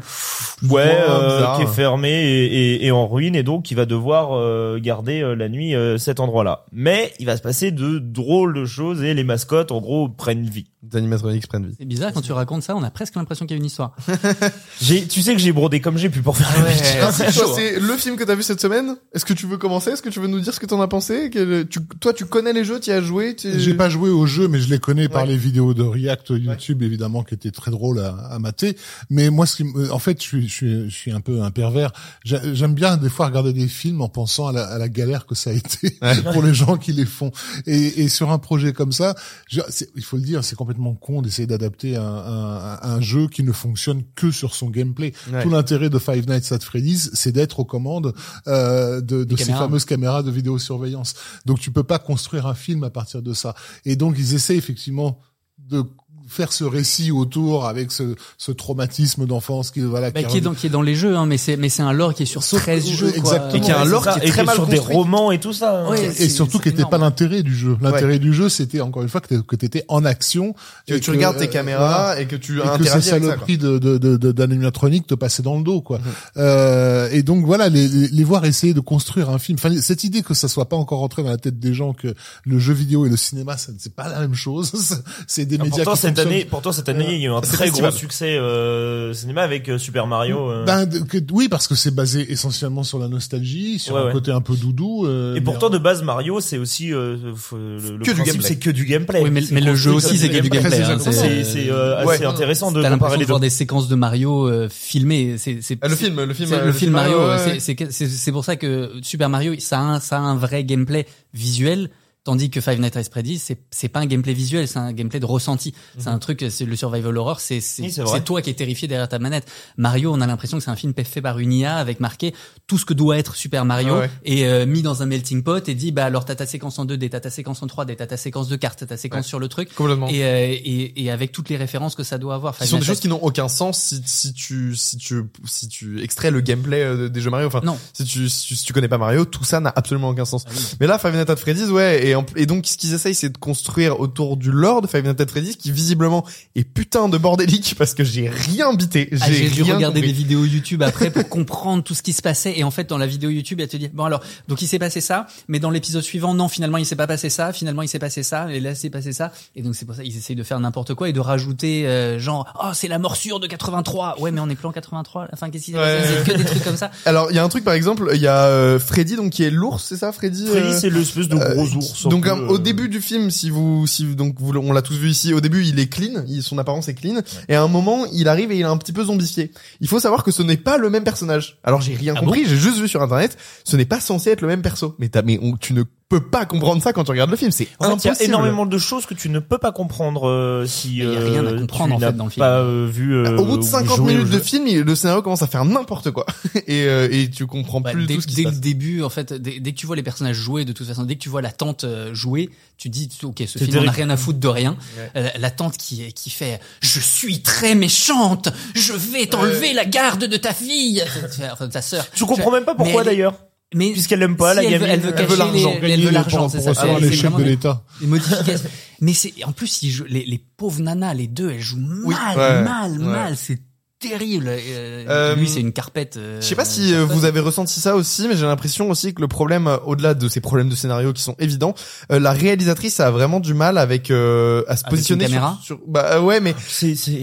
Ouais, moins euh, bizarre. qui est fermé et, et- et en ruine et donc il va devoir euh, garder euh, la nuit euh, cet endroit-là. Mais il va se passer de drôles de choses et les mascottes en gros prennent vie. Des animatronics prennent vie. C'est bizarre quand tu racontes ça, on a presque l'impression qu'il y a une histoire. J'ai, tu sais que j'ai brodé comme j'ai pu pour faire le pitch. Ah, c'est chaud, toi, c'est le film que t'as vu cette semaine? Est-ce que tu veux commencer? Est-ce que tu veux nous dire ce que t'en as pensé? Tu, Toi, tu connais les jeux, tu y as joué tu... J'ai pas joué au jeu, mais je les connais par Ouais. les vidéos de React YouTube, évidemment, qui étaient très drôles à, à mater. Mais moi, ce qui, me- en fait, je suis, je suis, je suis un peu un pervers. J'a- J'aime bien des fois regarder des films en pensant à la, à la galère que ça a été pour les gens qui les font. Et, et sur un projet comme ça, je- c'est- il faut le dire, c'est complètement con d'essayer d'adapter un, un, un jeu qui ne fonctionne que sur son gameplay. Ouais. Tout l'intérêt de Five Nights at Freddy's, c'est d'être aux commandes euh, de, de ces caméras. fameuses caméras de vidéosurveillance. Donc tu peux pas construire un film à partir de ça. Et donc ils essaient effectivement de faire ce récit autour avec ce, ce traumatisme d'enfance qui voilà Bah, qui est dans qui est dans les jeux, hein, mais c'est mais c'est un lore qui est sur Sauf- 13 jeux. Quoi. exactement. Et qui a un lore qui est Et très mal sur des romans et tout ça. hein. Ouais, et surtout qui n'était pas l'intérêt du jeu. L'intérêt du jeu, c'était encore une fois que que t'étais en action, Que et tu regardes tes euh, caméras voilà. et que tu et que avec ça. saloperies de, de, de, de- d'animatronique te passaient dans le dos, quoi. Mhm. Euh, et donc voilà, les, les, les voir essayer de construire un film. Enfin, cette idée que ça soit pas encore rentré dans la tête des gens que le jeu vidéo et le cinéma, ça c'est pas la même chose. c'est des Ah, médias qui cette pourtant cette année, il y a eu un très festival. gros succès euh, cinéma avec euh, Super Mario. euh. Ben, oui, parce que c'est basé essentiellement sur la nostalgie, sur Ouais, un ouais. côté un peu doudou. euh, et pourtant en- de base Mario, c'est aussi euh, le, le Que du principe, gameplay. c'est que du gameplay. Oui, mais- le jeu aussi, c'est que du gameplay, hein, C'est c'est- c'est, euh, Ouais. assez intéressant de T'as comparer l'impression les de deux. voir des séquences de Mario euh, filmées. C'est c'est Ah, le film, le film, le film Mario, c'est- pour ça que Super Mario, ça a un, ça a un vrai gameplay visuel, tandis que Five Nights at Freddy's, c'est c'est pas un gameplay visuel, c'est un gameplay de ressenti. C'est un truc, c'est le survival horror, c'est c'est Mhm. Oui, c'est toi qui es terrifié derrière ta manette. Mario, on a l'impression que c'est un film fait par une IA avec marqué tout ce que doit être Super Mario Ah ouais. et euh, mis dans un melting pot et dit bah alors t'as ta séquence en 2D, t'as ta séquence en 3D, t'as ta séquence de cartes, t'as ta séquence Ouais. sur le truc. Complètement. Et, euh, et, et avec toutes les références que ça doit avoir. Five sont des choses qui n'ont aucun sens si, si tu si tu si tu extrais le gameplay euh, des jeux Mario. Enfin, Non. si tu si tu, si tu connais pas Mario, tout ça n'a absolument aucun sens. Ah oui. Mais là, Five Nights at Freddy's, ouais, et, en- et donc ce qu'ils essayent, c'est de construire autour du lore de Five Nights at Freddy's, qui visiblement est putain de bordélique parce que j'ai rien bité, Ah, j'ai dû rien regarder compris. des vidéos YouTube après pour comprendre tout ce qui se passait et en fait dans la vidéo YouTube elle te dit bon alors donc il s'est passé ça mais dans l'épisode suivant non finalement il s'est pas passé ça finalement il s'est passé ça et là c'est passé ça et donc c'est pour ça qu'ils essayent de faire n'importe quoi et de rajouter euh, genre oh c'est la morsure de 83 ouais mais on est plus en 83 enfin qu'est-ce qui s'est Ouais. passé c'est que des trucs comme ça Alors, il y a un truc par exemple, il y a euh, Freddy donc qui est l'ours, c'est ça, Freddy Freddy, euh, c'est l'espèce de gros Euh, ours. Un Donc peu, euh, au début du film, si vous, si donc vous, on l'a tous vu ici, au début il est clean, il- son apparence est clean, et à un moment il arrive et il est un petit peu zombifié. Il faut savoir que ce n'est pas le même personnage. Alors j'ai rien Ah compris, j'ai juste vu sur internet, ce n'est pas censé être le même perso. Mais t'as, mais on- tu ne peux pas comprendre ça quand tu regardes le film. C'est En fait, il y a énormément de choses que tu ne peux pas comprendre euh, si Il y a euh, rien à comprendre, tu en fait, n'as dans le film. pas euh, vu. euh, Au bout de ou 50 joué au minutes de jeu. film, il- le scénario commence à faire n'importe quoi. et, euh, et tu comprends Bah, plus dès tout ce qui dès se le passe. début, en fait, dès, dès que tu vois les personnages jouer, de toute façon, dès que tu vois la tante euh, jouer, tu dis, ok, ce film on a terrible. rien à foutre de rien. Ouais. Euh, La, tante qui qui fait, je suis très méchante, je vais t'enlever la garde de ta fille, enfin de ta sœur. Je comprends même pas pourquoi d'ailleurs. Mais Puisqu'elle l'aime pas si la elle veut- gamine. elle veut Elle cacher veut l'argent. les- elle veut l'argent, pour c'est ça. recevoir c'est- les chèques de l'État. des modifications. Mais c'est en plus ils jouent- les, les pauvres nanas, les deux, elles jouent mal, Ouais. mal, Ouais. mal. C'est terrible. Euh, Euh, lui, c'est une carpette. euh, Je sais pas si vous avez ressenti ça aussi, mais j'ai l'impression aussi que le problème, euh, au-delà de ces problèmes de scénario qui sont évidents, euh, la réalisatrice a vraiment du mal avec euh, à se Avec positionner une sur, caméra sur- bah ouais, mais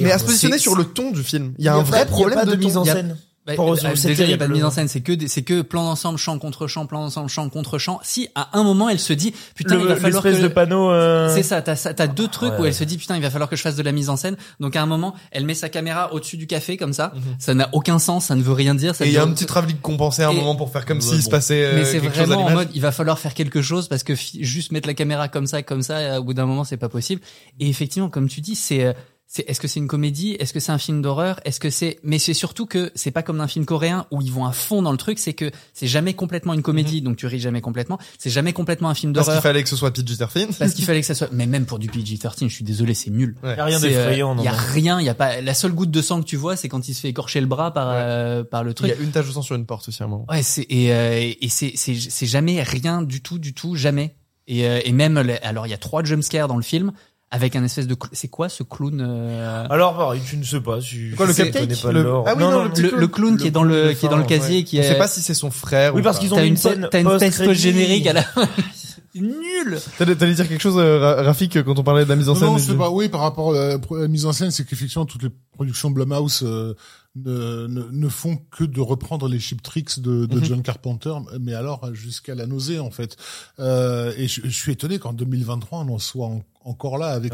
mais à se positionner sur le ton du film. Il y a un vrai problème de, mise en scène. Bah, Pour- euh, c'est déjà, il n'y a pas de mise en scène, c'est que des- c'est que plan d'ensemble, champ contre champ, plan d'ensemble, champ contre champ. Si à un moment elle se dit putain, il va falloir que de panneau. euh, c'est ça, t'as ça- t'as deux trucs ouais. où elle se dit putain, il va falloir que je fasse de la mise en scène. Donc à un moment, elle met sa caméra au-dessus du café comme ça. Ça n'a aucun sens, ça ne veut rien dire. Ça Et il y a un petit travelling compensé à un Et- moment pour faire comme Ouais, s'il se bon. passait euh, mais c'est quelque chose à vraiment en mode il va falloir faire quelque chose parce que fi- juste mettre la caméra comme ça comme ça euh, au bout d'un moment c'est pas possible et effectivement comme tu dis c'est euh, c'est est-ce que c'est une comédie? Est-ce que c'est un film d'horreur? Est-ce que c'est mais c'est surtout que c'est pas comme un film coréen où ils vont à fond dans le truc c'est que c'est jamais complètement une comédie donc tu ris jamais complètement c'est jamais complètement un film Parce qu'il d'horreur fallait que ce soit PG-13. parce qu'il fallait que ça soit mais même pour du PG-13 je suis désolé c'est nul Ouais. Il y a rien euh, d'effrayant. Il non, y a rien, il y a pas la seule goutte de sang que tu vois, c'est quand il se fait écorcher le bras par Ouais. euh, par le Il truc. y a une tache de sang sur une porte aussi à un moment. Ouais, c'est et euh, et c'est c'est c'est jamais rien du tout du tout jamais. Et euh, et même alors il y a trois jumpscares dans le film avec un espèce de cl- c'est quoi ce clown euh, Alors pareil, tu ne sais pas. Si Quoi, le cupcake pas Le-. Ah oui, non, le le, clown. le clown qui est dans le qui est dans le casier qui On est sait pas si c'est son frère Oui, ou parce qu'ils ont mis une une scène t'as une test générique à la nul. T'allais t'allais dire quelque chose, euh, Ra- Rafik, quand on parlait de la mise en scène non, c'est pas, oui, par rapport à la, pro- la mise en scène, c'est qu'effectivement, toutes les productions Blumhouse euh, ne, ne, ne font que de reprendre les chip tricks de, de Mhm. John Carpenter, mais alors jusqu'à la nausée, en fait. Euh, et je, je suis étonné qu'en 2023, on en soit en- encore là avec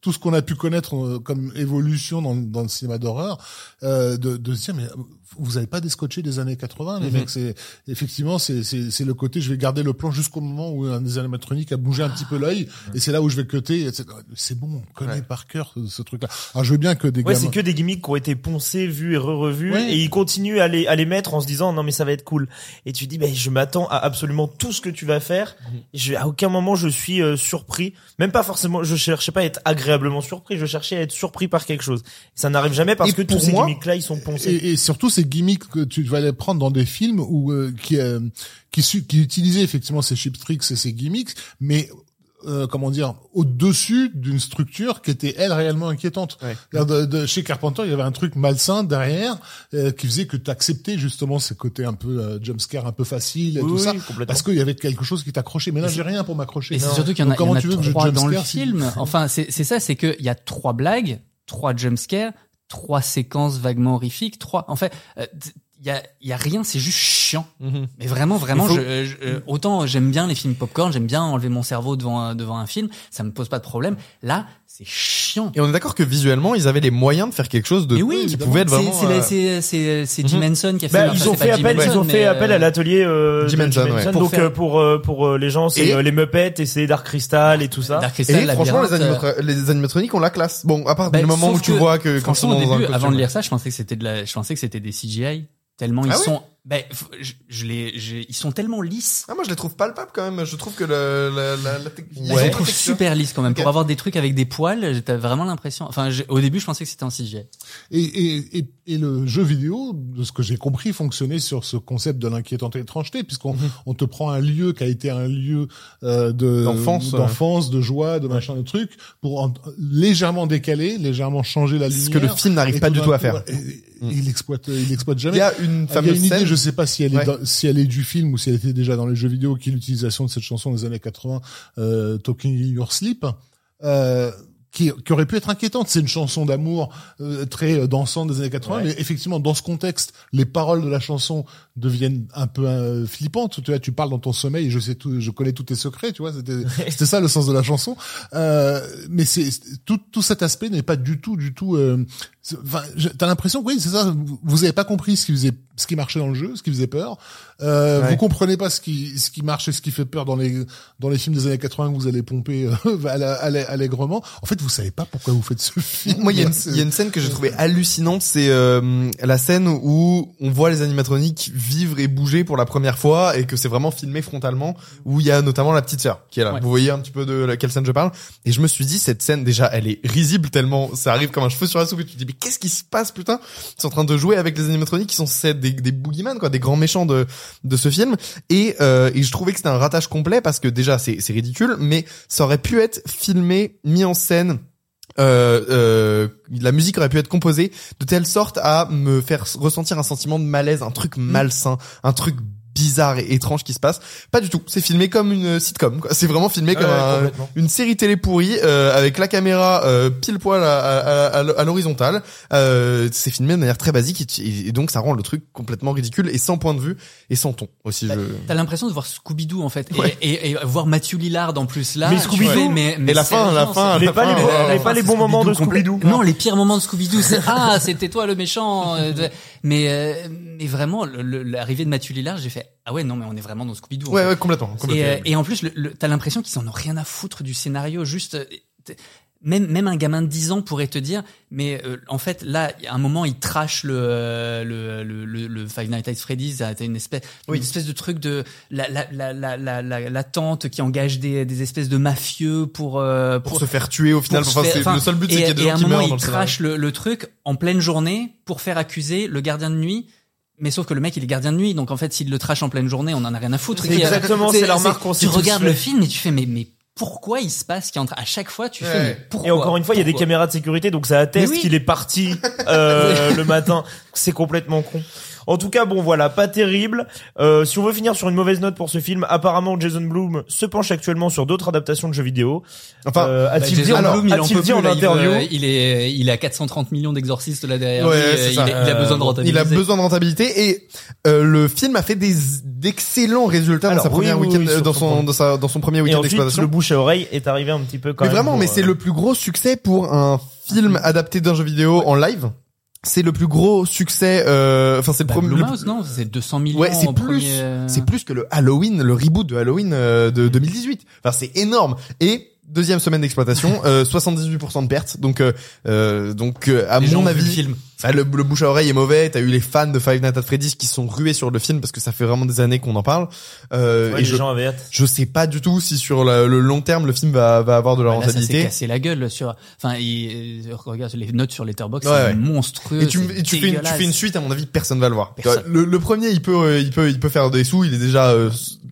tout ce qu'on a pu connaître euh, comme évolution dans, dans le cinéma d'horreur, euh, de, de se dire mais vous avez pas descotché des années 80 les Mhm. mecs c'est effectivement c'est le côté je vais garder le plan jusqu'au moment où un des animatroniques a bougé un petit peu l'œil et c'est là où je vais cutter c'est- bon on connaît Ouais. par cœur ce, ce truc là alors je veux bien que des Ouais, gamins c'est que des gimmicks qui ont été poncés, vus et re-revus, Ouais. et ils continuent à les, à les mettre en se disant non mais ça va être cool. Et tu dis ben je m'attends à absolument tout ce que tu vas faire. Mhm. Et je, à aucun moment je suis euh, surpris, même pas forcément. Je cherchais pas à être agréablement surpris, je cherchais à être surpris par quelque chose. Ça n'arrive jamais parce Et que tous ces moi- gimmicks là ils sont poncés. Et, et surtout ces gimmicks que tu vas les prendre dans des films où euh, qui euh, qui, qui utilisaient effectivement ces chip tricks et ces gimmicks, mais euh, comment dire au-dessus d'une structure qui était elle réellement inquiétante. Ouais. De, de- chez Carpenter, il y avait un truc malsain derrière euh, qui faisait que tu acceptais justement ces côtés un peu euh, jumpscare un peu facile et Oui, tout ça parce qu'il y avait quelque chose qui t'accrochait. Mais là, j'ai rien pour m'accrocher. Et c'est surtout qu'il y en a, Donc, y en a je trois dans le film? Enfin, c'est c'est ça, c'est que il y a trois blagues, trois jumpscares, trois séquences vaguement horrifiques, trois. En fait, euh, il y a, il y a rien, c'est juste chiant. Mhm. Mais vraiment, vraiment, faut- je, je- euh, autant j'aime bien les films popcorn, j'aime bien enlever mon cerveau devant un, devant un film, ça me pose pas de problème. Là, c'est chiant. Et on est d'accord que visuellement, ils avaient les moyens de faire quelque chose de Mais oui, qui pouvait être C'est vraiment. c'est la- euh, c'est c'est c'est Mhm. Jim Henson qui a fait. Bah, ils ont fait appel, ils ont fait appel à l'atelier euh, Jim Henson, ouais. Donc faire- euh, pour euh, pour euh, les gens, c'est Et- euh, les Muppets et c'est Dark Crystal et tout ça. Dark Crystal, Et franchement, les, euh, animatroniques ont la classe. Bon, à part Bah, du moment où tu vois que quand ils sont Franchement, au dans un début, avant de lire ça, je pensais que c'était de la, je pensais que c'était des CGI. Tellement ils Ah sont, ben, je, je les, j'ai- ils sont tellement lisses. Ah, moi, je les trouve palpables quand même. Je trouve que le, la, la, la, Je les trouve super lisses quand même. Pour avoir des trucs avec des poils, j'étais vraiment l'impression. Enfin, j'ai- au début, je pensais que c'était en CGI. Et, et, et, et le jeu vidéo, de ce que j'ai compris, fonctionnait sur ce concept de l'inquiétante étrangeté, puisqu'on on te prend un lieu qui a été un lieu euh, de D'enfance, d'enfance, de joie, de machin, de trucs, pour en- légèrement décaler, légèrement changer la Ce lumière. que le film n'arrive pas du tout à faire. et- et Il exploite, il exploite Il jamais. y a une Il y a fameuse une idée, scène. Je sais pas si elle est Ouais. dans- si elle est du film ou si elle était déjà dans les jeux vidéo, qui est l'utilisation de cette chanson des années 80, euh, Talking in Your Sleep, euh, qui, qui aurait pu être inquiétante. C'est une chanson d'amour euh, très euh, dansante des années 80, Ouais. mais effectivement, dans ce contexte, les paroles de la chanson deviennent un peu euh, flippantes. Tu vois, tu parles dans ton sommeil, et je sais tout, je connais tous tes secrets, tu vois. C'était, c'était ça le sens de la chanson. Euh, mais c'est tout, tout cet aspect n'est pas du tout, du tout. euh, enfin, t'as l'impression oui, c'est ça. Vous, avez pas compris ce qui faisait, ce qui marchait dans le jeu, ce qui faisait peur. Euh, Ouais. Vous comprenez pas ce qui, ce qui marche et ce qui fait peur dans les, dans les films des années 80 que vous allez pomper euh, allègrement. En fait, vous savez pas pourquoi vous faites ce film. Moi, il y, a une- il y a une scène que j'ai trouvée hallucinante, c'est euh, la scène où on voit les animatroniques vivre et bouger pour la première fois et que c'est vraiment filmé frontalement, où il y a notamment la petite sœur qui est là. Ouais. Vous voyez un petit peu de laquelle scène je parle. Et je me suis dit, cette scène, déjà, elle est risible tellement ça arrive comme un cheveu sur la soupe et tu te dis, mais qu'est-ce qui se passe, putain? Ils sont en train de jouer avec les animatroniques qui sont des, des boogeyman, quoi, des grands méchants de, de ce film. Et, euh, et je trouvais que c'était un ratage complet parce que déjà, c'est c'est ridicule, mais ça aurait pu être filmé, mis en scène euh, euh, la musique aurait pu être composée de telle sorte à me faire ressentir un sentiment de malaise, un truc malsain, un truc bizarre et étrange qui se passe. Pas du tout. C'est filmé comme une sitcom. quoi. C'est vraiment filmé comme Ouais, un- complètement. une série télé pourrie euh, avec la caméra euh, pile poil à, à, à, à l'horizontale. Euh, c'est filmé de manière très basique et, et donc ça rend le truc complètement ridicule et sans point de vue et sans ton aussi. Bah, je... T'as l'impression de voir Scooby-Doo en fait, et- Ouais. et, et, voir Matthew Lillard en plus là. Mais tu Scooby-Doo, fais, mais, mais Et la fin, la fin, la pas les fin, bons- euh, les pas les bons moments de complet. Scooby-Doo. Non, les pires moments de Scooby-Doo, c'est ah, c'était toi le méchant. Mais euh, mais vraiment, l'arrivée de Mathieu Lillard, j'ai fait ah ouais non mais on est vraiment dans Scooby-Doo. en Ouais, fait. ouais, complètement. Euh, et en plus, le, le- t'as l'impression qu'ils en ont rien à foutre du scénario. Juste, euh, même même un gamin de 10 ans pourrait te dire, mais euh, en fait là, a un moment, il trash le euh, le le, le, le Five Nights at Freddy's. T'as une espèce Oui. une espèce de truc de la la la la la, tante qui engage des des espèces de mafieux pour euh, pour se faire tuer au final. Enfin, faire- le seul but, c'est qu'il y ait des et à un qui moment, meurent il trash le, le truc en pleine journée pour faire accuser le gardien de nuit. Mais sauf que le mec il est gardien de nuit, donc en fait s'il le trash en pleine journée, on en a rien à foutre. Exactement, c'est la remarque qu'on Tu regardes le film et tu fais mais mais pourquoi il se passe a entre à chaque fois tu fais mais pourquoi Et encore une fois, il y a des caméras de sécurité, donc ça atteste oui. qu'il est parti euh, le matin. C'est complètement con. En tout cas, bon voilà, pas terrible. Euh, si on veut finir sur une mauvaise note pour ce film, apparemment Jason Blum se penche actuellement sur d'autres adaptations de jeux vidéo. Enfin, Euh, Bah, a-t-il dit, Jason alors, il en a-t-il peut dit en là, il interview il est il a 430 millions d'exorcistes là derrière. Ouais, lui, euh, il, est- il a besoin de Euh, rentabiliser. Il a besoin de rentabilité et euh, le film a fait des d'excellents résultats Alors, dans sa première oui, week-end oui, euh, dans son dans sa dans son premier week-end d'exploitation. le bouche à oreille est arrivé un petit peu quand Mais même. vraiment, pour, mais c'est euh, le plus gros succès pour un film adapté d'un jeu vidéo en live. C'est le plus gros succès. euh, Enfin, c'est le Bah, premier. le- non, c'est 200 millions. Ouais, c'est plus, premier, euh, c'est plus que le Halloween, le reboot de Halloween euh, de 2018. Enfin, c'est énorme. Et deuxième semaine d'exploitation, euh, 78% de pertes. Donc, euh, euh, donc euh, à les mon avis, film. Bah, le, le bouche à oreille est mauvais. T'as eu les fans de Five Nights at Freddy's qui sont rués sur le film parce que ça fait vraiment des années qu'on en parle. Euh, ouais, et les je, gens avaient hâte. je sais pas du tout si sur la- le long terme le film va, va avoir de la Là, ça s'est rentabilité. cassé la gueule sur. Enfin, il, euh, regarde les notes sur Letterboxd, Ouais, c'est ouais. monstrueux. Et tu, et tu fais une, tu fais une suite, à mon avis, personne va le voir. Personne. Le, le premier, il peut, euh, il peut, il peut faire des sous, il est déjà euh,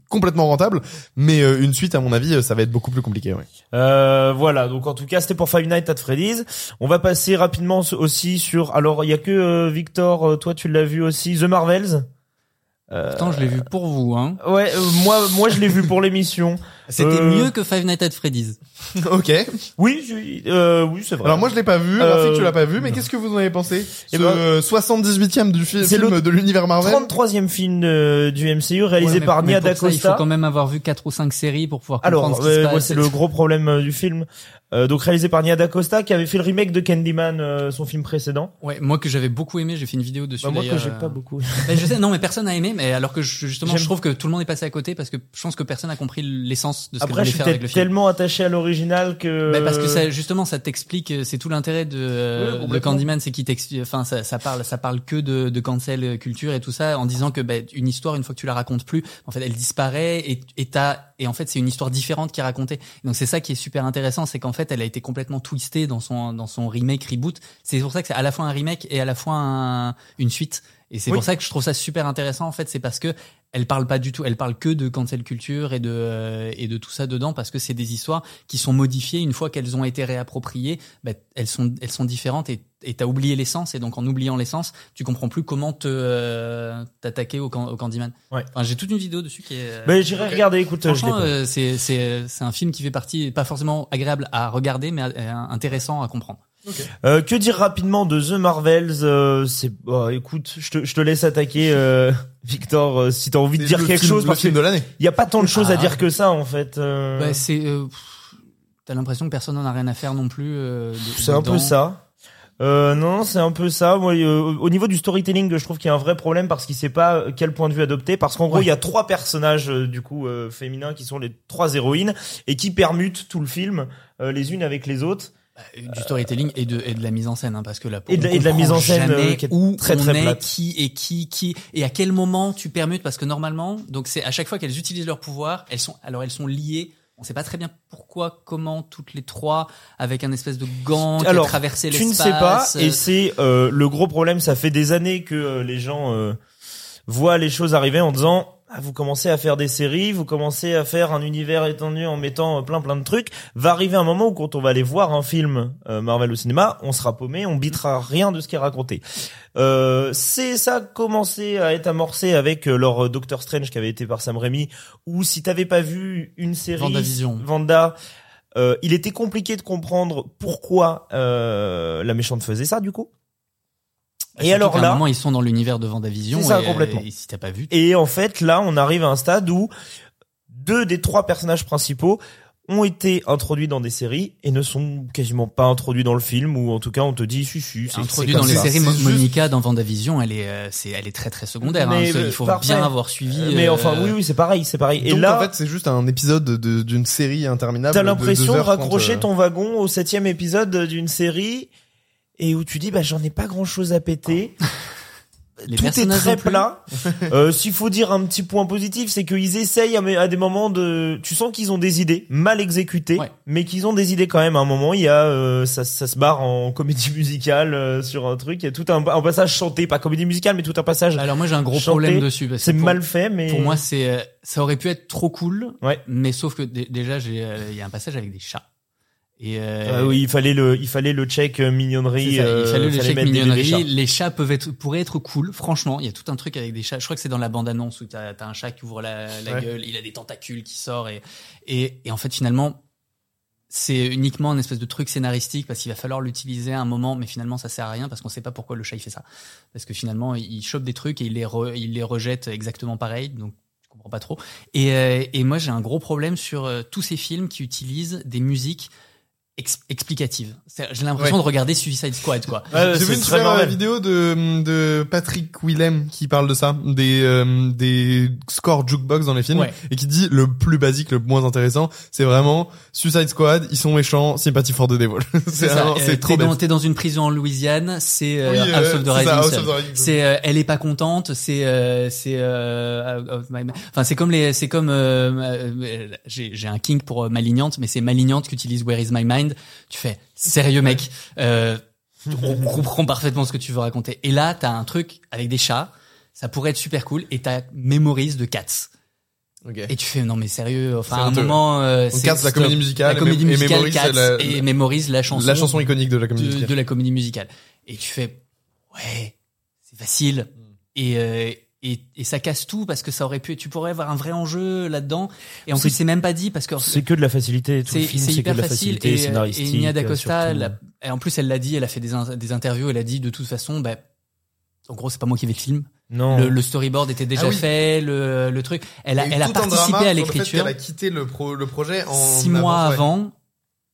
complètement rentable, mais euh, une suite, à mon avis, ça va être beaucoup plus compliqué. Ouais. Euh, voilà, donc en tout cas c'était pour Five Nights at Freddy's. On va passer rapidement aussi sur. Alors il y a que euh, Victor, euh, toi tu l'as vu aussi, The Marvels. Pourtant, je l'ai vu pour vous, hein. Ouais, euh, moi moi je l'ai vu pour l'émission. C'était Euh, mieux que Five Nights at Freddy's. ok. Oui, je- euh, oui c'est vrai. Alors moi, je l'ai pas vu. Euh, que tu l'as pas vu. Mais non. qu'est-ce que vous en avez pensé? Eh Ce ben, euh, 78e du fi- c'est film le de l'univers Marvel? 33e film du MCU réalisé Ouais, mais- par mais Nia pour ça, Il faut D'Acosta. quand même avoir vu quatre ou cinq séries pour pouvoir comprendre Alors, ce qui se euh, passe. ouais, c'est le gros problème euh, du film. Euh, donc réalisé par Nia D'Acosta qui avait fait le remake de Candyman, euh, son film précédent. Ouais, moi que j'avais beaucoup aimé, j'ai fait une vidéo dessus. Bah, moi que d'ailleurs, j'ai euh, pas beaucoup. je sais, non, mais personne n'a aimé, mais alors que je- justement, J'aime- je trouve que tout le monde est passé à côté parce que je pense que personne n'a compris l'essence de ce Après, voulait je suis faire avec le film. tellement attaché à l'original que. Bah, parce que ça, justement, ça t'explique, euh, c'est tout l'intérêt de, euh, Ouais, de. Candyman, c'est qu'il t'explique, enfin, ça, ça parle, ça parle que de, de cancel culture et tout ça, en disant que, bah, une histoire, une fois que tu la racontes plus, en fait, elle disparaît et, et t'as, et en fait, c'est une histoire différente qui est racontée. Donc, c'est ça qui est super intéressant, c'est qu'en fait, elle a été complètement twistée dans son, dans son remake, reboot. C'est pour ça que c'est à la fois un remake et à la fois un- une suite. Et c'est Oui. pour ça que je trouve ça super intéressant, en fait, c'est parce que elle parle pas du tout, elle parle que de cancel culture et de, euh, et de tout ça dedans parce que c'est des histoires qui sont modifiées une fois qu'elles ont été réappropriées, bah, elles sont elles sont différentes et et t'as oublié l'essence et donc en oubliant l'essence, tu comprends plus comment te euh, t'attaquer au, can- au Candyman. Ouais. Enfin, j'ai toute une vidéo dessus qui est. euh, Ben, j'irai regarder, écoute, euh, c'est c'est c'est un film qui fait partie pas forcément agréable à regarder mais euh, intéressant à comprendre. Euh, que dire rapidement de The Marvels euh, C'est, bah, écoute, je te, je te laisse attaquer, euh, Victor, euh, si t'as envie de dire le quelque film- chose, le parce film de l'année. y a pas tant de choses à Ah. dire que ça, en fait. euh, Bah, c'est euh, t'as l'impression que personne n'en a rien à faire non plus. euh, de- c'est un peu ça. Euh, non, c'est un peu ça. Moi, euh, au niveau du storytelling, je trouve qu'il y a un vrai problème parce qu'il sait pas quel point de vue adopter. Parce qu'en gros, Ouais. il y a trois personnages euh, du coup euh, féminins qui sont les trois héroïnes et qui permutent tout le film euh, les unes avec les autres. Du storytelling et de, et de la mise en scène, hein, parce que là, Et de- on et de la mise en scène, euh, qui est où très, on très est, plate. qui et qui, qui, et à quel moment tu permutes, parce que normalement, donc c'est à chaque fois qu'elles utilisent leur pouvoir, elles sont, alors elles sont liées. On sait pas très bien pourquoi, comment toutes les trois avec un espèce de gant qui Alors, a traversé Tu l'espace. ne sais pas, euh, et c'est euh, le gros problème. Ça fait des années que euh, les gens euh, voient les choses arriver en disant vous commencez à faire des séries, vous commencez à faire un univers étendu en mettant euh, plein plein de trucs. Va arriver un moment où quand on va aller voir un film euh, Marvel au cinéma, on sera paumé, on bitera rien de ce qui est raconté. Euh, c'est ça commencé à être amorcé avec euh, leur Doctor Strange qui avait été par Sam Raimi, où si t'avais pas vu une série. Vanda, euh, il était compliqué de comprendre pourquoi euh, la méchante faisait ça du coup. Et alors là, moment, ils sont dans l'univers de Vendavision. C'est ça, et, complètement. Et si t'as pas vu, et en fait là, on arrive à un stade où deux des trois personnages principaux ont été introduits dans des séries et ne sont quasiment pas introduits dans le film ou en tout cas on te dit si si c'est introduit dans les ça. séries, Mo- juste- Monica dans Vendavision, elle est, euh, c'est, elle est très très secondaire. Mais, hein, euh, il faut parfait. bien avoir suivi. Mais euh, enfin oui oui c'est pareil c'est pareil et Donc là en fait, c'est juste un épisode de- d'une série interminable. T'as de l'impression de trente, raccrocher euh. ton wagon au septième épisode d'une série et où tu dis bah j'en ai pas grand chose à péter. Les Tout est très plat. euh, S'il faut dire un petit point positif, c'est qu'ils essayent à, des moments de. Tu sens qu'ils ont des idées mal exécutées, Ouais. mais qu'ils ont des idées quand même. À un moment, il y a euh, ça, ça se barre en comédie musicale euh, sur un truc. Il y a tout un, un passage chanté, pas comédie musicale, mais tout un passage. Alors moi j'ai un gros problème dessus. C'est mal fait, mais Pour moi, c'est euh, ça aurait pu être trop cool, Ouais. mais sauf que dé- déjà euh, il y a un passage avec des chats. Et euh, Ah oui, il fallait le, il fallait le check euh, mignonnerie. ça, euh, il fallait le fallait check mignonnerie. Les chats peuvent être pourraient être cool. Franchement, il y a tout un truc avec des chats. Je crois que c'est dans la bande annonce où t'as as un chat qui ouvre la, la Ouais. gueule, il a des tentacules qui sortent et et, et en fait finalement c'est uniquement un espèce de truc scénaristique parce qu'il va falloir l'utiliser à un moment, mais finalement ça sert à rien parce qu'on sait pas pourquoi le chat il fait ça. Parce que finalement il chope des trucs et il les re- il les rejette exactement pareil, donc je comprends pas trop. Et, euh, et moi j'ai un gros problème sur tous ces films qui utilisent des musiques ex- explicatives. C'est- J'ai l'impression Ouais. de regarder Suicide Squad quoi. Ouais, J'ai vu une très super vidéo de, de Patrick Willem qui parle de ça, des, euh, des scores jukebox dans les films, Ouais. et qui dit le plus basique, le moins intéressant, c'est vraiment Suicide Squad, ils sont méchants, Sympathy for the Devil. c'est Euh, c'est trop t'es dans, bête. t'es dans une prison en Louisiane, c'est euh, Oui, House euh, of the c'est Rising ça, House Sun. of the Rising Sun. C'est euh, elle est pas contente, c'est euh, c'est euh, out of my- enfin c'est comme les c'est comme euh, euh, j'ai j'ai un king pour malignante mais c'est malignante qu'utilise Where is my mind. Tu fais sérieux mec, euh, on comprend parfaitement ce que tu veux raconter. Et là t'as un truc avec des chats, ça pourrait être super cool et t'as Memories de Cats. Ok. Et tu fais non mais sérieux, enfin à un moment euh, c'est Cats, la comédie musicale, la comédie et musicale Memories, Cats la- et Memories la chanson La chanson iconique de la comédie de, musicale. de la comédie musicale. Et tu fais, ouais, c'est facile. Mm. Et, euh, et, et ça casse tout parce que ça aurait pu, tu pourrais avoir un vrai enjeu là-dedans. Et en plus, c'est même pas dit parce que C'est que de la facilité. Tout c'est le film, c'est c'est que hyper de la facile. facilité Et, scénaristique. et Nia euh, D'Acosta, elle en plus, elle l'a dit, elle a fait des, in- des interviews, elle a dit de toute façon, bah, en gros, c'est pas moi qui vais le film. Non. Le, le storyboard était déjà Ah oui. fait, le, le truc. Elle a, elle a participé à l'écriture. qu'elle a quitté le, pro, le projet en six mois ouais. avant.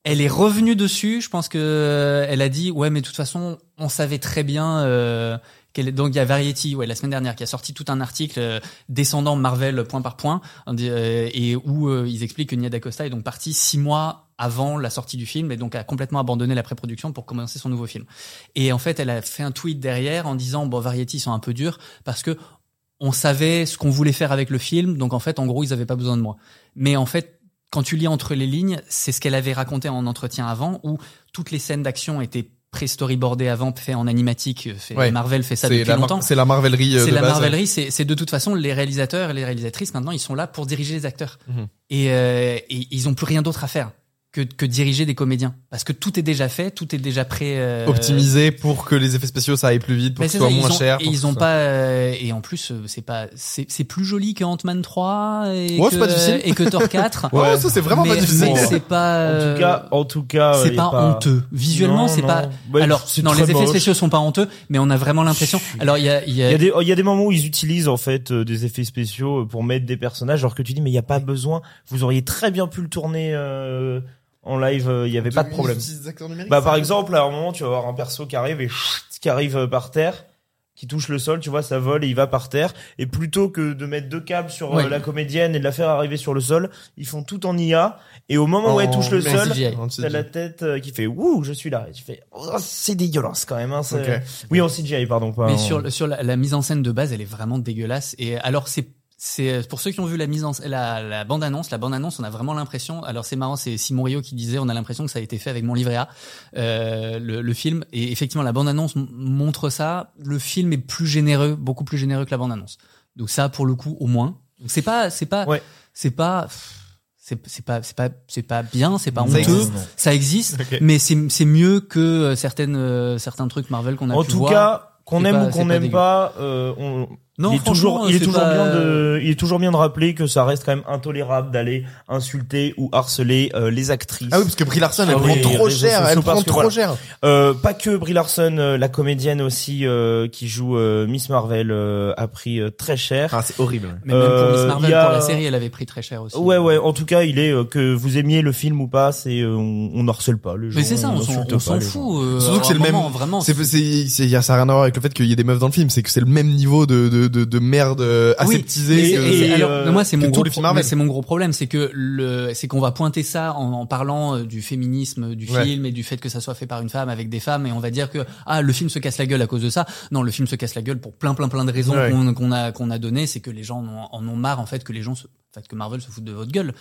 Elle est revenue dessus. Je pense que euh, elle a dit ouais, mais de toute façon, on savait très bien. Euh, donc il y a Variety, ouais, la semaine dernière, qui a sorti tout un article euh, descendant Marvel point par point, euh, et où euh, ils expliquent que Nia D'Acosta est donc partie six mois avant la sortie du film et donc a complètement abandonné la pré-production pour commencer son nouveau film. Et en fait, elle a fait un tweet derrière en disant bon Variety ils sont un peu durs parce que on savait ce qu'on voulait faire avec le film, donc en fait, en gros, ils avaient pas besoin de moi. Mais en fait, quand tu lis entre les lignes, c'est ce qu'elle avait raconté en entretien avant, où toutes les scènes d'action étaient pré-storyboardées avant, fait en animatique. Fait, Ouais. Marvel fait ça depuis la, longtemps. c'est la Marvelerie euh, C'est la base. Marvelerie, c'est c'est de toute façon les réalisateurs et les réalisatrices maintenant ils sont là pour diriger les acteurs Mhm. et, euh, et ils ont plus rien d'autre à faire que, que diriger des comédiens parce que tout est déjà fait, tout est déjà prêt. euh, Optimisé pour que les effets spéciaux ça aille plus vite, pour mais que ce soit ça, moins ont, cher. et ils ont ça- pas euh, et en plus euh, c'est pas c'est c'est plus joli que Ant-Man 3 et Ouais, que c'est pas difficile. et que Thor 4. Oh, ça c'est vraiment mais, pas difficile. mais c'est pas En euh, tout cas, en tout cas, c'est pas, honteux. Visuellement, c'est pas. Ouais, Alors, c'est non, les effets moche. spéciaux sont pas honteux, mais on a vraiment l'impression. Alors, il y a, il y a, Il y a des, il y a des moments où ils utilisent en fait euh, des effets spéciaux pour mettre des personnages, alors que tu dis mais il y a pas besoin. Vous auriez très bien pu le tourner. Euh, en live, euh, il y avait pas de problème. Bah par exemple, à un moment, tu vas avoir un perso qui arrive et qui arrive euh, par terre, qui touche le sol, tu vois, ça vole et il va par terre. Et plutôt que de mettre deux câbles sur euh, Ouais. la comédienne et de la faire arriver sur le sol, ils font tout en IA. Et au moment où elle En- touche le sol, t'as la tête euh, qui fait ouh, je suis là. Et tu fais oh, c'est dégueulasse quand même. Hein, c'est- Ok. Oui, en CGI, pardon. Pas Mais en- sur, sur la, la mise en scène de base, elle est vraiment dégueulasse. Et alors, c'est c'est pour ceux qui ont vu la mise en la, la bande annonce, la bande annonce, on a vraiment l'impression. Alors c'est marrant, c'est Simon Rio qui disait, on a l'impression que ça a été fait avec mon livret A, euh, le, le film. Et effectivement, la bande annonce montre ça. Le film est plus généreux, beaucoup plus généreux que la bande annonce. Donc ça, pour le coup, au moins. C'est pas, c'est pas, Ouais. c'est pas. C'est pas c'est pas c'est pas bien c'est pas Ça honteux existe. ça existe mais c'est mieux que euh, certaines euh, certains trucs Marvel qu'on a En pu tout voir cas, qu'on aime pas- ou qu'on n'aime pas, euh, on, Non, il est toujours, il est toujours pas- bien de, il est toujours bien de rappeler que ça reste quand même intolérable d'aller insulter ou harceler euh, les actrices. Ah oui, parce que Brie Larson, elle Sur prend trop cher, elle prend trop voilà. cher. Euh, pas que Brie Larson, euh, la comédienne aussi euh, qui joue euh, Miss Marvel euh, a pris euh, très cher. Ah, c'est horrible. Mais même pour Miss Marvel, il a- pour la série, elle avait pris très cher aussi. Ouais, ouais. En tout cas, il est euh, que vous aimiez le film ou pas, c'est euh, on, on harcèle pas les gens. Mais c'est ça, on s'en on fout. Surtout que c'est le même- Vraiment. C'est, c'est, c'est, y a, ça a rien à voir avec le fait qu'il y ait des meufs dans le film, c'est que c'est le même niveau de, de, de, de merde euh, Oui, aseptisé. mais c'est- que- et c'est- et, alors, moi, c'est mon gros, c'est mon gros problème, c'est que le, c'est qu'on va pointer ça en, en parlant euh, du féminisme du Ouais. film et du fait que ça soit fait par une femme avec des femmes et on va dire que ah le film se casse la gueule à cause de ça. Non, le film se casse la gueule pour plein plein plein de raisons Ouais. qu'on, qu'on a qu'on a donné, c'est que les gens en ont, en ont marre en fait que les gens se, en fait que Marvel se fout de votre gueule.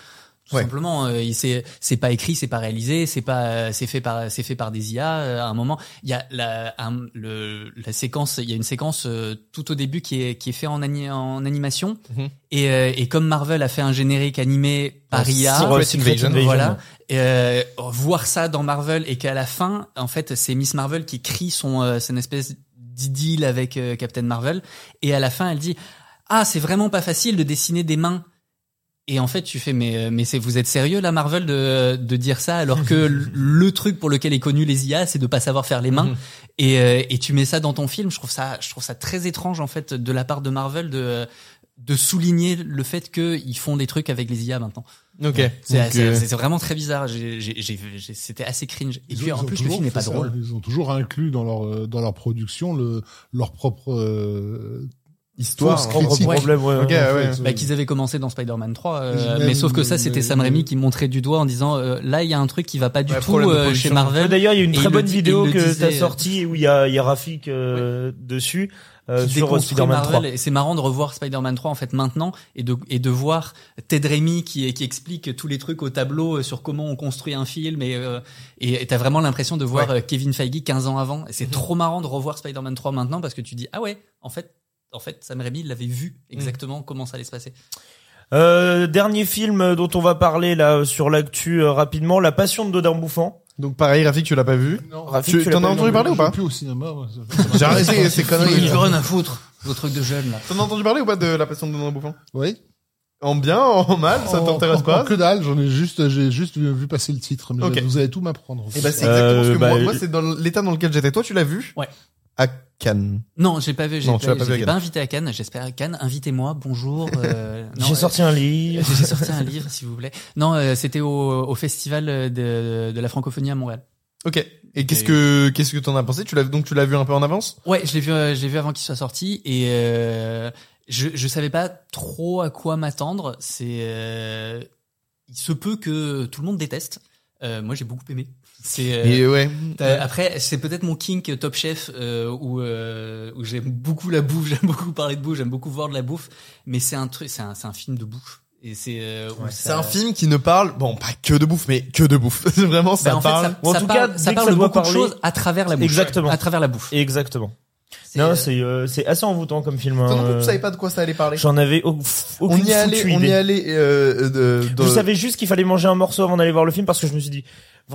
Tout Ouais. simplement, euh, il- c'est c'est pas écrit, c'est pas réalisé, c'est pas euh, c'est fait par c'est fait par des IA. euh, à un moment, il y a la un- le la séquence, il y a une séquence euh, tout au début qui est qui est fait en ani- en animation Mhm. et euh, et comme Marvel a fait un générique animé par IA, Sur, euh, Secret Secret Invasion. voilà. Euh, voir ça dans Marvel et qu'à la fin, en fait, c'est Miss Marvel qui crie son, euh, c'est une espèce d'idylle avec euh, Captain Marvel. Et à la fin, elle dit Ah, c'est vraiment pas facile de dessiner des mains. Et en fait, tu fais mais euh, mais c'est vous êtes sérieux là Marvel de de dire ça alors que le truc pour lequel est connu les IA c'est de pas savoir faire les mains et euh, et tu mets ça dans ton film je trouve ça je trouve ça très étrange en fait de la part de Marvel de de souligner le fait qu'ils font des trucs avec les IA maintenant. Ok. C'est euh, vraiment très bizarre. J'ai- j'ai- j'ai- j'ai- C'était assez cringe. Et Ils puis ont- en plus, le film n'est pas ça. drôle. Ils ont toujours inclus dans leur euh, dans leur production le leur propre euh, histoire. Propre critique. problème, ouais. Ok, ouais. Bah, euh, qu'ils avaient commencé dans Spider-Man 3, euh, mais sauf que ça, c'était Sam Raimi qui montrait du doigt en disant euh, là, il y a un truc qui va pas du Ouais, tout euh, chez Marvel. D'ailleurs, il y a une très bonne vidéo que t'as sortie où il y a, il y a Rafik euh, dessus euh, sur Spider-Man 3. Marvel. Et c'est marrant de revoir Spider-Man 3 en fait maintenant et de et de voir Ted Raimi qui qui explique tous les trucs au tableau euh, sur comment on construit un film et euh, et t'as vraiment l'impression de voir Ouais. euh, Kevin Feige 15 ans avant. Et c'est trop marrant de revoir Spider-Man 3 maintenant parce que tu dis ah ouais en fait en fait Sam Raimi il l'avait vu exactement comment ça allait se passer. Euh, dernier film dont on va parler là sur l'actu euh, rapidement, La Passion de Dodin Bouffant. Donc pareil, Rafik, tu l'as pas vu? Non. Rafik, Tu- tu t'en as entendu parler ou pas? Plus au cinéma. J'ai arrêté ces Il conneries. veut rien à foutre. Vos trucs de jeunes là. T'en as entendu parler ou pas de la passion de Donnant Bouffant? Oui. En bien, en mal, ça En- t'intéresse pas? Que dalle, j'en ai juste, j'ai juste vu, vu passer le titre, mais Ok. vous allez tout m'apprendre. Et bah c'est Euh, exactement ce que bah, moi, moi c'est dans l'état dans lequel j'étais. Toi, tu l'as vu? Ouais. À Cannes. Non, j'ai pas vu. J'ai Non, tu l'as pas vu à Cannes. pas invité à Cannes. J'espère à Cannes. Invitez-moi. Bonjour. euh, non, J'ai euh, sorti un livre. J'ai sorti un livre, s'il vous plaît. Non, euh, c'était au, au festival de, de la francophonie à Montréal. Ok. Et qu'est-ce que qu'est-ce que t'en as pensé? Tu l'as donc tu l'as vu un peu en avance? Ouais, je l'ai vu, euh, je l'ai vu avant qu'il soit sorti et euh, je je savais pas trop à quoi m'attendre. C'est euh, il se peut que tout le monde déteste. Euh, moi, j'ai beaucoup aimé. C'est euh, ouais. Après, c'est peut-être mon kink Top Chef euh, où euh, où j'aime beaucoup la bouffe, j'aime beaucoup parler de bouffe, j'aime beaucoup voir de la bouffe, mais c'est un truc, c'est un c'est un film de bouffe et c'est euh, C'est ça- un film qui ne parle, bon, pas que de bouffe, mais que de bouffe. C'est Vraiment, ça en fait, parle. ça, en ça tout parle, cas, ça parle ça de beaucoup de choses à travers la bouffe. Exactement. À travers la bouffe. Exactement. C'est, Non, euh, c'est euh, c'est assez envoûtant comme film. Plus, hein. tu savais pas de quoi ça allait parler. J'en avais au- On aucune y allait, on y allait. Euh, de, de- Je savais juste qu'il fallait manger un morceau avant d'aller voir le film parce que je me suis dit,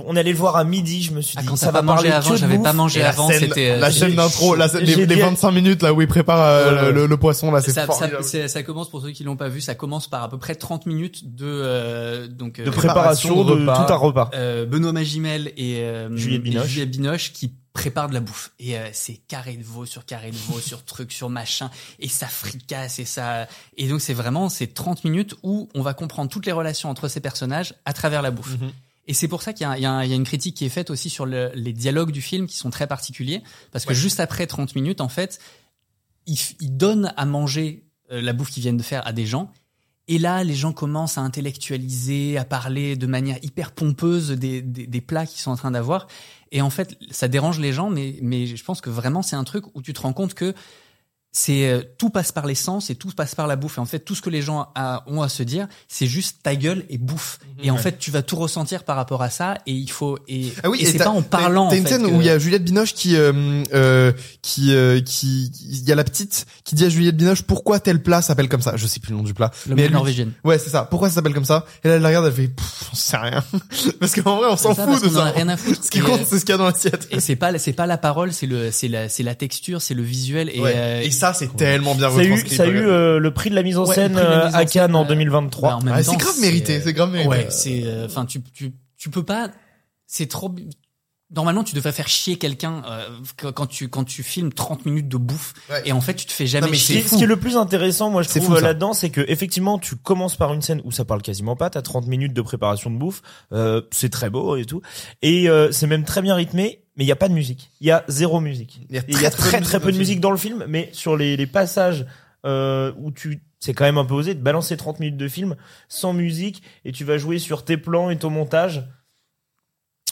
on allait le voir à midi, je me suis Ah, dit, quand ça va parler avant, de j'avais pas mangé avant, c'était. euh, la scène d'intro, la scène- les, j'ai les dit- 25 minutes là où il prépare euh, le, le poisson là, c'est ça, ça, ça commence pour ceux qui l'ont pas vu, ça commence par à peu près 30 minutes de euh, donc de euh, préparation de, repas. tout un repas. euh, Benoît Magimel et euh, Juliette et Binoche. Juliette Binoche qui préparent de la bouffe et euh, c'est carré de veau sur carré de veau sur truc sur machin et ça fricasse et ça et donc c'est vraiment c'est 30 minutes où on va comprendre toutes les relations entre ces personnages à travers la bouffe. Mhm. Et c'est pour ça qu'il y, a- y une critique qui est faite aussi sur le- les dialogues du film qui sont très particuliers. Parce que juste après 30 minutes, en fait, il, il donne à manger euh, la bouffe qu'ils viennent de faire à des gens. Et là, les gens commencent à intellectualiser, à parler de manière hyper pompeuse des, des, des plats qu'ils sont en train d'avoir. Et en fait, ça dérange les gens, mais, mais je pense que vraiment, c'est un truc où tu te rends compte que c'est euh, tout passe par l'essence et tout passe par la bouffe. Et en fait, tout ce que les gens a- ont à se dire, c'est juste ta gueule et bouffe. Et en fait, tu vas tout ressentir par rapport à ça. Et il faut et, Ah oui, et c'est pas en parlant. T'as une scène que- où il y a Juliette Binoche qui, euh, euh, qui, euh, qui, il y a la petite qui dit à Juliette Binoche pourquoi tel plat s'appelle comme ça? Je sais plus le nom du plat. le mais norvégienne. Ouais, c'est ça. Pourquoi ça s'appelle comme ça? Et là, elle la regarde, elle fait, pff, j'en sais rien. parce qu'en vrai, on s'en ça, fout de qu'on en a ça. rien à foutre. Ce qui compte, euh, c'est ce qu'il y a dans l'assiette. Et c'est pas c'est pas la parole, c'est le c'est la c'est la texture, c'est le visuel et, Ouais. Et ça, c'est tellement bien Ça a eu, ça a eu euh, le prix de la mise en Ouais, scène euh, mise en à Cannes en euh, 2023. bah, en même Ah, c'est grave mérité, c'est grave mérité. Ouais, c'est euh, enfin tu tu tu peux pas c'est trop Normalement, tu devrais faire chier quelqu'un euh, quand- tu quand tu filmes 30 minutes de bouffe Ouais. et en fait tu te fais jamais Non, mais Ce qui, chier. est, ce qui est le plus intéressant, moi, je C'est trouve là-dedans, c'est que effectivement, tu commences par une scène où ça parle quasiment pas. T'as 30 minutes de préparation de bouffe, euh, c'est très beau et tout, et euh, c'est même très bien rythmé. Mais il y a pas de musique. Il y a zéro musique. Il y a y a très très, peu peu de musique dans le film, mais sur les, les passages euh, où tu c'est quand même un peu osé de balancer 30 minutes de film sans musique et tu vas jouer sur tes plans et ton montage.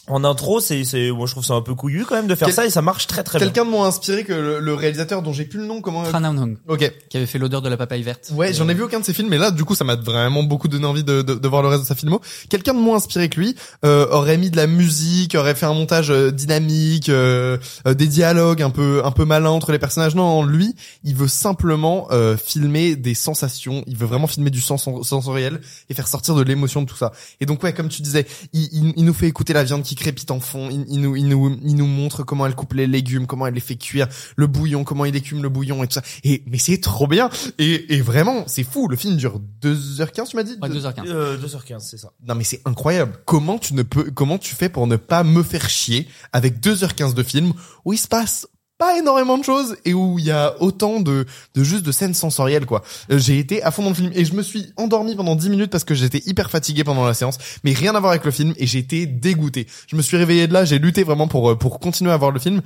En intro, c'est c'est moi je trouve ça un peu couillu quand même de faire Quel- ça et ça marche très très bien. Quelqu'un de moins inspiré que le, le réalisateur dont j'ai plus le nom, comment Tran Nam Hong, Ok. qui avait fait l'odeur de la papaye verte. Ouais, j'en ai vu aucun de ses films, mais là, du coup, ça m'a vraiment beaucoup donné envie de, de, de voir le reste de sa filmo. Quelqu'un de moins inspiré que lui euh, aurait mis de la musique, aurait fait un montage euh, dynamique, euh, euh, des dialogues un peu un peu malins entre les personnages. Non, lui, il veut simplement euh, filmer des sensations. Il veut vraiment filmer du sens sensoriel et faire sortir de l'émotion de tout ça. Et donc, ouais, comme tu disais, il, il, il nous fait écouter la viande qui crépite en fond. Il, il nous il nous il nous montre comment elle coupe les légumes, comment elle les fait cuire, le bouillon, comment il écume le bouillon et tout ça. Et mais c'est trop bien. Et, et vraiment, c'est fou. Le film dure 2h15, tu m'as dit? Ouais, 2h15. Euh, 2h15, c'est ça. Non mais c'est incroyable. Comment tu ne peux comment tu fais pour ne pas me faire chier avec 2h15 de film où il se passe pas énormément de choses et où il y a autant de de juste de scènes sensorielles quoi. Euh, J'ai été à fond dans le film et je me suis endormi pendant 10 minutes parce que j'étais hyper fatigué pendant la séance, mais rien à voir avec le film et été dégoûté. Je me suis réveillé de là, j'ai lutté vraiment pour euh, pour continuer à voir le film.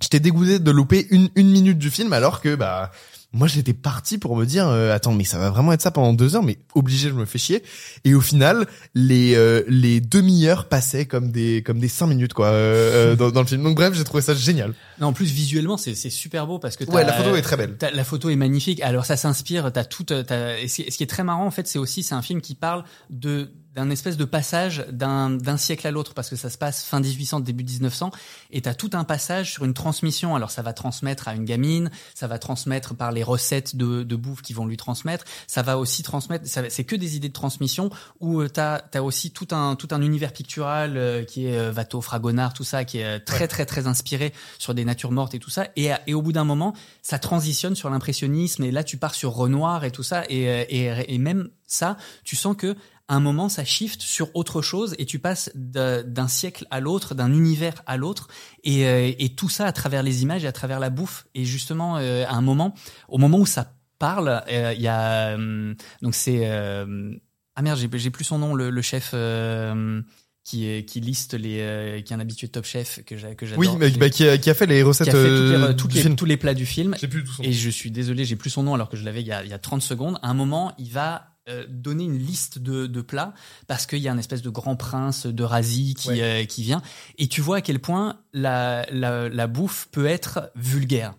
J'étais dégoûté de louper une une minute du film alors que bah moi j'étais parti pour me dire euh, attends mais ça va vraiment être ça pendant deux heures mais obligé je me fais chier et au final les euh, les demi-heures passaient comme des comme des cinq minutes quoi euh, euh, dans, dans le film donc bref j'ai trouvé ça génial Non, en plus visuellement, c'est c'est super beau parce que ouais t'as- la photo est très belle T'as- la photo est magnifique. Alors ça s'inspire. T'as tout. T'as, ce qui ce qui est très marrant en fait, c'est aussi c'est un film qui parle de d'un espèce de passage d'un d'un siècle à l'autre parce que ça se passe fin 1800 début 1900 et t'as tout un passage sur une transmission. Alors ça va transmettre à une gamine, ça va transmettre par les recettes de, de bouffe qui vont lui transmettre. Ça va aussi transmettre. C'est que des idées de transmission où euh, t'as t'as aussi tout un tout un univers pictural euh, qui est euh, Watteau, Fragonard, tout ça qui est euh, très très très inspiré sur des natures mortes et tout ça. Et, et au bout d'un moment, ça transitionne sur l'impressionnisme et là tu pars sur Renoir et tout ça et, euh, et, et même ça, tu sens que à un moment ça shift sur autre chose et tu passes d'un siècle à l'autre, d'un univers à l'autre et, euh, et tout ça à travers les images et à travers la bouffe. Et justement euh, à un moment, au moment où ça parle, euh, il y a euh, donc c'est euh, ah merde j'ai plus son nom le, le chef euh, qui qui liste les euh, qui est un habitué de Top Chef que j'a- que j'adore oui mais bah, qui, a, qui a fait les recettes qui a fait toutes les- euh, toutes les- film. tous les plats du film. J'ai plus tout son et je suis désolé, j'ai plus son nom alors que je l'avais il y a, il y a 30 secondes. À un moment, il va euh, donner une liste de, de plats parce qu'il y a un espèce de grand prince de Razi qui, Ouais. euh, qui vient. Et tu vois à quel point la, la, la bouffe peut être vulgaire.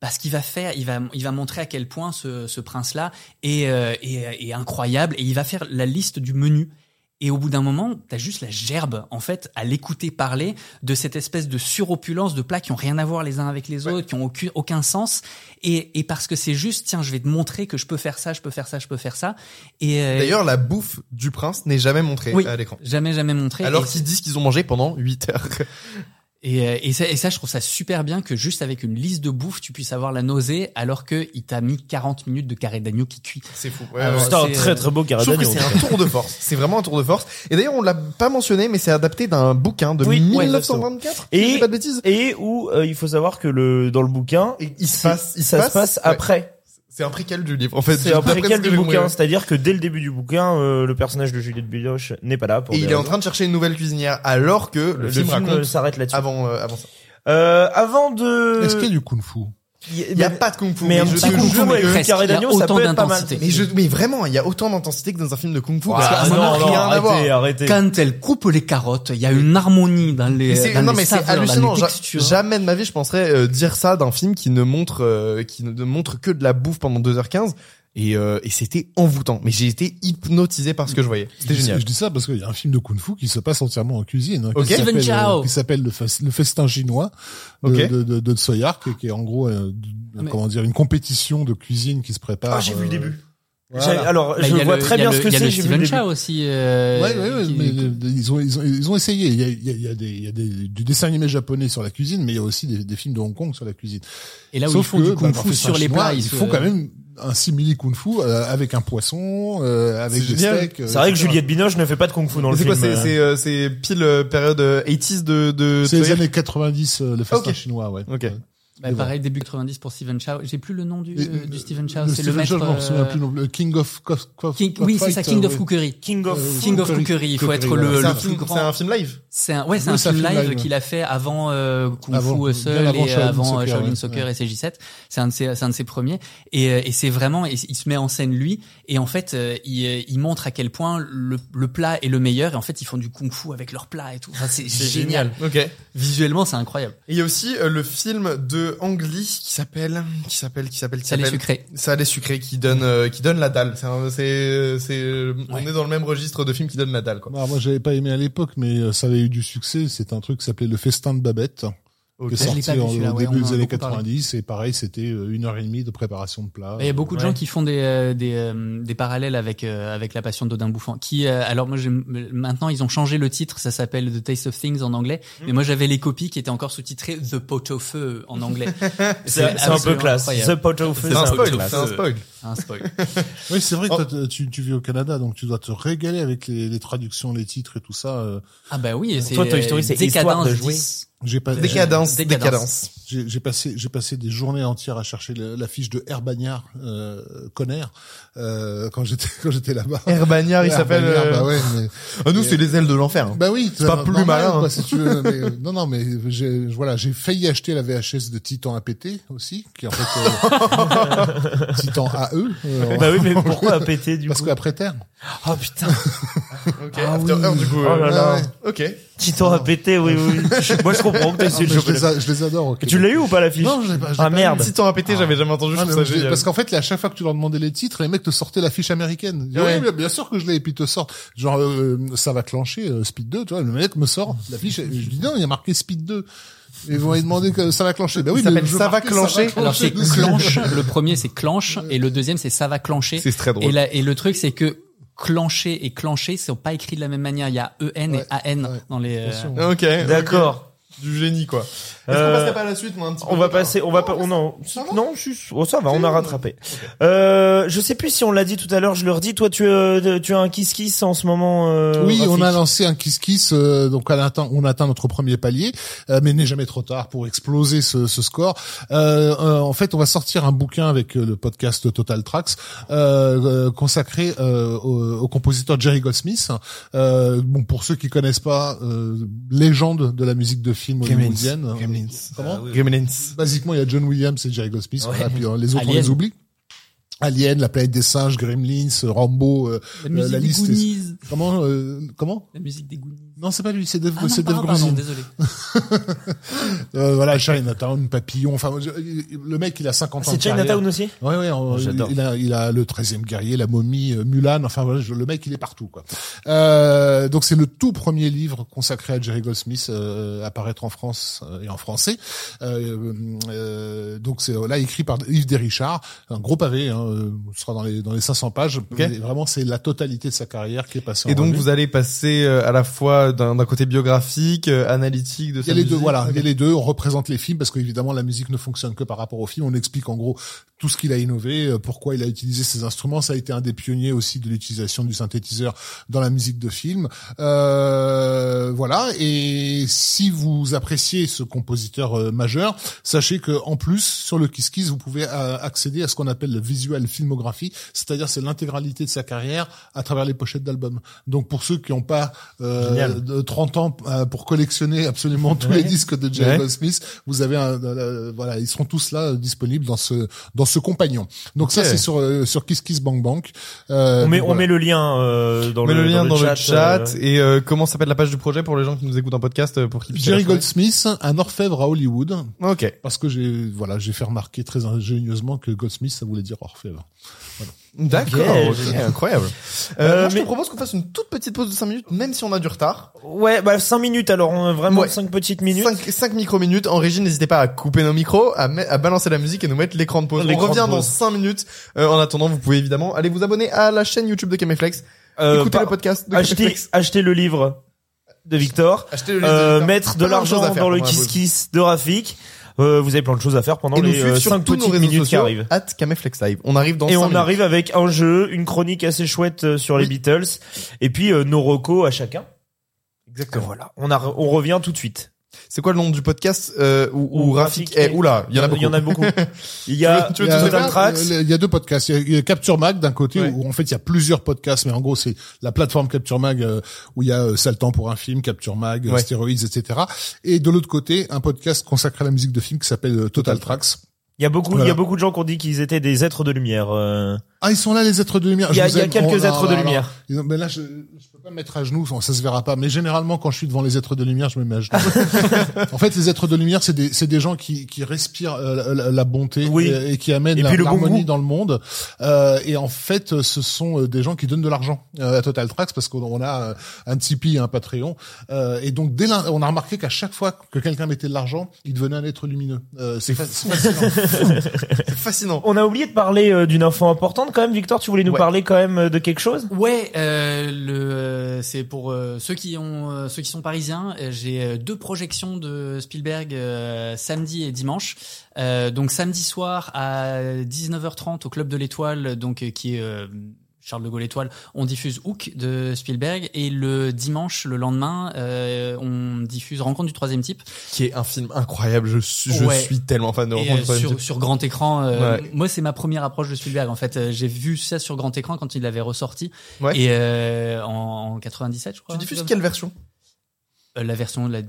Parce qu'il va faire, il va, il va montrer à quel point ce, ce prince-là est, euh, est, est incroyable et il va faire la liste du menu. Et au bout d'un moment, t'as juste la gerbe, en fait, à l'écouter parler de cette espèce de suropulence de plats qui ont rien à voir les uns avec les autres, qui ont aucun, aucun sens. Et, et parce que c'est juste, tiens, je vais te montrer que je peux faire ça, je peux faire ça, je peux faire ça. Et euh, d'ailleurs la bouffe du prince n'est jamais montrée Oui. à l'écran jamais, jamais montré. alors Et qu'ils disent qu'ils ont mangé pendant 8 heures Et, euh, et, ça, et ça, je trouve ça super bien que juste avec une liste de bouffe, tu puisses avoir la nausée, alors que il t'a mis 40 minutes de carré d'agneau qui cuit. c'est fou Alors, C'est un très euh, très beau Je trouve que Caradagno. c'est un tour de force. C'est vraiment un tour de force. Et d'ailleurs, on l'a pas mentionné, mais c'est adapté d'un bouquin de Oui, ouais, 1924. Et- si je dis pas de bêtises. Et où euh, il faut savoir que le dans le bouquin, Et il se passe, il ça se passe ouais. après. C'est un préquel du livre, en fait? C'est un préquel du bouquin, c'est-à-dire que dès le début du bouquin, euh, le personnage de Juliette Binoche n'est pas là. Pour Et il est en train de chercher une nouvelle cuisinière, alors que le, Le, film, s'arrête là-dessus. avant, euh, avant ça. Euh, avant de. Est-ce qu'il y a du kung-fu? Il y a pas de kung-fu. mais un je petit te kung-fu jure, avec mais- le carré Il y a d'agneau, ça peut être pas mal. mais je, mais vraiment, il y a autant d'intensité que dans un film de kung-fu. Ah, parce que ça n'a non, non, rien à voir. arrêtez, arrêtez. Quand elle coupe les carottes, il y a une harmonie dans les, Mais dans non les mais c'est saveurs, dans hallucinant. les Ja- textures. Jamais de ma vie je penserais euh, dire ça d'un film qui ne montre euh, qui ne montre que de la bouffe pendant 2h15 et euh, et c'était envoûtant. Mais j'ai été hypnotisé par ce que je voyais. C'était génial. Je dis ça parce qu'il y a un film de kung-fu qui se passe entièrement en cuisine, hein, Ok. qui s'appelle, Steven Chow. euh, qui s'appelle le, Fes- le festin chinois de, Ok. de, de, de Tsoyark, qui est en gros, euh, de- Ah, mais- comment dire, une compétition de cuisine qui se prépare. Ah, j'ai vu le euh, début. Voilà. Alors, Bah, je vois le- très bien le- ce que Il y a c'est. le Steven. Chow aussi. euh, Ouais, ouais, ouais, qui- mais ils ont, ils ont, ils ont essayé. Il y a, il y a, il y a des, il y a des, du dessin animé japonais sur la cuisine, mais il y a aussi des, des films de Hong Kong sur la cuisine. Et là où Sauf ils font que, du bah, kung dans fu Festin sur les plats, il se- faut quand même un simili kung fu euh, avec un poisson, euh, avec C'est des génial. steaks. euh, C'est vrai que. Juliette Binoche ne fait pas de kung fu dans le C'est film. quoi C'est euh. c'est euh, c'est pile période euh, 80s de de. C'est les années 90, euh, le festin Ok. chinois, ouais. Ok. Bah, Mais pareil, début 90 pour Steven Chow. J'ai plus le nom du, Et, euh, du Steven Chow. Le C'est le maître. Euh, plus non plus. Le King of Cof- Cof- King, oui, c'est ça, King euh, of. Cookery. King of. Euh, King of Cookery. Cookery. Il faut être le, C'est le un plus film. grand. C'est un film live. C'est un, ouais, c'est Oui, un c'est un film live qu'il a fait avant euh, Kung Avant- Fu avant et avant euh, Soccer, Shaolin. Soccer et CJ7. C'est un de ses, c'est un de ses premiers. Et, euh, et c'est vraiment, il se met en scène lui. Et en fait, euh, il, euh, il montre à quel point le, le plat est le meilleur. Et en fait, ils font du Kung Fu avec leur plat et tout. Enfin, c'est génial. Ok. Visuellement, c'est incroyable. il y a aussi euh, le film de Ang Lee qui s'appelle qui s'appelle qui s'appelle qui Ça les s'appelle sucré. Ça les sucré qui donne euh, qui donne la dalle. C'est un- c'est c'est on est dans le même registre de films qui donnent la dalle quoi. Bah, moi, j'avais pas aimé à l'époque, mais euh, ça avait eu du succès. C'est un truc qui s'appelait Le Festin de Babette, Ok. qui est sorti en- au ouais, début des a années beaucoup parlé. 90. Et pareil, c'était euh, une heure et demie de préparation de plat. Il y a beaucoup de Ouais. gens qui font des euh, des, euh, des parallèles avec euh, avec la Passion d'Odin Bouffant. Qui euh, alors moi maintenant ils ont changé le titre, ça s'appelle The Taste of Things en anglais. Mm. Mais moi j'avais les copies qui étaient encore sous-titrées The Pot au feu en anglais. C'est un peu classe. incroyable. The Pot au feu, C'est un un spoil. Un spoil. Oui, c'est vrai que Oh. toi, tu, tu vis au Canada, donc tu dois te régaler avec les, les traductions, les titres et tout ça. euh. Ah bah oui, c'est Toi, Toy Story, c'est histoire de jouer. 10. J'ai pas, Décadence, Décadence. décadence. j'ai j'ai passé, j'ai passé des journées entières à chercher le- la fiche de Herbagnard, euh, Conner, euh, quand j'étais, quand j'étais là-bas. Herbagnard, il s'appelle. Herbagnard, euh, Bah ouais, mais, Ah, nous, c'est les ailes de l'enfer. hein. bah oui, C'est pas plus malin, hein. quoi, si tu veux, mais, euh, non, non, mais j'ai, voilà, j'ai failli acheter la VHS de Titan APT aussi, qui est en fait euh, Titan AE. euh, Bah oui, mais pourquoi péter du parce coup qu'après terme. Oh putain, Ok. Ah After oui. Earth, du coup. Oh là euh, là. ouais. Ok. Titan a pété, oui, oui. Je- Moi je comprends que t'as essayé de je, les choper. a- je les adore. ok. Tu l'as eu ou pas la fiche Non, je l'ai pas. je l'ai Ah pas merde. Si t'en as pété, j'avais jamais entendu, je Ah, trouve ça génial. parce qu'en fait, à chaque fois que tu leur demandais les titres, les mecs te sortaient la fiche américaine. Je dis, Ouais. Oui, bien- bien sûr que je l'ai, et puis ils te sortent. Genre, euh, ça va clencher, euh, Speed 2, tu vois, le mec me sort la fiche, et je dis non, il y a marqué Speed 2. Et ils vont lui demander que ça va clencher. Ben oui, Il s'appelle Ça va clencher. Alors c'est clenche, le premier c'est clenche et le deuxième c'est ça va clencher. C'est très drôle. Et, la, et le truc c'est que clencher et clencher sont pas écrits de la même manière. Il y a EN Ouais, et AN ouais. dans les. euh. Ok. D'accord. Du génie, quoi. Est-ce Euh, qu'on passerait pas à la suite, moi, un petit peu On va passer, on va pas, on non, non, si, oh, ça va, on a rattrapé. Euh, je sais plus si on l'a dit tout à l'heure, je le redis, toi tu, euh, tu as un kiss kiss en ce moment. Euh, Oui, on a lancé un Kiss Kiss, euh, donc on atteint, on a atteint notre premier palier, euh, mais n'est jamais trop tard pour exploser ce, ce score. Euh, euh, en fait, on va sortir un bouquin avec euh, le podcast Total Tracks euh, euh, consacré euh, au, au compositeur Jerry Goldsmith. Euh, bon, pour ceux qui connaissent pas, euh, légende de la musique de film hollywoodienne. Gremlins. Comment Gremlins. Basiquement, il y a John Williams et Jerry Goldsmith. Ouais. voilà, puis euh, les autres, on Alien. les oublie. Alien, La planète des singes, Gremlins, Rambo, euh, La musique la des liste est- Goonies. comment, euh, comment La musique des Goonies. Non, c'est pas lui, c'est Dave, Ah non, c'est Dave pardon, désolé. Euh, voilà, Chinatown, Papillon. Enfin, je- le mec, il a 50 ans. C'est. Chinatown aussi Ouais, ouais, on- J'adore. il a, il a le 13e guerrier, la momie, euh, Mulan. Enfin, voilà, le mec, il est partout, quoi. Euh, donc, c'est le tout premier livre consacré à Jerry Goldsmith, euh, à paraître en France euh, et en français. Euh, euh, donc, c'est là écrit par Yves Desrichard, un gros pavé. Hein, euh, ce sera dans les dans les 500 pages. Mais vraiment, c'est la totalité de sa carrière qui est passée. Et en donc, revue. vous allez passer euh, à la fois d'un d'un côté biographique, euh, analytique de Il y a les deux, voilà. Il y a les deux. On représente les films parce qu'évidemment la musique ne fonctionne que par rapport au film. On explique en gros tout ce qu'il a innové, euh, pourquoi il a utilisé ces instruments. Ça a été un des pionniers aussi de l'utilisation du synthétiseur dans la musique de film. Euh, voilà. Et si vous appréciez ce compositeur euh, majeur, sachez que en plus sur le Kiss Kiss, vous pouvez euh, accéder à ce qu'on appelle le visual filmographie, c'est-à-dire c'est l'intégralité de sa carrière à travers les pochettes d'albums. Donc pour ceux qui n'ont pas euh. De 30 ans euh, pour collectionner absolument tous Ouais. les disques de Jerry Ouais. Goldsmith, vous avez un, euh, voilà, ils seront tous là euh, disponibles dans ce dans ce compagnon. Donc ça c'est sur euh, sur Kiss Kiss Bank Bank. Euh, On met, donc on voilà. met le lien euh, dans met le, le lien dans le chat, euh, et euh, comment s'appelle la page du projet pour les gens qui nous écoutent en podcast euh, pour Jerry Goldsmith, un orfèvre à Hollywood, Ok. parce que j'ai voilà j'ai fait remarquer très ingénieusement que Goldsmith ça voulait dire orfèvre. D'accord, Ok, génial. incroyable. Euh, Euh, moi, je mais- te propose qu'on fasse une toute petite pause de 5 minutes, même si on a du retard. Ouais, bah 5 minutes alors, on a vraiment Ouais. 5 petites minutes. 5, 5 micro-minutes. En régie, n'hésitez pas à couper nos micros, à, balancer la musique et nous mettre l'écran de pause. On L'écran de revient dans pause. 5 minutes. Euh, en attendant, vous pouvez évidemment aller vous abonner à la chaîne YouTube de Caméflex. Euh, Écoutez par- le podcast de acheter, Caméflex. acheter le livre de Victor. Achetez le livre de Euh, Victor. mettre de Plein choses l'argent à faire dans le pendant la Kiss pause. Kiss de Rafik. Euh, vous avez plein de choses à faire pendant Et les suivre 5 sur tous nos petites minutes qui arrivent. at Live. On arrive dans Et 5 on minutes. arrive avec un jeu, une chronique assez chouette euh, sur les. Beatles, et puis euh, nos recos à chacun. Exactement. Voilà, on, a, on revient tout de suite. C'est quoi le nom du podcast euh, où, où Où Rafik est Oula, il y en a beaucoup. Il y en a beaucoup. Il y a Tu veux- tu veux Il y a- tous les Total faire Tracks. Il y a deux podcasts. Il y a- Capture Mag d'un côté Ouais. où en fait il y a plusieurs podcasts, mais en gros c'est la plateforme Capture Mag euh, où il y a euh, temps pour un film, Capture Mag, euh, Ouais. Stéroïdes, etc. Et de l'autre côté un podcast consacré à la musique de film qui s'appelle euh, Total Tracks. Il y a beaucoup, il y a beaucoup de gens qui ont dit qu'ils étaient des êtres de lumière. euh. Ah ils sont là les êtres de lumière. Il y a, il y a quelques Oh, êtres non, de lumière. Mais là je, pas me mettre à genoux, ça se verra pas. Mais généralement quand je suis devant les êtres de lumière, je me mets à genoux. en fait les êtres de lumière c'est des c'est des gens qui qui respirent euh, la, la bonté Oui. et, et qui amènent la- bon l'harmonie dans le monde. Euh, et en fait, ce sont euh, des gens qui donnent de l'argent euh, à Total Tracks parce qu'on on a euh, un Tipeee, et un Patreon. Euh, et donc, dès l'in- on a remarqué qu'à chaque fois que quelqu'un mettait de l'argent, il devenait un être lumineux. Euh, c'est fa- fascinant. C'est fascinant. On a oublié de parler euh, d'une info importante quand même. Victor, tu voulais nous Ouais. parler quand même euh, de quelque chose? Ouais, euh, le euh, c'est pour euh, ceux qui ont euh, ceux qui sont parisiens. euh, J'ai euh, deux projections de Spielberg euh, samedi et dimanche. Euh, donc samedi soir à 19h30 au club de l'Étoile, donc euh, qui est euh, Charles de Gaulle Étoile, on diffuse Hook de Spielberg et le dimanche, le lendemain, euh, on diffuse Rencontre du troisième type. Qui est un film incroyable. Je suis, je Ouais. suis tellement fan de Et, Rencontre euh, du troisième sur, type. sur grand écran, euh, Ouais. moi c'est ma première approche de Spielberg. En fait, Euh, j'ai vu ça sur grand écran quand il l'avait ressorti Ouais. et euh, en, en 97, je crois. Tu diffuses quelle version? Euh, la version de la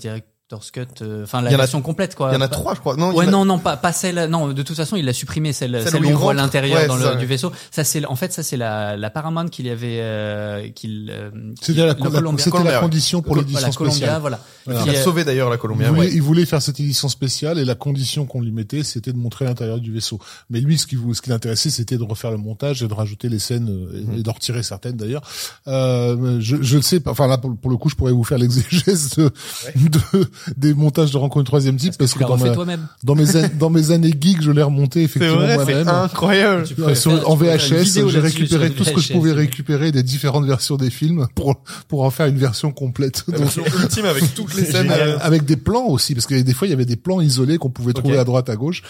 director's cut, euh, enfin la y version complète quoi. Il y en a trois, je crois. Non, il y Ouais en a- non non pas pas celle non de toute façon il l'a supprimé celle Celle celle, où on voit l'intérieur dans le du vaisseau ça c'est en fait ça c'est la la Paramount qui avait euh, qui euh, C'était la, condition pour l'édition voilà Columbia spéciale. voilà Voilà. Il a sauvé d'ailleurs la Il Columbia. voulait, ouais. il voulait faire cette édition spéciale et la condition qu'on lui mettait, c'était de montrer l'intérieur du vaisseau. Mais lui, ce qui, ce qui l'intéressait, c'était de refaire le montage et de rajouter les scènes euh, et- Mhm. et d'en retirer certaines d'ailleurs. Euh, je, je le sais, pas- enfin là pour, pour le coup, je pourrais vous faire l'exégèse de, de- des montages de rencontre troisième type parce que l'as dans, ma- dans mes an- dans mes années geek, je l'ai remonté C'est effectivement vrai, c'est moi-même. incroyable. Euh, pourrais sur- faire- en VHS, j'ai récupéré tout ce que je pouvais récupérer des différentes versions des films pour pour en faire une version complète. La Donc, version ultime avec toutes les scènes. génial. euh, avec des plans aussi, parce que des fois il y avait des plans isolés qu'on pouvait trouver à droite, à gauche.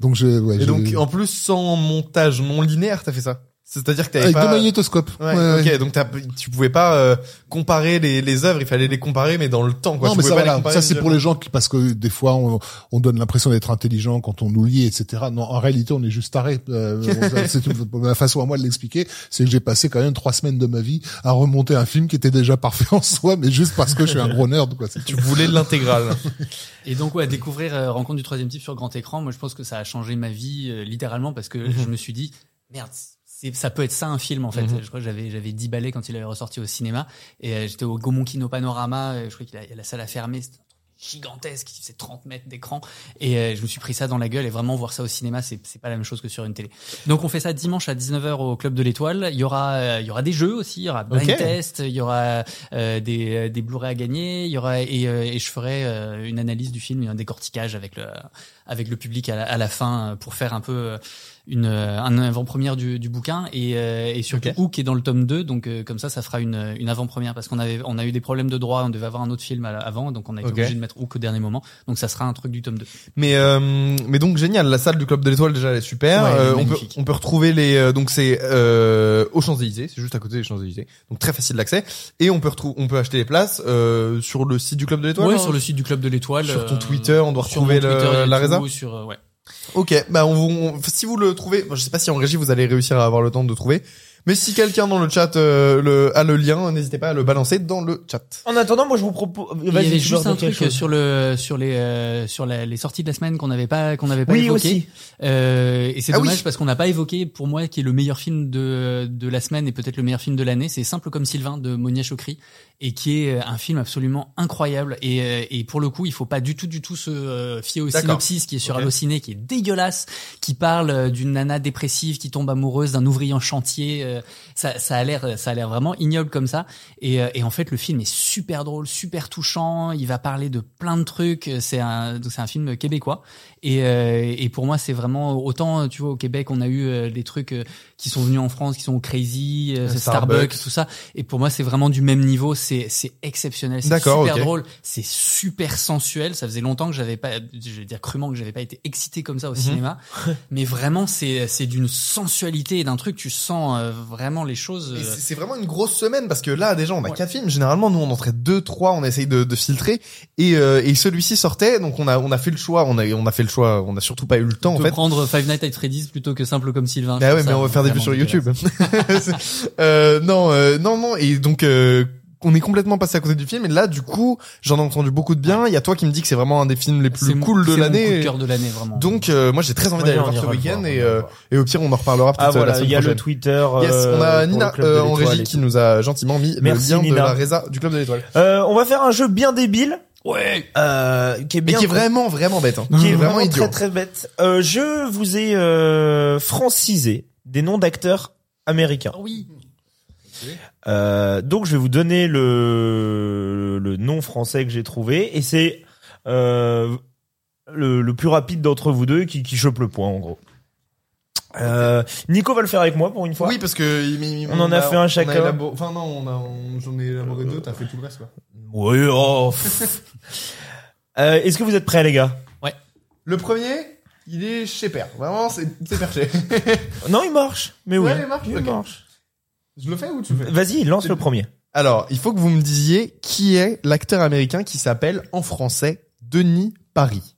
Donc je, ouais, Et donc, en plus, sans montage non linéaire, t'as fait ça? C'est-à-dire que t'avais avec pas... deux magnétoscopes. Ouais, Ouais, ok, ouais. donc t'as, tu pouvais pas euh, comparer les, les œuvres, il fallait les comparer, mais dans le temps, quoi. non, Tu mais ça, voilà, ça c'est pour les gens qui, parce que des fois on, on donne l'impression d'être intelligent quand on nous lit, etc. Non, en réalité on est juste taré. Euh, c'est ma façon à moi de l'expliquer, c'est que j'ai passé quand même trois semaines de ma vie à remonter un film qui était déjà parfait en soi, mais juste parce que je suis un gros nerd, quoi. Tu voulais l'intégrale. Et donc ouais, découvrir euh, Rencontre du troisième type sur grand écran, moi je pense que ça a changé ma vie euh, littéralement parce que Mhm. je me suis dit merde, ça peut être ça un film en fait. Mhm. Je crois que j'avais j'avais 10 balais quand il avait ressorti au cinéma et euh, j'étais au Gaumont Kino Panorama, euh, je crois qu'il a la salle un truc gigantesque, faisait 30 mètres d'écran et euh, je me suis pris ça dans la gueule et vraiment voir ça au cinéma c'est c'est pas la même chose que sur une télé. Donc on fait ça dimanche à 19h au club de l'Étoile. Il y aura euh, il y aura des jeux aussi, il y aura blind Ok. test, il y aura euh, des euh, des Blu-ray à gagner, il y aura et, euh, et je ferai euh, une analyse du film, un décortiquage avec le avec le public à la, à la fin pour faire un peu euh, une euh, un avant-première du, du bouquin et, euh, et surtout Ok. Hook est dans le tome 2 donc euh, comme ça ça fera une, une avant-première parce qu'on avait on a eu des problèmes de droit on devait avoir un autre film la- avant donc on a été obligé de mettre Hook au dernier moment donc ça sera un truc du tome 2 Mais euh, mais donc génial, la salle du club de l'étoile déjà elle est super. Ouais, Euh, on peut on peut retrouver les euh, donc c'est euh, aux Champs Élysées, c'est juste à côté des Champs Élysées, donc très facile d'accès. Et on peut retrouver on peut acheter les places euh, sur le site du club de l'étoile. ouais hein sur le site du club de l'étoile Sur ton Twitter, on doit retrouver le- Twitter la résa sur ouais Ok, bah on, si vous le trouvez, je sais pas si en régie vous allez réussir à avoir le temps de trouver, mais si quelqu'un dans le chat euh, le, a le lien, n'hésitez pas à le balancer dans le chat. En attendant, moi je vous propose. Il y avait juste un truc sur le sur les euh, sur la- les sorties de la semaine qu'on n'avait pas qu'on n'avait pas Oui, évoqué. aussi. Euh, et c'est Ah dommage oui. parce qu'on n'a pas évoqué pour moi qui est le meilleur film de de la semaine et peut-être le meilleur film de l'année. C'est Simple comme Sylvain de Monia Chokri et qui est euh, un film absolument incroyable. Et, euh, et pour le coup, il faut pas du tout du tout se euh, fier au synopsis qui est sur Ok. Allociné, qui est dégueulasse, qui parle d'une nana dépressive qui tombe amoureuse d'un ouvrier en chantier. Ça, a l'air ça a l'air vraiment ignoble comme ça. Et, euh, et en fait, le film est super drôle, super touchant. Il va parler de plein de trucs. C'est un, c'est un film québécois. Et, euh, et pour moi, c'est vraiment autant, tu vois, au Québec, on a eu euh, des trucs euh, qui sont venus en France, qui sont Crazy, euh, Starbucks. Starbucks, tout ça. Et pour moi, c'est vraiment du même niveau. C'est c'est exceptionnel. C'est super drôle. C'est super sensuel. Ça faisait longtemps que j'avais pas, je vais dire crûment que j'avais pas été excité comme ça Mhm. au cinéma. Mais vraiment, c'est c'est d'une sensualité et d'un truc. Tu sens euh, vraiment les choses. Euh, c'est vraiment une grosse semaine parce que là déjà on a Ouais. quatre films. Généralement nous on en traite deux, trois, on essaye de, de filtrer et, euh, et celui-ci sortait donc on a on a fait le choix. On a on a fait le choix. On a surtout pas eu le temps en de fait. prendre Five Nights at Freddy's plutôt que simple comme Sylvain. Bah ouais, mais ça on va faire des vues sur. YouTube. euh, non, euh, non, non. Et donc, euh, on est complètement passé à côté du film. Et là, du coup, j'en ai entendu beaucoup de bien. Il y a toi qui me dis que c'est vraiment un des films les plus cool de l'année. de cœur de l'année vraiment. Donc, euh, moi, j'ai très envie Ouais, d'aller le voir ce le week-end. Et, euh, le et au pire, on en reparlera peut-être Ah euh, la voilà, semaine il y a le. Twitter. Yes, euh, on a Nina le euh, en régie qui nous a gentiment mis Merci, le lien Nina. de la résa du club de l'étoile. Euh, on va faire un jeu bien débile. Ouais. Euh, qui est Mais qui est vraiment, vraiment bête. Hein. qui est vraiment vraiment idiot. très très bête. Euh, je vous ai euh, francisé des noms d'acteurs américains. oui. Euh, donc je vais vous donner le, le nom français que j'ai trouvé et c'est euh, le, le plus rapide d'entre vous deux qui, qui chope le point en gros. Euh, Nico va le faire avec moi pour une fois. Oui, parce que il- il- On en a fait un chacun. élabo- Enfin non, on a, on- j'en ai élaboré deux. T'as fait tout le reste quoi. Oui. oh, pff. Euh, Est-ce que vous êtes prêts les gars? Le premier, il est chez Père. Vraiment, c'est c'est perché. Non, il marche. Mais oui. Ouais, il marche, ok. marche. Je le fais ou tu le fais? Vas-y, lance le premier. Alors, il faut que vous me disiez qui est l'acteur américain qui s'appelle en français Denis Paris.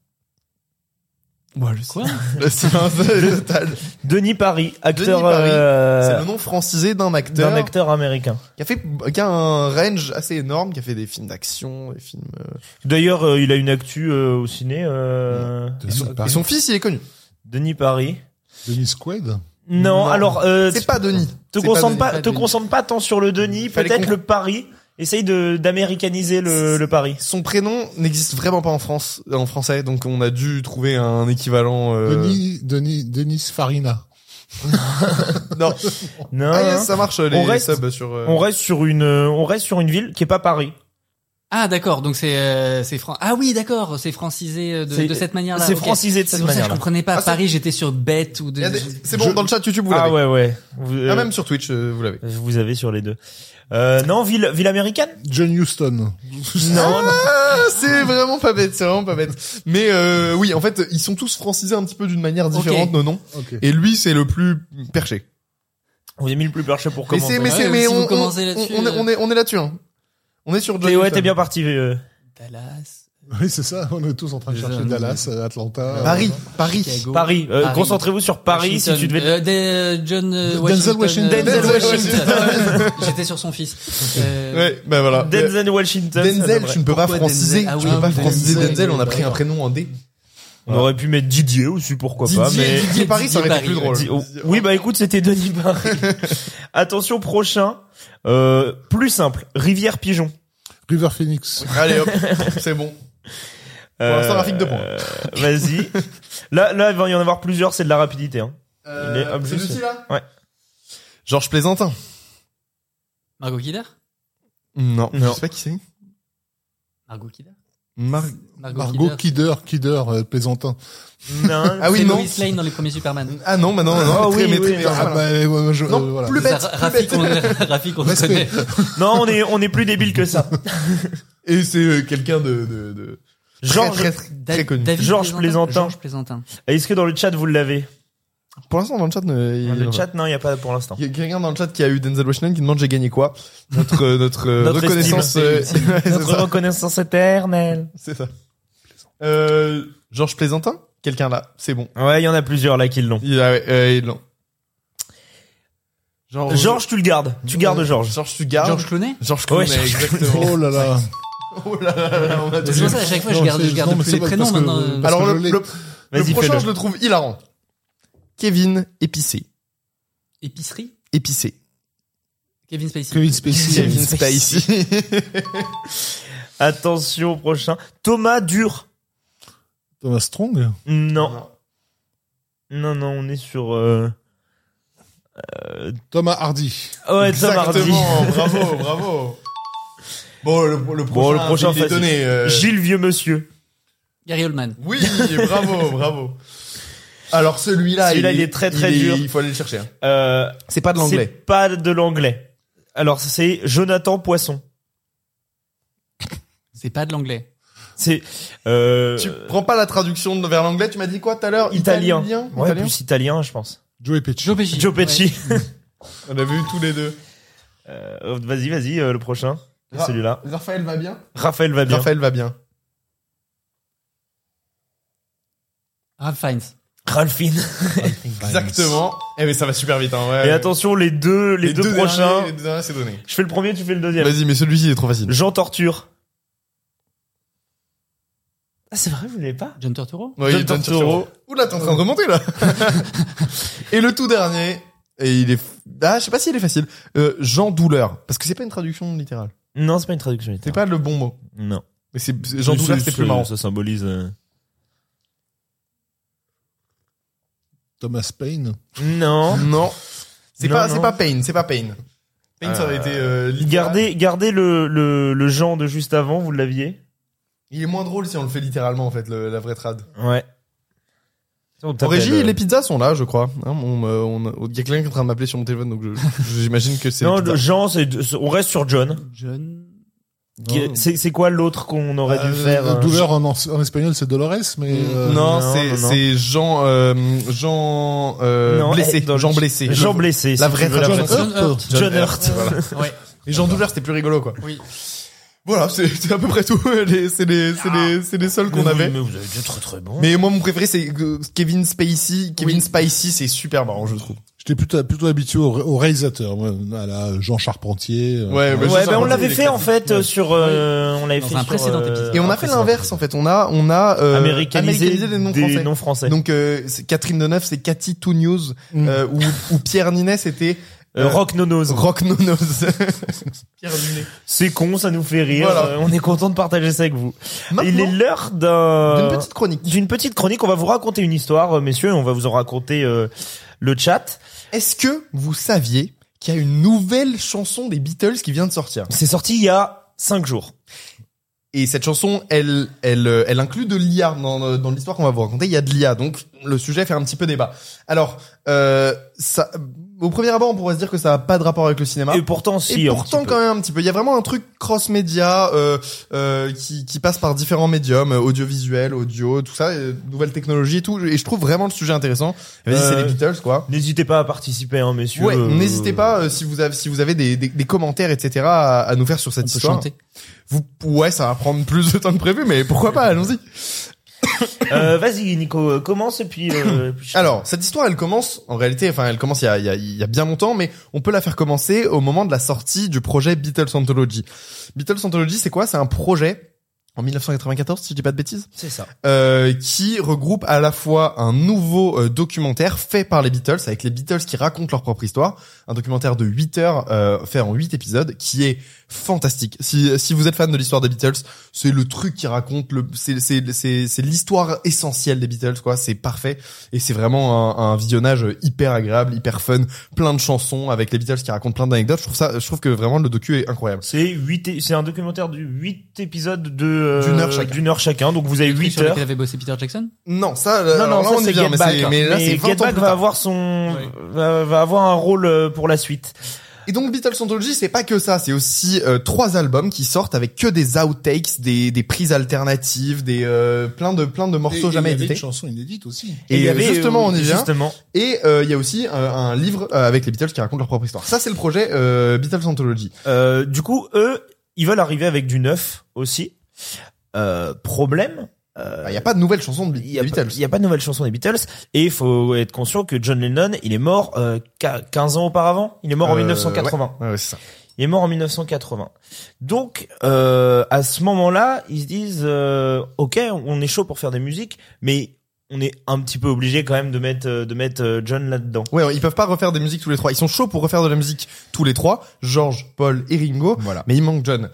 Moi, je Quoi Le silence est total. Denis Paris, acteur Denis Paris, euh, C'est le nom francisé d'un acteur, d'un acteur américain. qui a fait qui a un range assez énorme, qui a fait des films d'action, des films. euh, D'ailleurs, euh, il a une actu euh, au ciné. Euh, Et, son, et son fils, il est connu. Denis Paris. Denis Quaid Non, Non. alors euh, C'est pas Denis. te concentre Denis. pas, pas te concentre pas tant sur le Denis, peut-être le Paris. Essaye de d'américaniser le, le Paris. Son prénom n'existe vraiment pas en France, en français, donc on a dû trouver un équivalent. euh, Denis, Denis, Denis Farina. Non. Non, Ah yes, ça marche les On reste- subs sur. euh, on reste sur une, euh, on reste sur une ville qui est pas Paris. Ah d'accord, donc c'est euh, c'est fran... Ah oui, d'accord, c'est francisé euh, de, C'est- de cette manière-là. C'est francisé de C'est cette pour ça que je manière-là. comprenais pas. Ah, Paris, j'étais sur bête ou de. C'est bon, dans le chat YouTube, vous Ah l'avez. ouais, ouais. Vous, Ah, euh, même sur Twitch, vous l'avez. vous avez sur les deux. Euh, non, ville, ville américaine. John Huston. Non, Ah, c'est vraiment pas bête, c'est vraiment pas bête. Mais euh, oui, en fait, ils sont tous francisés un petit peu d'une manière différente, nos noms. Ok. Et lui, c'est le plus perché. vous avez mis le plus perché pour Mais commencer. mais Ouais, c'est, mais si on, on- là-dessus, on, est, euh. on est, on est là-dessus. Hein. On est sur John. T'es- ouais, t'es bien parti. euh, Dallas. Oui, c'est ça. On est tous en train de chercher Dallas, euh, Atlanta. Paris, Paris. Chicago. Paris. Euh, Paris. Concentrez-vous sur Paris si tu devais. Euh, des- John euh, Denzel Washington. euh, Denzel Washington. J'étais sur son fils. Euh, Ouais, bah voilà. Denzel Washington. Denzel, tu ne peux pas franciser. Ah tu oui, peux pas Denzel, franciser Denzel, Denzel. On a pris un prénom en D. On aurait pu mettre Didier aussi, pourquoi pas. Mais Didier Paris, ça aurait été Paris, plus drôle. Oh, oui, bah écoute, c'était Denis Paris. Attention, prochain. Euh, plus simple. Rivière Pigeon. River Phoenix. Allez hop, c'est bon. Pour l'instant, Rafik, deux points. Euh, Vas-y. Là, là, il va y en avoir plusieurs, c'est de la rapidité. Hein. Il est Euh, celui-ci là Ouais. Georges Plaisantin. Margot Kidder Non, Non. je sais pas qui c'est. Margot Kidder Mar- Margot Kidder, Kidder, euh, plaisantin. Non. Ah oui, C'est non. Lois Lane dans les premiers Superman. Ah non, bah non, non, Oh très, oui, mais oui, très- non, ah, Ah, bah, je- Non, euh, voilà. plus bête, ça, plus Rafi bête. qu'on Rafi qu'on Respect. connaît. Non, on est on est plus débile que ça. Et c'est euh, quelqu'un de, de, de Georges très, très, très, très connu. David Georges Plaisantin. Georges Plaisantin. Est-ce que dans le chat vous l'avez? Pour l'instant, dans le chat, euh, il Dans y le a- chat non, il y a pas pour l'instant. il y a quelqu'un dans le chat qui a eu Denzel Washington qui demande j'ai gagné quoi? Notre euh, notre, euh, Notre reconnaissance. estime, euh, ouais, c'est Notre ça. reconnaissance éternelle. C'est ça. Euh, Georges Plaisantin? Quelqu'un là, c'est bon. Ouais, il y en a plusieurs là qui l'ont. Il a, ouais, euh, ils l'ont. Georges, tu le gardes. Tu gardes Georges. Georges tu gardes. Georges Clooney Georges Ouais, Clooney, Georges exactement. Oh là là. Oh là là là, on a C'est pour ça à chaque fois je garde, je garde non, plus les prénoms maintenant. parce Alors le, le, le prochain, je le trouve hilarant. Kevin Épicé. Épicerie Épicé. Kevin Spacey. Kevin Spacey. Kevin Spacey. Attention au prochain. Thomas Dur. Thomas Strong. Non. Non, non, on est sur. Euh... Thomas Hardy. Ouais, Thomas Hardy. Exactement, bravo, bravo. Bon, le, le prochain, Bon, le prochain facile. donné. euh, Gilles Vieux Monsieur. Gary Oldman. Oui, bravo, bravo. Alors celui-là, Celui-là, il est très, très il est- dur. Il faut aller le chercher. hein. Euh, C'est pas de c'est l'anglais. pas de l'anglais. Alors c'est Jonathan Poisson. C'est pas de l'anglais. C'est euh, Tu prends pas la traduction de- vers l'anglais, tu m'as dit quoi tout à l'heure? Italien. Ouais, Italien? plus italien, je pense. Joey Pesci. Joe Pesci. Joe Pesci. On a vu tous les deux. Euh, vas-y, vas-y, euh, le prochain. Ra- Celui-là. Raphaël va bien Raphaël va bien. Raphaël va bien. Ralph Fiennes. Ralphine. Exactement. Eh mais ça va super vite hein. Ouais. Et attention, les deux, les, deux, prochains. derniers, les deux derniers, c'est donné. Je fais le premier, tu fais le deuxième. Vas-y, mais celui-ci est trop facile. Jean Torture. Ah, c'est vrai, vous l'avez pas? John Turturro. Ouais, John. Oula, t'es en train de remonter là. et le tout dernier, et il est, ah, je sais pas s'il est facile. Euh, Jean Douleur, parce que c'est pas une traduction littérale. Non, c'est pas une traduction C'est pas le bon mot. Non. Mais c'est c'est- Jean Douleur, c'était plus marrant. Ça symbolise. euh, Thomas Paine. Non. Non, c'est Non, pas, non. c'est pas Pain, c'est pas Pain. Pain, ça aurait Euh, été euh, littéral. Gardez, gardez le, le, le Jean de juste avant, vous l'aviez? Il est moins drôle si on le fait littéralement en fait, le- la vraie trad. Ouais. En régie, les pizzas sont là, je crois. Hein, on, on, il y a quelqu'un qui est en train de m'appeler sur mon téléphone, donc j'imagine que c'est. Non, le Jean, c'est, on reste sur John. John. C'est, quoi l'autre qu'on aurait dû Euh, faire euh, douleur en, en espagnol, c'est Dolores, mais euh, non, non, c'est Jean euh, Jean euh, Non, blessé, eh, Jean blessé. Jean blessé. La vraie- John Hurt. John Hurt. Voilà. Ouais. Et Jean Douleur, c'était plus rigolo quoi. Oui. Voilà, c'est c'est à peu près tout. Les- C'est les c'est les c'est les seuls qu'on avait. Mais vous avez été très très bon. Mais moi mon préféré c'est euh, Kevin Spacey. Kevin Oui. Spacey, c'est super marrant je trouve. j'étais plutôt plutôt habitué au, au réalisateur. moi. Voilà, Jean Charpentier. euh, Ouais, bah, ouais, ben sais, on on l'avait fait les en fait sur, euh, on l'avait fait un sur, précédent épisode. Et on a fait l'inverse en fait. On a on a euh, Américanisé, américanisé les noms des français. noms français. Donc euh, Catherine Deneuve, c'est Cathy Two News, Mm. euh, ou, ou Pierre Ninet, c'était Euh, Rock Nonos. Rock Nonos. C'est con, ça nous fait rire. Voilà. Euh, on est content de partager ça avec vous. Il est l'heure d'un d'une petite chronique. d'une petite chronique. On va vous raconter une histoire, euh, messieurs. et On va vous en raconter euh, le chat. Est-ce que vous saviez qu'il y a une nouvelle chanson des Beatles qui vient de sortir? C'est sorti il y a cinq jours. Et cette chanson, elle, elle, elle inclut de l'IA dans, dans l'histoire qu'on va vous raconter. Il y a de l'IA, donc le sujet fait un petit peu débat. Alors, euh, ça, au premier abord, on pourrait se dire que ça n'a pas de rapport avec le cinéma. Et pourtant, si. Et pourtant quand même un petit peu. Il y a vraiment un truc cross-média euh, euh, qui, qui passe par différents médiums, euh, audiovisuel, audio, tout ça, euh, nouvelles technologies et tout. Et je trouve vraiment le sujet intéressant. Vas-y, c'est Euh, les Beatles, quoi. N'hésitez pas à participer, hein, messieurs. Ouais, n'hésitez pas si vous avez si vous avez des, des, des commentaires etc à, à nous faire sur cette On peut histoire. chanter. Vous ouais, ça va prendre plus de temps que prévu, mais pourquoi pas Allons-y. Euh, Vas-y, Nico, euh, commence et puis. euh, je- Alors, cette histoire, elle commence, en réalité, enfin, elle commence il y a, il y, a, il y a bien longtemps, mais on peut la faire commencer au moment de la sortie du projet Beatles Anthology. Beatles Anthology, c'est quoi? C'est un projet en 1994, si je dis pas de bêtises, c'est ça. euh, qui regroupe à la fois un nouveau euh, documentaire fait par les Beatles, avec les Beatles qui racontent leur propre histoire, un documentaire de 8 heures euh, fait en 8 épisodes, qui est fantastique. Si, si vous êtes fan de l'histoire des Beatles, c'est le truc qui raconte le, c'est, c'est, c'est, c'est l'histoire essentielle des Beatles, quoi. C'est parfait et c'est vraiment un, un visionnage hyper agréable, hyper fun, plein de chansons avec les Beatles qui racontent plein d'anecdotes. Je trouve ça, je trouve que vraiment le docu est incroyable. C'est huit, c'est un documentaire de 8 épisodes de euh, D'une heure chacun. d'une heure chacun. Donc vous avez Le truc 8 sur heures. lequel avait bossé Peter Jackson? Non, ça, Non, alors non, là, ça on vient, Get mais, Back. c'est- mais là, c'est 20 Get Back va avoir son, va avoir un rôle euh, pour la suite. Et donc Beatles Anthology, c'est pas que ça, c'est aussi euh, trois albums qui sortent avec que des outtakes, des, des prises alternatives, des euh, plein de plein de morceaux Et- et jamais il y avait édités. une chanson inédite aussi. Et, il y euh, avait, justement, euh, on y vient. Justement. Et euh, il y a aussi un, un livre euh, avec les Beatles qui racontent leur propre histoire. Ça, c'est le projet euh, Beatles Anthology. Euh, du coup, eux, ils veulent arriver avec du neuf aussi. Euh, problème. euh, Il n'y a pas de nouvelles chansons de il y a des Beatles. il y a pas de nouvelle chanson des Beatles et il faut être conscient que John Lennon, il est mort euh, qu'a- 15 ans auparavant? Il est mort en Euh, 1980. Ouais, ouais, c'est ça. Il est mort en 1980. Donc, euh, à ce moment-là, ils se disent, euh, ok, on est chaud pour faire des musiques, mais on est un petit peu obligé quand même de mettre euh, de mettre euh, John là-dedans. Ouais, ils peuvent pas refaire des musiques tous les trois. Ils sont chauds pour refaire de la musique tous les trois, George, Paul et Ringo. Voilà. Mais il manque John.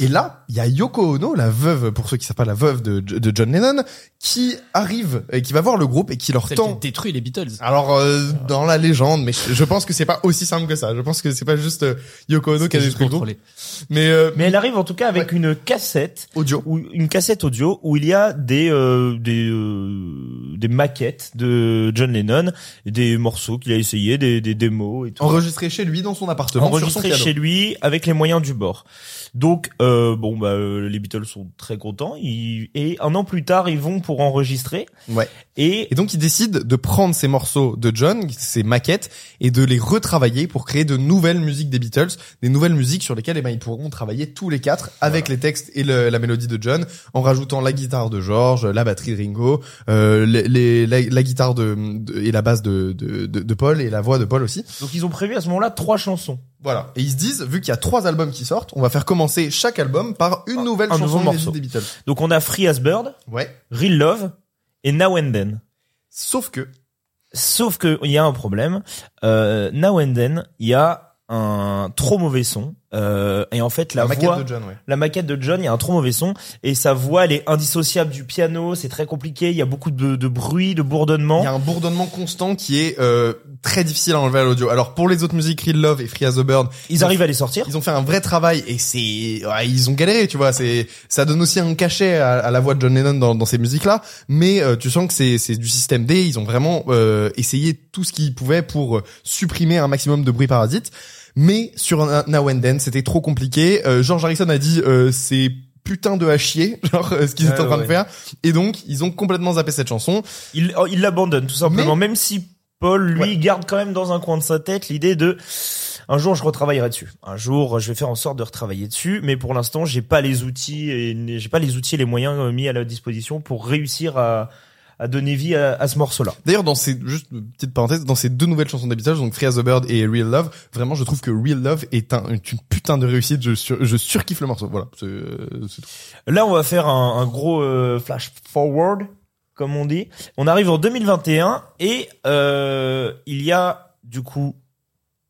Et là, il y a Yoko Ono, la veuve, pour ceux qui savent pas, la veuve de, de John Lennon, qui arrive et qui va voir le groupe et qui leur Celle qui a tend. détruit les Beatles. Alors euh, dans la légende, mais je, je pense que c'est pas aussi simple que ça. Je pense que c'est pas juste euh, Yoko Ono qui a détruit le groupe, contrôlé. mais euh, Mais elle arrive en tout cas avec une cassette audio. ou une cassette audio où il y a des euh, des euh, des maquettes de John Lennon, des morceaux qu'il a essayé, des des démos et tout. Enregistré chez lui dans son appartement sur son enregistré chez lui avec les moyens du bord. Donc euh, bon bah euh, les Beatles sont très contents Ils- et un an plus tard ils vont pour enregistrer Ouais. et Et donc ils décident de prendre ces morceaux de John, ces maquettes, et de les retravailler pour créer de nouvelles musiques des Beatles, des nouvelles musiques sur lesquelles eh ben, ils pourront travailler tous les quatre avec les textes et le- la mélodie de John, en rajoutant la guitare de George, la batterie de Ringo, euh, les, les- la, la guitare de, de- et la basse de, de, de, de Paul et la voix de Paul aussi. donc ils ont prévu à ce moment-là trois chansons. Voilà. Et ils se disent, vu qu'il y a trois albums qui sortent, on va faire commencer chaque album par une nouvelle un chanson morceau. des Beatles. Donc on a Free as Bird, Ouais. Real Love et Now and Then. Sauf que Sauf que il y a un problème. Euh, Now and Then, il y a un trop mauvais son. Euh, et en fait, la, la, maquette voix, de John, ouais. la maquette de John, il y a un trop mauvais son et sa voix, elle est indissociable du piano. C'est très compliqué. Il y a beaucoup de, de bruit, de bourdonnement. Il y a un bourdonnement constant qui est euh, très difficile à enlever à l'audio. Alors pour les autres musiques, Real Love et Free as a Bird, Ils arrivent à les sortir. ils ont fait un vrai travail et c'est ouais, ils ont galéré, tu vois. C'est ça donne aussi un cachet à, à la voix de John Lennon dans, dans ces musiques-là, mais euh, tu sens que c'est c'est du système D. Ils ont vraiment euh, essayé tout ce qu'ils pouvaient pour supprimer un maximum de bruit parasite. Mais sur un- Now and Then, c'était trop compliqué. Euh, George Harrison a dit euh, c'est putain de à chier, genre euh, ce qu'ils étaient en train de ouais. faire. Et donc ils ont complètement zappé cette chanson. Il oh, il l'abandonne tout simplement, même si Paul lui Ouais. garde quand même dans un coin de sa tête l'idée de un jour je retravaillerai dessus. Un jour je vais faire en sorte de retravailler dessus, mais pour l'instant j'ai pas les outils et j'ai pas les outils et les moyens euh, mis à la disposition pour réussir à à donner vie à, à ce morceau-là. D'ailleurs, dans ces juste une petite parenthèse, dans ces deux nouvelles chansons Beatles, donc Free as a Bird et Real Love, vraiment, je trouve que Real Love est un, une putain de réussite. Je sur, je surkiffe le morceau. Voilà, c'est euh, c'est tout. Là, on va faire un, un gros euh, flash forward, comme on dit. On arrive en 2021 et euh, il y a du coup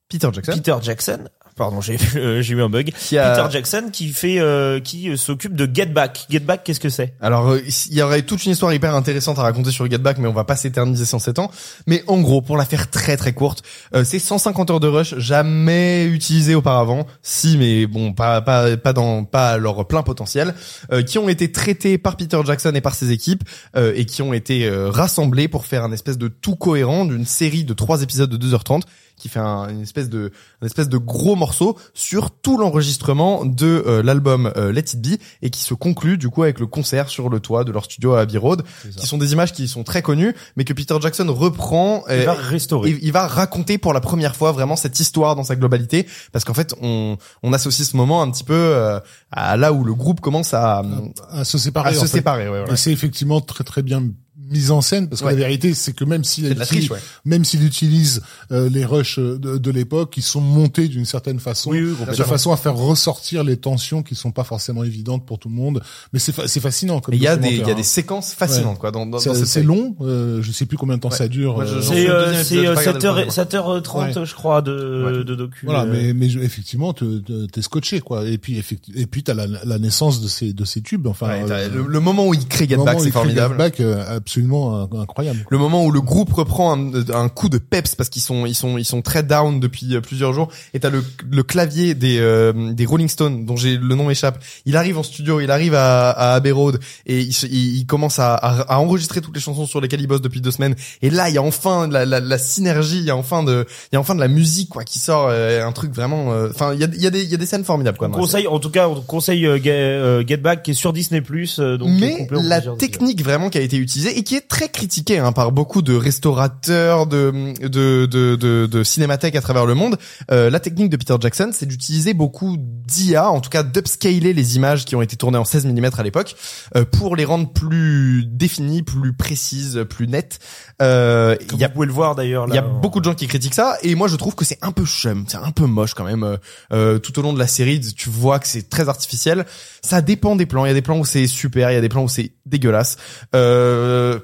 Peter Jackson Peter Jackson. Pardon, j'ai euh, j'ai eu un bug. a. Peter Jackson qui fait euh, qui euh, s'occupe de Get Back. Get Back, qu'est-ce que c'est? Alors, il y aurait toute une histoire hyper intéressante à raconter sur Get Back, mais on va pas s'éterniser 107 ans. Mais en gros, pour la faire très très courte, euh, c'est 150 heures de rush, jamais utilisées auparavant. Si, mais bon, pas pas pas dans pas à leur plein potentiel, euh, qui ont été traités par Peter Jackson et par ses équipes euh, et qui ont été rassemblés pour faire un espèce de tout cohérent d'une série de trois épisodes de 2h30 qui fait un, une espèce de une espèce de gros morceau sur tout l'enregistrement de euh, l'album euh, Let It Be et qui se conclut du coup avec le concert sur le toit de leur studio à Abbey Road qui sont des images qui sont très connues mais que Peter Jackson reprend Il euh, va restaurer. et il va raconter pour la première fois vraiment cette histoire dans sa globalité parce qu'en fait on on associe ce moment un petit peu euh, à là où le groupe commence à à se séparer. à se fait. séparer ouais, voilà. Et c'est effectivement très très bien mis en scène parce que Ouais. la vérité c'est que même s'il c'est de la utilise- triche ouais. même s'il utilise euh, les rushs de, de l'époque, ils sont montés d'une certaine façon, Oui, oui, de façon à faire ressortir les tensions qui sont pas forcément évidentes pour tout le monde. Mais c'est fa- c'est fascinant. Il y a des il y a documentaire, des hein. séquences fascinantes quoi dans dans, c'est long, euh, je sais plus combien de temps Ouais. ça dure. Euh, C'est euh, deuxième c'est épisode, euh, j'ai pas regardé le 7h, premier, 7h30 je crois de Ouais. de docu. Voilà, euh, mais mais je- effectivement, te- te- t'es scotché quoi. Et puis et puis t'as la, la naissance de ces de ces tubes. Enfin, Ouais, euh, le, le moment où il crée Get Back c'est formidable euh, absolument absolument incroyable. Le moment où le groupe reprend un, un coup de peps parce qu'ils sont ils sont ils sont très down depuis euh, plusieurs jours et t'as le, le clavier des euh, des Rolling Stones dont j'ai le nom échappe. Il arrive en studio, il arrive à, à Abbey Road et il, il, il commence à, à, à enregistrer toutes les chansons sur lesquelles il bosse depuis deux semaines. Et là il y a enfin la, la, la synergie, il y a enfin de il y a enfin de la musique quoi qui sort, euh, un truc vraiment. euh, Enfin il y a il y a des il y a des scènes formidables quoi. Conseille, en tout cas, on conseille euh, Get, euh, Get Back qui est sur Disney Plus. euh, donc mais la technique vraiment qui a été utilisée et qui est très critiquée hein, par beaucoup de restaurateurs de, de cinémathèques à travers le monde, euh, la technique de Peter Jackson, c'est d'utiliser beaucoup d'IA, en tout cas d'upscaler les images qui ont été tournées en 16 mm à l'époque euh, pour les rendre plus définies, plus précises, plus nettes. Euh, Comme il y a vous pouvez le voir d'ailleurs. il y a en- beaucoup de gens qui critiquent ça et moi je trouve que c'est un peu chum, c'est un peu moche quand même. Euh, euh, tout au long de la série, tu vois que c'est très artificiel. Ça dépend des plans. Il y a des plans où c'est super, il y a des plans où c'est dégueulasse. Euh,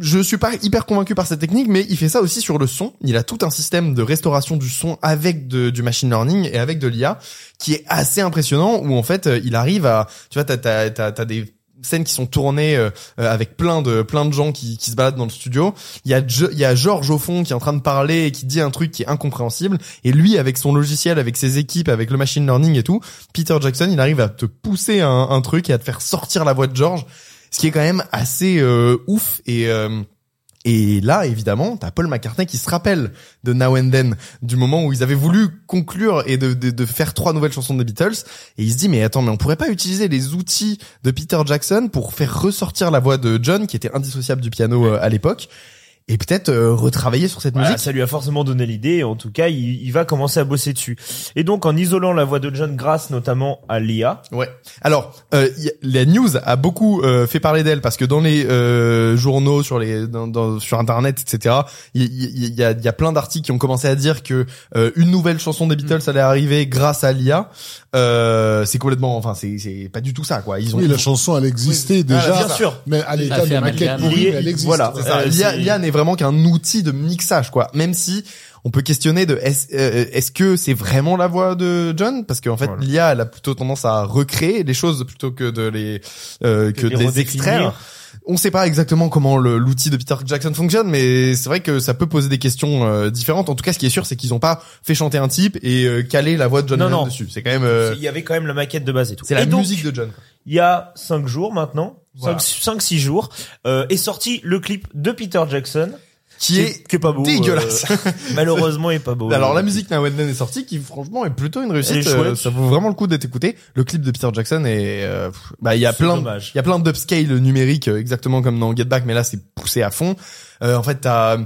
je suis pas hyper convaincu par cette technique, mais il fait ça aussi sur le son. Il a tout un système de restauration du son avec de, du machine learning et avec de l'IA qui est assez impressionnant. Où en fait, euh, il arrive à, tu vois, t'as, t'as des scènes qui sont tournées euh, euh, avec plein de plein de gens qui, qui se baladent dans le studio. Il y a Jo- il y a George au fond qui est en train de parler et qui dit un truc qui est incompréhensible et lui avec son logiciel, avec ses équipes, avec le machine learning et tout, Peter Jackson, il arrive à te pousser un, un truc et à te faire sortir la voix de George, ce qui est quand même assez euh, ouf et euh, et là, évidemment, t'as Paul McCartney qui se rappelle de Now and Then, du moment où ils avaient voulu conclure et de, de, de faire trois nouvelles chansons des Beatles. Et il se dit, mais attends, mais on pourrait pas utiliser les outils de Peter Jackson pour faire ressortir la voix de John, qui était indissociable du piano euh, à l'époque, et peut-être euh, retravailler sur cette Voilà, musique. ça lui a forcément donné l'idée. En tout cas, il, il va commencer à bosser dessus. Et donc, en isolant la voix de John grâce notamment à l'IA, Ouais. Alors, euh, y la news a beaucoup euh, fait parler d'elle parce que dans les euh, journaux, sur les, dans, dans- sur Internet, etc. Il y, y- y a, y a plein d'articles qui ont commencé à dire que euh, une nouvelle chanson des Beatles allait arriver grâce à l'IA. Euh, c'est complètement, enfin, c'est c'est pas du tout ça, quoi. Ils ont Oui, la chanson, elle existait Oui. déjà. Ah, bien sûr. Mais à l'état de maquette pourrie, elle existe. Voilà. Euh, L'IA n'est vraiment qu'un outil de mixage, quoi. Même si on peut questionner de est-ce euh, est-ce que c'est vraiment la voix de John? Parce qu'en fait Voilà. l'IA elle a plutôt tendance à recréer les choses plutôt que de les euh, que, Que de les les redéfinir. extraire. On sait pas exactement comment l'outil de Peter Jackson fonctionne, mais c'est vrai que ça peut poser des questions euh, différentes. En tout cas, ce qui est sûr, c'est qu'ils ont pas fait chanter un type et euh, calé la voix de John Non, Lennon non. dessus. C'est quand même euh, il y avait quand même la maquette de base et tout. c'est la donc, musique de John. Il y a cinq jours maintenant, Voilà. cinq, six jours, euh, est sorti le clip de Peter Jackson, Qui est qui est pas beau, dégueulasse. euh, malheureusement, est pas beau. Alors la musique Now and Then est sortie, qui franchement est plutôt une réussite. Euh, ça vaut vraiment le coup d'être écouté. Le clip de Peter Jackson est, euh, bah il y a plein, il y a plein d'upscale numérique euh, exactement comme dans Get Back, mais là c'est poussé à fond. Euh, en fait t'as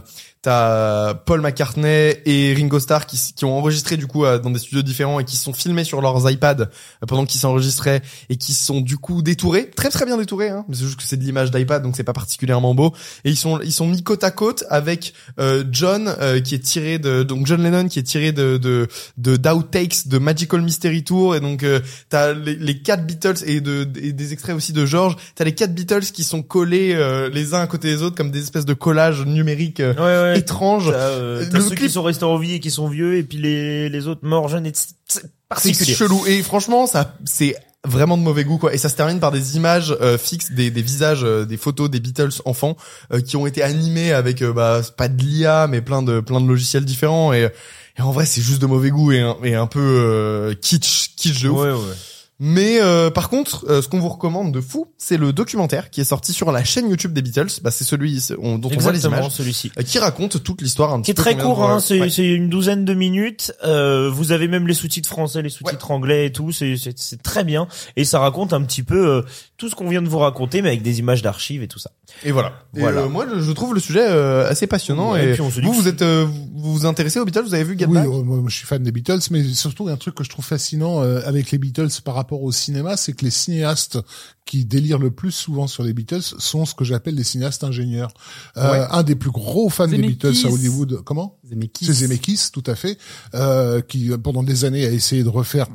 T'as Paul McCartney et Ringo Starr qui, qui ont enregistré du coup euh, dans des studios différents et qui sont filmés sur leurs iPads euh, pendant qu'ils s'enregistraient et qui sont du coup détourés, très très bien détourés. Hein, c'est juste que c'est de l'image d'iPad donc c'est pas particulièrement beau. Et ils sont ils sont mis côte à côte avec euh, John euh, qui est tiré de donc John Lennon qui est tiré de de de d'outtakes de Magical Mystery Tour et donc euh, t'as les, les quatre Beatles et de et des extraits aussi de George. T'as les quatre Beatles qui sont collés euh, les uns à côté des autres comme des espèces de collages numériques euh, ouais. T'as, euh, t'as Le ceux clip- qui sont restés en vie et qui sont vieux, et puis les, les autres morts jeunes, et c'est c'est C'est particulier. chelou et franchement ça c'est vraiment de mauvais goût quoi et ça se termine par des images euh, fixes des, des visages euh, des photos des Beatles enfants euh, qui ont été animés avec euh, bah c'est pas de l'IA mais plein de plein de logiciels différents et, et en vrai c'est juste de mauvais goût et un, et un peu euh, kitsch kitsch de ouf Ouais, ouais. Mais euh, par contre, euh, ce qu'on vous recommande de fou, c'est le documentaire qui est sorti sur la chaîne YouTube des Beatles. Bah, c'est celui on- dont on voit les Exactement, images, celui-ci. euh, qui raconte toute l'histoire un Qui est petit peu. très court, hein, c'est Ouais. une douzaine de minutes. Euh, vous avez même les sous-titres français, les sous-titres anglais et tout. C'est c'est- c'est très bien et ça raconte un petit peu euh, tout ce qu'on vient de vous raconter, mais avec des images d'archives et tout ça. Et voilà. Et, Voilà. euh, moi, je, trouve le sujet euh, assez passionnant. Ouais, et et puis on se dit vous, vous êtes, euh, vous vous intéressez aux Beatles Vous avez vu Get oui, Back? euh, moi, je suis fan des Beatles, mais surtout un truc que je trouve fascinant euh, avec les Beatles par rapport au cinéma, c'est que les cinéastes qui délirent le plus souvent sur les Beatles sont ce que j'appelle les cinéastes ingénieurs. Euh, Ouais. Un des plus gros fans des. Beatles à Hollywood, comment Zemeckis. C'est Zemeckis, tout à fait, euh, qui pendant des années a essayé de refaire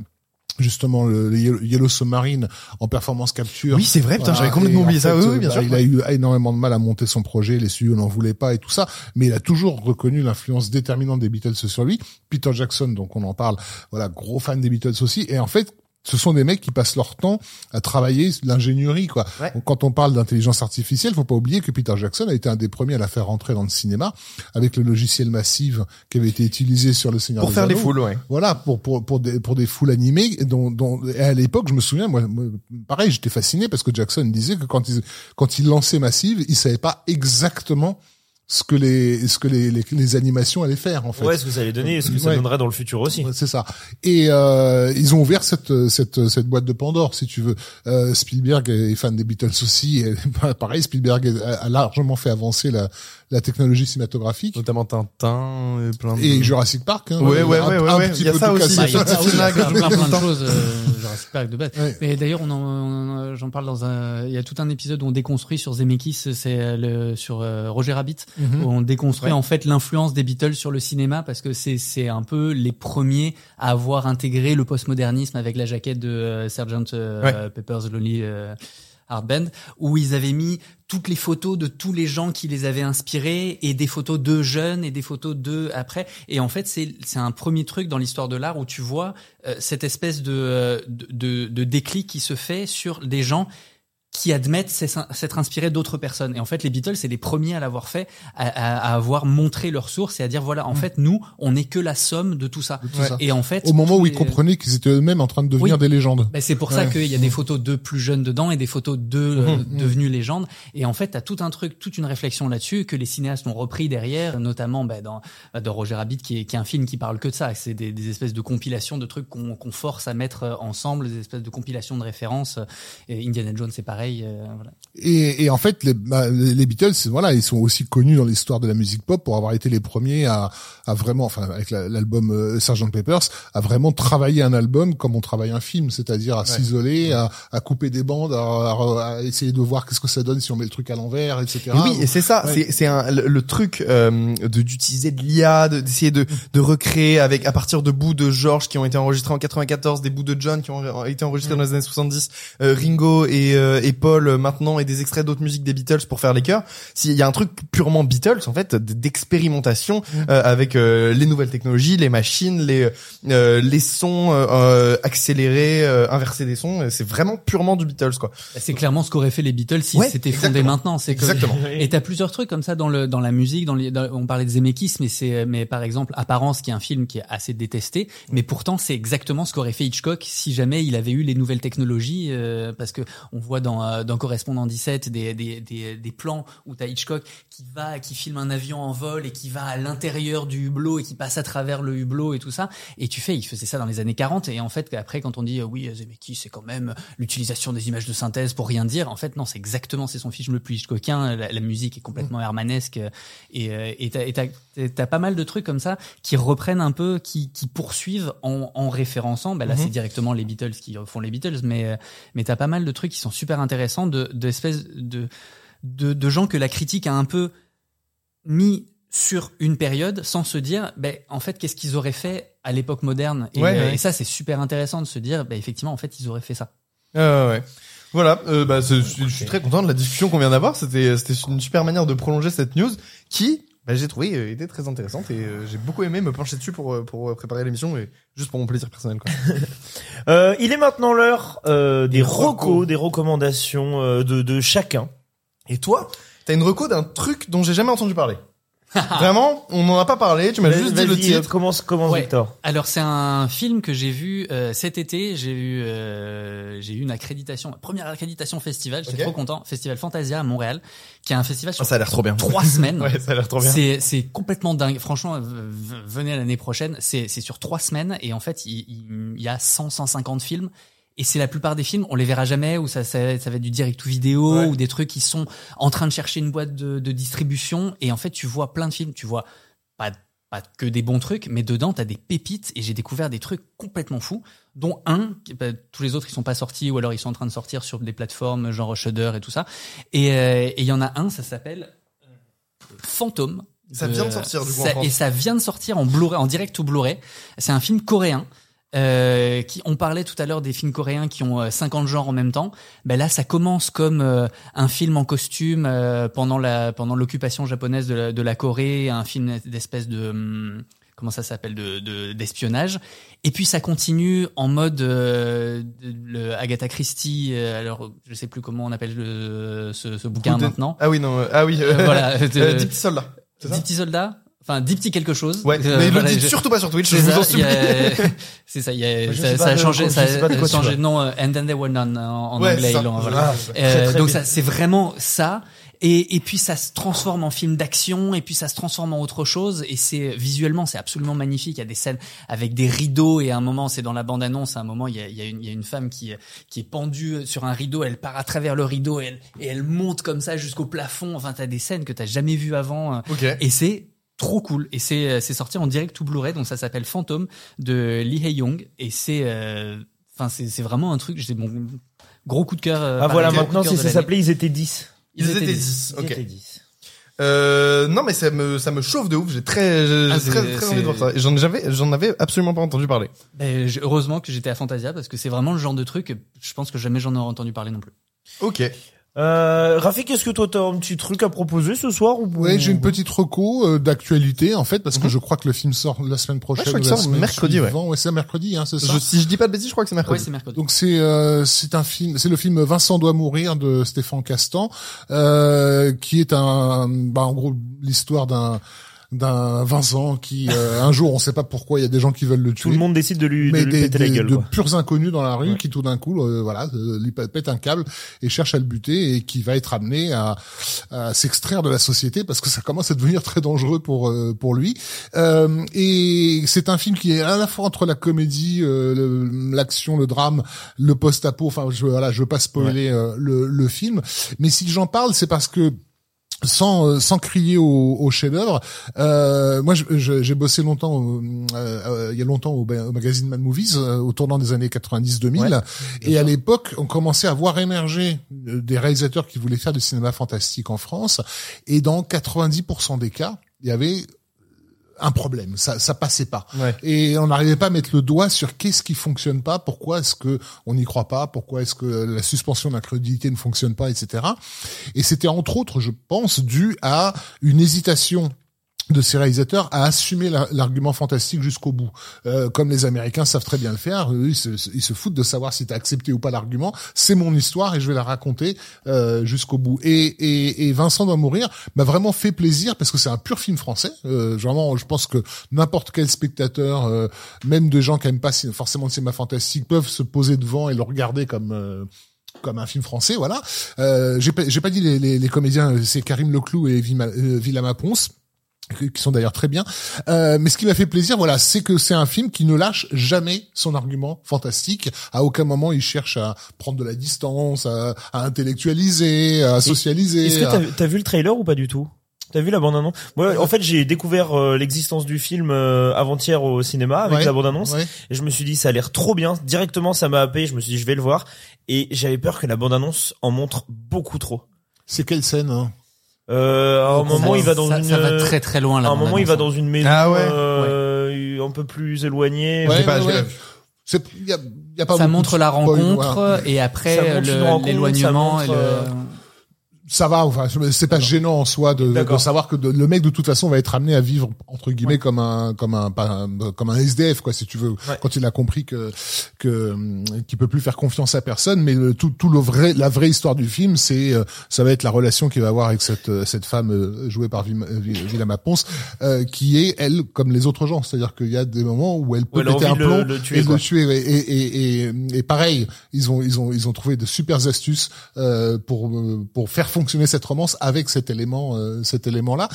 justement le, le Yellow- Submarine en performance capture. Oui, c'est vrai. Putain, j'avais Voilà, complètement et en oublié ça. fait, Oui, oui, bien bah, sûr. Il a eu énormément de mal à monter son projet, les studios n'en voulaient pas et tout ça, mais il a toujours reconnu l'influence déterminante des Beatles sur lui. Peter Jackson, donc on en parle, voilà, gros fan des Beatles aussi, et en fait, ce sont des mecs qui passent leur temps à travailler l'ingénierie quoi. Ouais. Quand on parle d'intelligence artificielle, faut pas oublier que Peter Jackson a été un des premiers à la faire rentrer dans le cinéma avec le logiciel Massive qui avait été utilisé sur le Seigneur Pour des faire les Anneaux. foules, ouais. Voilà, pour pour pour des pour des foules animées dont dont et à l'époque, je me souviens moi, moi, pareil, j'étais fasciné parce que Jackson disait que quand il quand il lançait Massive, il savait pas exactement ce que les ce que les les, les animations allaient faire en fait. Ouais, ce que ça allait donner, ce que ça Ouais. donnerait dans le futur aussi. Ouais, C'est ça. Et euh, ils ont ouvert cette cette cette boîte de Pandore, si tu veux. Euh, Spielberg est fan des Beatles aussi. Et, pareil, Spielberg a largement fait avancer la la technologie cinématographique Notamment Tintin et plein de... et Jurassic Park. Hein, Ouais, ouais, ouais, un ouais, Il y a ça aussi. Bah, il y a ça, je plein, de choses. Euh, Jurassic Park de base. Ouais. Mais d'ailleurs, on en- on- j'en parle dans un. Il y a tout un épisode où on déconstruit sur Zemeckis, c'est le sur euh, Roger Rabbit, Mhm. où on déconstruit Ouais. en fait l'influence des Beatles sur le cinéma parce que c'est c'est un peu les premiers à avoir intégré le postmodernisme avec la jaquette de euh, Sgt euh, Pepper's Lonely euh, Heart Band, où ils avaient mis toutes les photos de tous les gens qui les avaient inspirés et des photos d'eux jeunes et des photos d'eux après. Et en fait, c'est c'est un premier truc dans l'histoire de l'art où tu vois euh, cette espèce de, euh, de, de, de déclic qui se fait sur des gens qui admettent s'être inspirés d'autres personnes. Et en fait, les Beatles, c'est les premiers à l'avoir fait, à, à- à avoir montré leurs sources et à dire voilà, en fait, nous, on n'est que la somme de tout ça. Mm. tout. Et en fait, Au moment où ils les- comprenaient qu'ils étaient eux-mêmes en train de devenir Oui. des légendes. ben, c'est pour ça qu'il y a des photos d'eux plus jeunes dedans et des photos d'eux euh, devenus légendes. Et en fait, t'as tout un truc, toute une réflexion là-dessus que les cinéastes ont repris derrière, notamment ben, dans, dans Roger Rabbit, qui est, qui est un film qui parle que de ça. C'est des, des espèces de compilations de trucs qu'on qu'on force à mettre euh, ensemble, des espèces de compilations de références. Et Indiana Jones, c'est pareil. Euh, voilà. Et, et en fait, les, bah, les Beatles, c'est- voilà, ils sont aussi connus dans l'histoire de la musique pop pour avoir été les premiers à, à vraiment, enfin, avec la- l'album euh, Sgt Pepper's, à vraiment travailler un album comme on travaille un film, c'est-à-dire à s'isoler, à, à couper des bandes, à, à- à essayer de voir qu'est-ce que ça donne si on met le truc à l'envers, etc. Et oui, et c'est ça, Ouais. c'est c'est un le, le truc euh, de d'utiliser de l'IA, de- d'essayer de de recréer avec à partir de bouts de George qui ont été enregistrés en 94, des bouts de John qui ont été enregistrés dans les années 70, euh, Ringo et euh, et Paul euh, maintenant et des extraits d'autres musiques des Beatles pour faire les chœurs. S'il y a un truc purement Beatles en fait d'expérimentation euh, avec euh, les nouvelles technologies, les machines, les euh, les sons euh, euh, accélérés, euh, inverser des sons, c'est vraiment purement du Beatles quoi. Ben, C'est clairement ce qu'auraient fait les Beatles si Ouais, c'était fondé maintenant. C'est que- Exactement. Et t'as plusieurs trucs comme ça dans le dans la musique, dans, les, dans- on parlait de Zemeckis, mais c'est mais par exemple Apparence, qui est un film qui est assez détesté, mais pourtant c'est exactement ce qu'aurait fait Hitchcock si jamais il avait eu les nouvelles technologies, euh, parce que on voit dans euh, dans Correspondant 17 des des des, des plans où t'as Hitchcock qui va qui filme un avion en vol et qui va à l'intérieur du hublot et qui passe à travers le hublot et tout ça, et tu fais il faisait ça dans les années 40 et en fait après quand on dit euh, oui Zemeckis c'est quand même l'utilisation des images de synthèse pour rien dire, en fait non c'est exactement c'est son film le plus Hitchcockien, la, la musique est complètement hermanesque. Euh, et euh, et t'as t'as- pas mal de trucs comme ça qui reprennent un peu, qui, qui poursuivent en, en référençant. Ben là, Mhm. c'est directement les Beatles qui font les Beatles, mais euh, mais t'as pas mal de trucs qui sont super intéressants, de d'espèces de, de de gens que la critique a un peu mis sur une période sans se dire, ben en fait, qu'est-ce qu'ils auraient fait à l'époque moderne et, Ouais, euh, ouais. et ça, c'est super intéressant de se dire, ben effectivement, en fait, ils auraient fait ça. Euh, ouais. Voilà, euh, bah, je suis très content de la discussion qu'on vient d'avoir. C'était, c'était une super manière de prolonger cette news qui, bah, j'ai trouvé, euh, était très intéressante et euh, j'ai beaucoup aimé me pencher dessus pour euh, pour euh, préparer l'émission et juste pour mon plaisir personnel. Quoi. Euh, il est maintenant l'heure euh, des recos, des recommandations euh, de, de chacun. Et toi, t'as une reco d'un truc dont j'ai jamais entendu parler. Vraiment, on n'en a pas parlé. Tu m'as juste dit le titre. Commence, commence Ouais. Victor. Alors c'est un film que j'ai vu euh, cet été. J'ai eu euh, j'ai eu une accréditation, première accréditation festival. J'étais Ok. trop content. Festival Fantasia à Montréal, qui est un festival sur Ah, ça a l'air trop bien. trois semaines. Ouais, ça a l'air trop bien. C'est c'est complètement dingue. Franchement, venez l'année prochaine. C'est c'est sur trois semaines et en fait il, il- il y a 100 150 films. Et c'est la plupart des films, on les verra jamais, ou ça, ça, ça va être du direct to vidéo, Ouais. ou des trucs qui sont en train de chercher une boîte de, de distribution. Et en fait, tu vois plein de films, tu vois pas, pas que des bons trucs, mais dedans, t'as des pépites. Et j'ai découvert des trucs complètement fous, dont un, bah, tous les autres, ils sont pas sortis, ou alors ils sont en train de sortir sur des plateformes genre Shudder et tout ça. Et euh, il y en a un, ça s'appelle Fantôme. Ça vient de sortir, du coup, ça-. Et ça vient de sortir en Blu-ray, en direct ou Blu-ray. C'est un film coréen. Euh, qui on parlait tout à l'heure des films coréens qui ont euh, 50 genres en même temps. Ben là, ça commence comme euh, un film en costume euh, pendant la pendant l'occupation japonaise de la, de la Corée, un film d'espèce de hum, comment ça s'appelle de de- d'espionnage. Et puis ça continue en mode euh, le Agatha Christie. euh, alors je sais plus comment on appelle le, ce, ce bouquin de- maintenant. Ah oui, non, euh, ah oui, euh, Euh, voilà, euh, Dix petits soldats. Dix petits soldats. Enfin, dix petits quelque chose. Ouais, Euh, mais le voilà, dites je- surtout pas sur Twitch, je c'est vous ça, en supplie. a- C'est ça, y a, ça, ça a changé, ça a changé de nom. And then they were none en, en Ouais, anglais. ça. voilà. Ah, Euh, très, très donc bien. ça, c'est vraiment ça. Et, et puis ça se transforme en film d'action, et puis ça se transforme en autre chose. Et c'est visuellement, c'est absolument magnifique. Il y a des scènes avec des rideaux, et à un moment, c'est dans la bande annonce. À un moment, il y a, il y a une, il y a une femme qui qui est pendue sur un rideau. Elle part à travers le rideau et elle, et elle monte comme ça jusqu'au plafond. Enfin, t'as des scènes que t'as jamais vues avant. euh, et c'est trop cool. Et c'est c'est sorti en direct ou Blu-ray, donc ça s'appelle Phantom de Lee Hae-young. Et c'est euh, enfin c'est c'est vraiment un truc. C'est mon gros coup de cœur. euh, Ah voilà, maintenant si ça s'appelait Ils étaient 10. Ils étaient dix. 10. Ils Ok. étaient 10. Euh, non, mais ça me, ça me chauffe de ouf. J'ai très, j'ai Ah, très, très envie de voir ça. Et J'en avais, j'en avais absolument pas entendu parler. Ben, j'ai- heureusement que j'étais à Fantasia parce que c'est vraiment le genre de truc. Je pense que jamais j'en aurais entendu parler non plus. Ok. Euh, Rafik, est-ce que toi t'as un petit truc à proposer ce soir ou Ouais, j'ai une petite reco euh, d'actualité en fait parce que Mhm. je crois que le film sort la semaine prochaine. je crois la sort mercredi, ouais. Ouais, c'est mercredi, hein, c'est ça. Je, si je dis pas de bêtises, je crois que c'est Ouais, mercredi. c'est mercredi. Donc c'est euh, c'est un film, c'est le film Vincent doit mourir de Stéphane Castan, euh, qui est un, bah, en gros l'histoire d'un d'un Vincent qui euh, un jour on sait pas pourquoi il y a des gens qui veulent le tuer. Tout le monde décide de lui, de mais lui des, la gueule. de quoi. purs inconnus dans la rue Ouais. qui tout d'un coup euh, voilà euh, lui pète un câble et cherche à le buter et qui va être amené à, à s'extraire de la société parce que ça commence à devenir très dangereux pour euh, pour lui Euh, et c'est un film qui est à la fois entre la comédie euh, l'action le drame le post-apo enfin je voilà je veux pas spoiler le, le film mais si j'en parle c'est parce que sans euh, sans crier au, au chef-d'œuvre. Euh, moi, j'ai bossé longtemps, au- euh, euh, il y a longtemps au, magazine Mad Movies, euh, au tournant des années 90-2000, Ouais, et à l'époque, on commençait à voir émerger des réalisateurs qui voulaient faire du cinéma fantastique en France, et dans 90% des cas, il y avait un problème, ça ça passait pas. Ouais. Et on n'arrivait pas à mettre le doigt sur qu'est-ce qui fonctionne pas, pourquoi est-ce que on n'y croit pas, pourquoi est-ce que la suspension d'incrédulité ne fonctionne pas, etc. Et c'était entre autres, je pense, dû à une hésitation de ces réalisateurs à assumer la- l'argument fantastique jusqu'au bout. Euh, comme les Américains savent très bien le faire, ils se, foutent de savoir si tu as accepté ou pas l'argument. C'est mon histoire et je vais la raconter euh, jusqu'au bout. Et, et, et Vincent doit mourir m'a vraiment fait plaisir parce que c'est un pur film français. Euh, vraiment, je pense que n'importe quel spectateur, euh, même des gens qui aiment pas forcément le cinéma fantastique, peuvent se poser devant et le regarder comme euh, comme un film français, voilà. Euh, j'ai pas, pas dit les, les, les comédiens, c'est Karim Leclou et euh, Villama Ponce qui sont d'ailleurs très bien. Euh, mais ce qui m'a fait plaisir, voilà, c'est que c'est un film qui ne lâche jamais son argument fantastique. À aucun moment il cherche à prendre de la distance, à, à intellectualiser, à socialiser. Est-ce que t'as t'as vu le trailer ou pas du tout? T'as vu la bande-annonce? Moi, en fait, j'ai découvert euh, l'existence du film euh, avant-hier au cinéma avec Ouais, la bande-annonce. ouais. Et je me suis dit, ça a l'air trop bien. Directement, ça m'a happé. Je me suis dit, je vais le voir. Et j'avais peur que la bande-annonce en montre beaucoup trop. C'est quelle scène hein? Euh, à un Donc, moment, Ça- il va dans ça, une. ça va très très loin à là. un moment, il va dans une maison Ah ouais. euh, un peu plus éloignée. Ouais, pas, ouais, ouais. C'est, y a, y a pas Ça montre la rencontre et après l'éloignement ça va, enfin, c'est pas gênant en soi de, de savoir que de- le mec de toute façon va être amené à vivre entre guillemets comme un comme un, pas un- comme un SDF quoi si tu veux Ouais. quand il a compris que que hum, qu'il peut plus faire confiance à personne mais le, tout tout le vrai la vraie histoire du film c'est euh, ça va être la relation qu'il va avoir avec cette euh, cette femme euh, jouée par Vim- Vi- Villama Ponce euh, qui est elle comme les autres gens c'est-à-dire qu'il y a des moments où elle peut a péter un de le- plomb le tuer, et quoi. le tuer ouais. et, et, et, et pareil ils ont ils ont ils ont trouvé de super astuces euh, pour pour faire fonctionner cette romance avec cet élément euh, cet élément là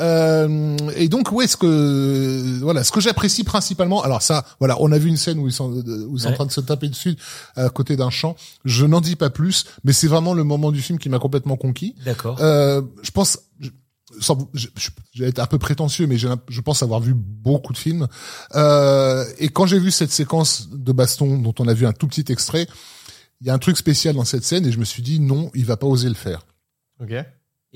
euh, et donc où est-ce que voilà ce que j'apprécie principalement alors ça voilà on a vu une scène où ils sont où ils sont en train de se taper dessus à côté d'un champ je n'en dis pas plus mais c'est vraiment le moment du film qui m'a complètement conquis D'accord. euh, je pense, je, sans, je, je, je vais être un peu prétentieux, mais je pense avoir vu beaucoup de films. Euh, et quand j'ai vu cette séquence de baston dont on a vu un tout petit extrait, il y a un truc spécial dans cette scène et je me suis dit non, il va pas oser le faire. Ok. Et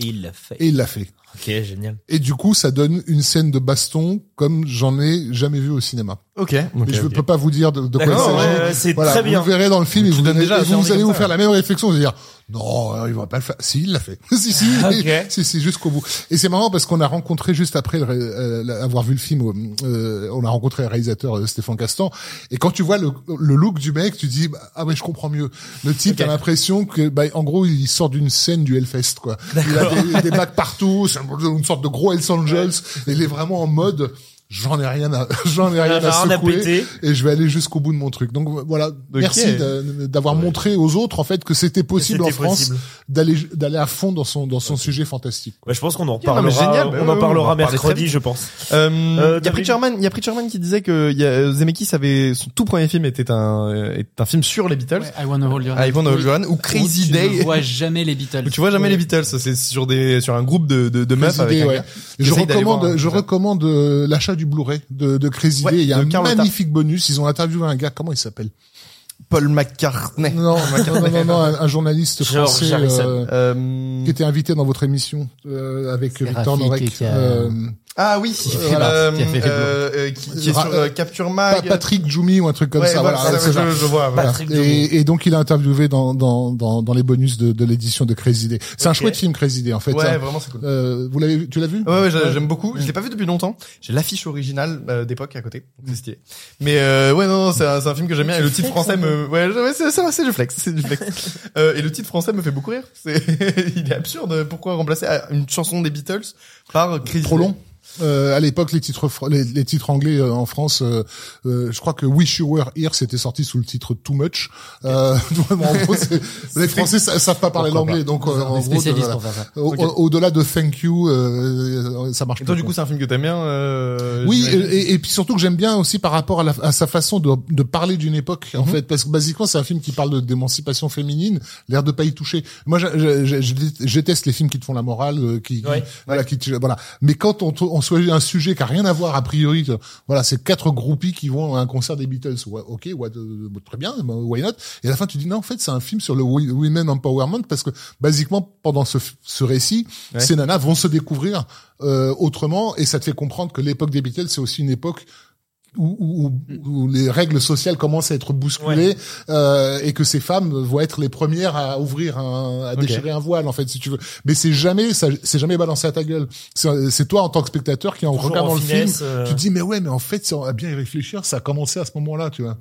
il l'a fait. Et il l'a fait. Ok, génial. Et du coup, ça donne une scène de baston comme j'en ai jamais vu au cinéma. Ok. Mais je ne peux pas vous dire de, de quoi il s'agit. ouais, ouais, c'est Voilà, très vous bien. le verrez dans le film et vous, allez- déjà et assez vous allez vous ça. faire la même réflexion, vous allez dire Non, euh, il va pas le faire. Si, il l'a fait. si, si, Ok. si, si, jusqu'au bout. Et c'est marrant parce qu'on a rencontré juste après le euh, avoir vu le film, euh, on a rencontré le réalisateur euh, Stéphane Castan. Et quand tu vois le, le look du mec, tu dis bah, ah ouais, je comprends mieux. Le type, Ok. t'as l'impression que, bah, en gros, il sort d'une scène du Hellfest, quoi. Il a des, des bacs partout, c'est une sorte de gros Hells Angels. Et il est vraiment en mode. J'en ai rien à, j'en ai rien à secouer et je vais aller jusqu'au bout de mon truc. Donc voilà, merci d'avoir montré aux autres en fait que c'était possible en France d'aller d'aller à fond dans son dans son sujet fantastique. Ouais, je pense qu'on en non, reparlera. génial. on en on parlera en mercredi, je pense. Euh, Euh, il y a Preacherman, il y a Preacherman qui disait que y a, Zemeckis avait son tout premier film était un est un film sur les Beatles. Ouais, I Wanna Hold Your Hand. I Wanna Hold. Your Hand ou Crazy Day. Tu ne vois jamais les Beatles. Où tu vois jamais les Beatles, c'est sur des sur un groupe de de, de meufs avec Day, un ouais. gars. Et Je recommande, un je recommande euh, du Blu-ray de, de Crazy Ouais, Day. Il y a un Carlotta. magnifique bonus. Ils ont interviewé un gars. Comment il s'appelle Paul McCartney. Non, non, non, non, non, un, un journaliste George français euh, Euh, qui était invité dans votre émission euh, avec Victor Norek. qui a- Euh, Ah oui, euh, Qui a fait euh, euh, qui, qui est sur euh, Capture Pa- Mag. Patrick Jumi ou un truc comme Ouais, ça. voilà, Voilà, ça, c'est je, vois. voilà. Et, et donc il a interviewé dans dans dans, dans les bonus de, de l'édition de Crazy Day. C'est un chouette film Crazy Day en fait. Ouais, hein. vraiment c'est cool. Euh, vous l'avez vu Tu l'as vu? Ouais, ouais, j'ai- j'aime beaucoup. Je l'ai pas vu depuis longtemps. J'ai l'affiche originale euh, d'époque à côté, c'est stylé. Mais euh, ouais, non, non, c'est un, film que j'aime bien. Et le titre français me, ouais, ouais, c'est c'est c'est du flex, c'est du flex. euh, et le titre français me fait beaucoup rire. C'est, il est absurde. Pourquoi remplacer une chanson des Beatles par Crazy Trop Day? long. Euh, à l'époque, les titres fr- les, les titres anglais euh, en France, euh, euh, je crois que Wish You Were Here c'était sorti sous le titre Too Much. Euh, vraiment, en gros, c'est- les Français sa- savent pas parler Pourquoi l'anglais, donc euh, en gros, spécialiste voilà. pour faire ça. Au- Ok. au- Au-delà de Thank You, euh, ça marche. Et toi, pas, du quoi. coup, c'est un film que t'aimes bien. Euh, Oui, j'imagine et, et- et puis surtout que j'aime bien aussi par rapport à, la- à sa façon de, de parler d'une époque, en fait, parce que basiquement c'est un film qui parle de- d'émancipation féminine, l'air de pas y toucher. Moi, je, je, je- je dé- je déteste les films qui te font la morale, euh, qui, qui- Ouais. voilà, qui, te- voilà. Mais quand on, te- on choisit un sujet qui a rien à voir a priori, voilà, c'est quatre groupies qui vont à un concert des Beatles. Ouais, ok, très bien, bah, why not? Et à la fin, tu dis non, en fait, c'est un film sur le wo- women empowerment parce que basiquement pendant ce, récit, Ouais. ces nanas vont se découvrir euh, autrement et ça te fait comprendre que l'époque des Beatles, c'est aussi une époque où, où, où les règles sociales commencent à être bousculées euh, et que ces femmes vont être les premières à ouvrir un, à déchirer un voile en fait si tu veux. Mais c'est jamais ça c'est jamais balancé à ta gueule. C'est toi en tant que spectateur qui en regardant le finesse, film euh. tu te dis mais ouais mais en fait si on a bien y réfléchir ça a commencé à ce moment-là tu vois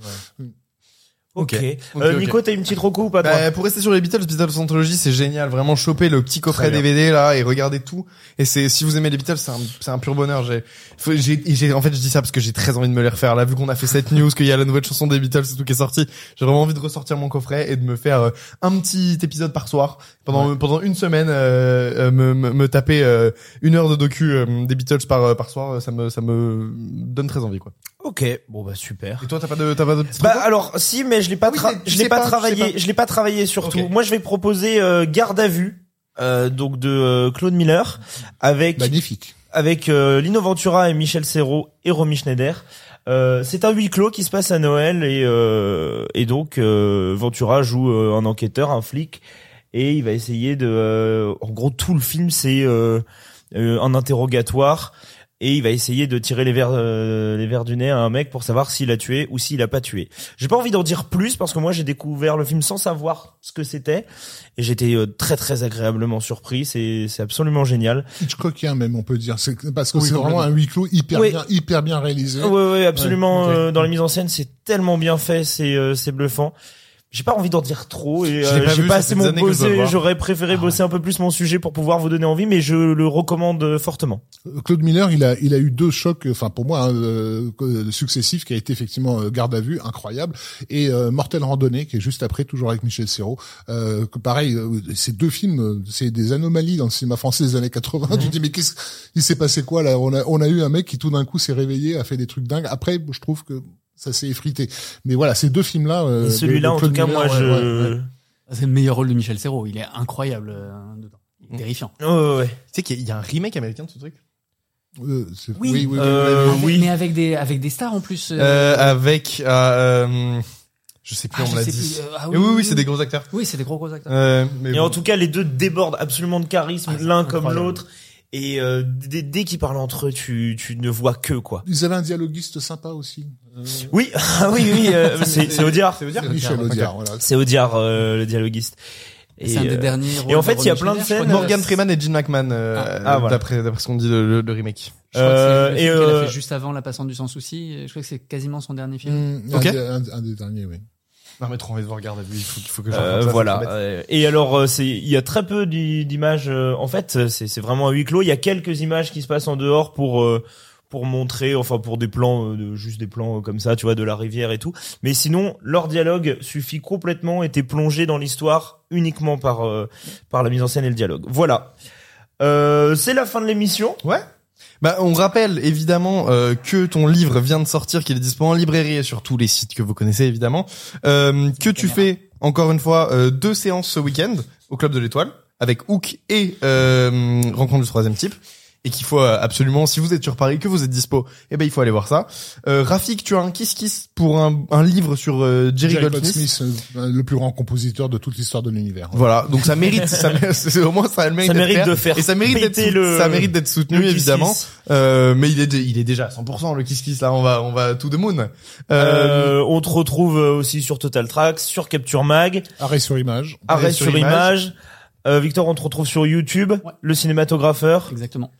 Ok. Ok. Euh. Nico, t'as une petite reco ou pas toi Bah, pour rester sur les Beatles, Beatles Anthology, c'est génial. Vraiment choper le petit coffret. DVD là et regarder tout. Et c'est si vous aimez les Beatles, c'est un, c'est un pur bonheur. J'ai, faut- j'ai, en fait, je dis ça parce que j'ai très envie de me les refaire. Là, vu qu'on a fait cette news, qu'il y a la nouvelle chanson des Beatles et tout qui est sorti, j'ai vraiment envie de ressortir mon coffret et de me faire euh, un petit épisode par soir pendant pendant une semaine, euh, euh, me, me, me taper euh, une heure de docu euh, des Beatles par euh, par soir. Ça me ça me donne très envie quoi. Ok. Bon bah super. Et toi, t'as pas de t'as pas de Bah alors si mais je l'ai pas tra- je l'ai pas, travaillé pas. je l'ai pas travaillé surtout moi je vais proposer euh, Garde à vue euh, donc de euh, Claude Miller avec magnifique avec euh, Lino Ventura et Michel Serrault et Romy Schneider euh, c'est un huis clos qui se passe à Noël et euh, et donc euh, Ventura joue euh, un enquêteur un flic et il va essayer de euh, en gros tout le film c'est euh, euh, un interrogatoire et il va essayer de tirer les verres euh, les verres du nez à un mec pour savoir s'il a tué ou s'il a pas tué. J'ai pas envie d'en dire plus parce que moi j'ai découvert le film sans savoir ce que c'était et j'étais euh, très très agréablement surpris, c'est c'est absolument génial. Hitchcockien même on peut dire c'est parce que Oui, c'est vraiment un huis clos hyper Oui. bien hyper bien réalisé Ouais ouais, absolument Ouais, euh, dans la mise en scène, c'est tellement bien fait, c'est euh, c'est bluffant. J'ai pas envie d'en dire trop et euh, pas j'ai pas assez mon bossé, j'aurais préféré bosser un peu plus mon sujet pour pouvoir vous donner envie mais je le recommande euh, fortement. Claude Miller, il a, il a eu deux chocs, enfin pour moi, hein, euh, successifs, qui a été effectivement euh, Garde à vue, incroyable, et euh, Mortel Randonnée, qui est juste après, toujours avec Michel Serrault. Euh, que pareil, euh, ces deux films, c'est des anomalies dans le cinéma français des années 80. Tu te dis mais qu'est-ce, il s'est passé quoi là? On a, on a eu un mec qui tout d'un coup s'est réveillé, a fait des trucs dingues. Après, je trouve que ça s'est effrité. Mais voilà, ces deux films-là. euh, celui-là en tout cas Miller, moi ouais, je ouais, ouais. C'est le meilleur rôle de Michel Serrault. Il est incroyable euh, dedans. Il est terrifiant. Ouais, ouais, ouais. Tu sais qu'il y a- il y a un remake américain de ce truc? Euh, c'est- Oui, oui, oui, oui, euh, oui. oui. Mais avec des avec des stars en plus. euh, Euh, avec euh, je sais plus, ah, on l'a dit. plus, euh, ah oui, oui, c'est des gros acteurs. Oui, c'est des gros gros acteurs. Euh, mais Et bon. en tout cas, les deux débordent absolument de charisme, Ah, l'un comme l'autre. Et euh, dès, dès qu'ils parlent entre eux, tu, tu ne vois que quoi. Ils avaient un dialoguiste sympa aussi. Euh, Oui, ah oui, oui, euh, c'est c'est Audiard. C'est Audiard Michel Audiard, voilà. C'est Audiard, euh, le dialoguiste. C'est un des euh, derniers. et en fait, il y a plein de scènes- Morgan Freeman et Gene McMahon, euh, Ah, ah, voilà. d'après d'après ce qu'on dit le, le- le remake. Je crois que c'est Euh, et, film qu'elle a fait juste avant La Passante du Sans Souci. Je crois que c'est quasiment son dernier film. Mmh, Ok. un, des- un- un des derniers, oui. Non mais trop envie de voir regarder lui, il faut, il faut que je Euh, voilà. ça. Euh, Et alors, euh, c'est il y a très peu d'i- d'images. euh, en fait, c'est vraiment à huis clos. Il y a quelques images qui se passent en dehors pour pour montrer, enfin pour des plans, de, juste des plans comme ça, tu vois, de la rivière et tout. Mais sinon, leur dialogue suffit complètement. et t'es plongé dans l'histoire uniquement par par la mise en scène et le dialogue. Voilà. Euh, c'est la fin de l'émission. Ouais. Bah, on rappelle évidemment euh, que ton livre vient de sortir, qu'il est disponible en librairie et sur tous les sites que vous connaissez évidemment. Euh, que tu fais encore une fois euh, deux séances ce week-end au club de l'Étoile avec Hook et euh, rencontre du troisième type. Et qu'il faut euh, absolument, si vous êtes sur Paris, que vous êtes dispo, eh ben il faut aller voir ça. Euh, Rafik, tu as un kiss kiss pour un, un livre sur euh, Jerry, Jerry Goldsmith. Goldsmith, euh, le plus grand compositeur de toute l'histoire de l'univers. Voilà, donc ça mérite, ça, mé- c'est au moins ça a le mérite, Ça d'être mérite de faire et ça mérite d'être le- ça mérite d'être soutenu kiss évidemment. kiss. Euh, mais il est il est déjà à 100% le kiss kiss là, on va on va to the moon. Euh, Euh, on te retrouve aussi sur Total Tracks, sur Capture Mag, Arrêt sur image. Arrêt sur, sur image. Euh, Victor, on te retrouve sur YouTube, Ouais. le cinématographeur. Exactement.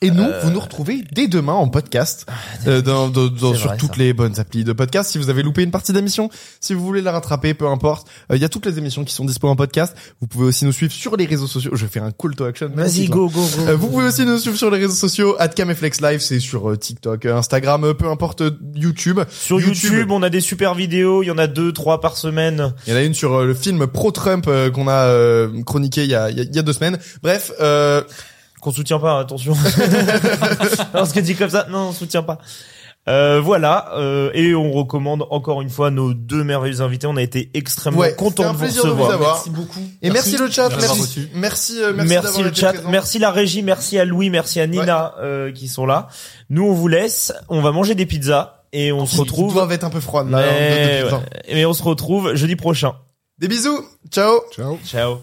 Et nous, euh, vous nous retrouvez dès demain en podcast, euh, dans, dans- dans- sur vrai, toutes ça. les bonnes applis de podcast. Si vous avez loupé une partie d'émission, si vous voulez la rattraper, peu importe, euh, il y a toutes les émissions qui sont dispo en podcast. Vous pouvez aussi nous suivre sur les réseaux sociaux. Je vais faire un call to action. Vas-y, là. go, go, go. Euh, vous pouvez aussi nous suivre sur les réseaux sociaux, @cameflex live, c'est sur euh, TikTok, euh, Instagram, euh, peu importe, euh, YouTube. Sur YouTube, on a des super vidéos, il y en a deux, trois par semaine. Il y en a une sur euh, le film pro-Trump euh, qu'on a euh, chroniqué il y a, y a- y a deux semaines. Bref, euh, Qu'on soutient pas, attention. non, ce que dit comme ça, non, on soutient pas. Euh, voilà, euh, et on recommande encore une fois nos deux merveilleux invités. On a été extrêmement Ouais, contents c'était un de vous plaisir de vous recevoir. avoir. Merci beaucoup. et merci, Merci. le chat, Merci. merci, merci, euh, merci, Merci, d'avoir le chat, présent. merci la régie, merci à Louis, merci à Nina euh, qui sont là. Nous on vous laisse, on va manger des pizzas et on se Qui- qui retrouve. doivent être un peu froides là. Mais, de- ouais, mais on se retrouve jeudi prochain. Des bisous, ciao. Ciao. Ciao.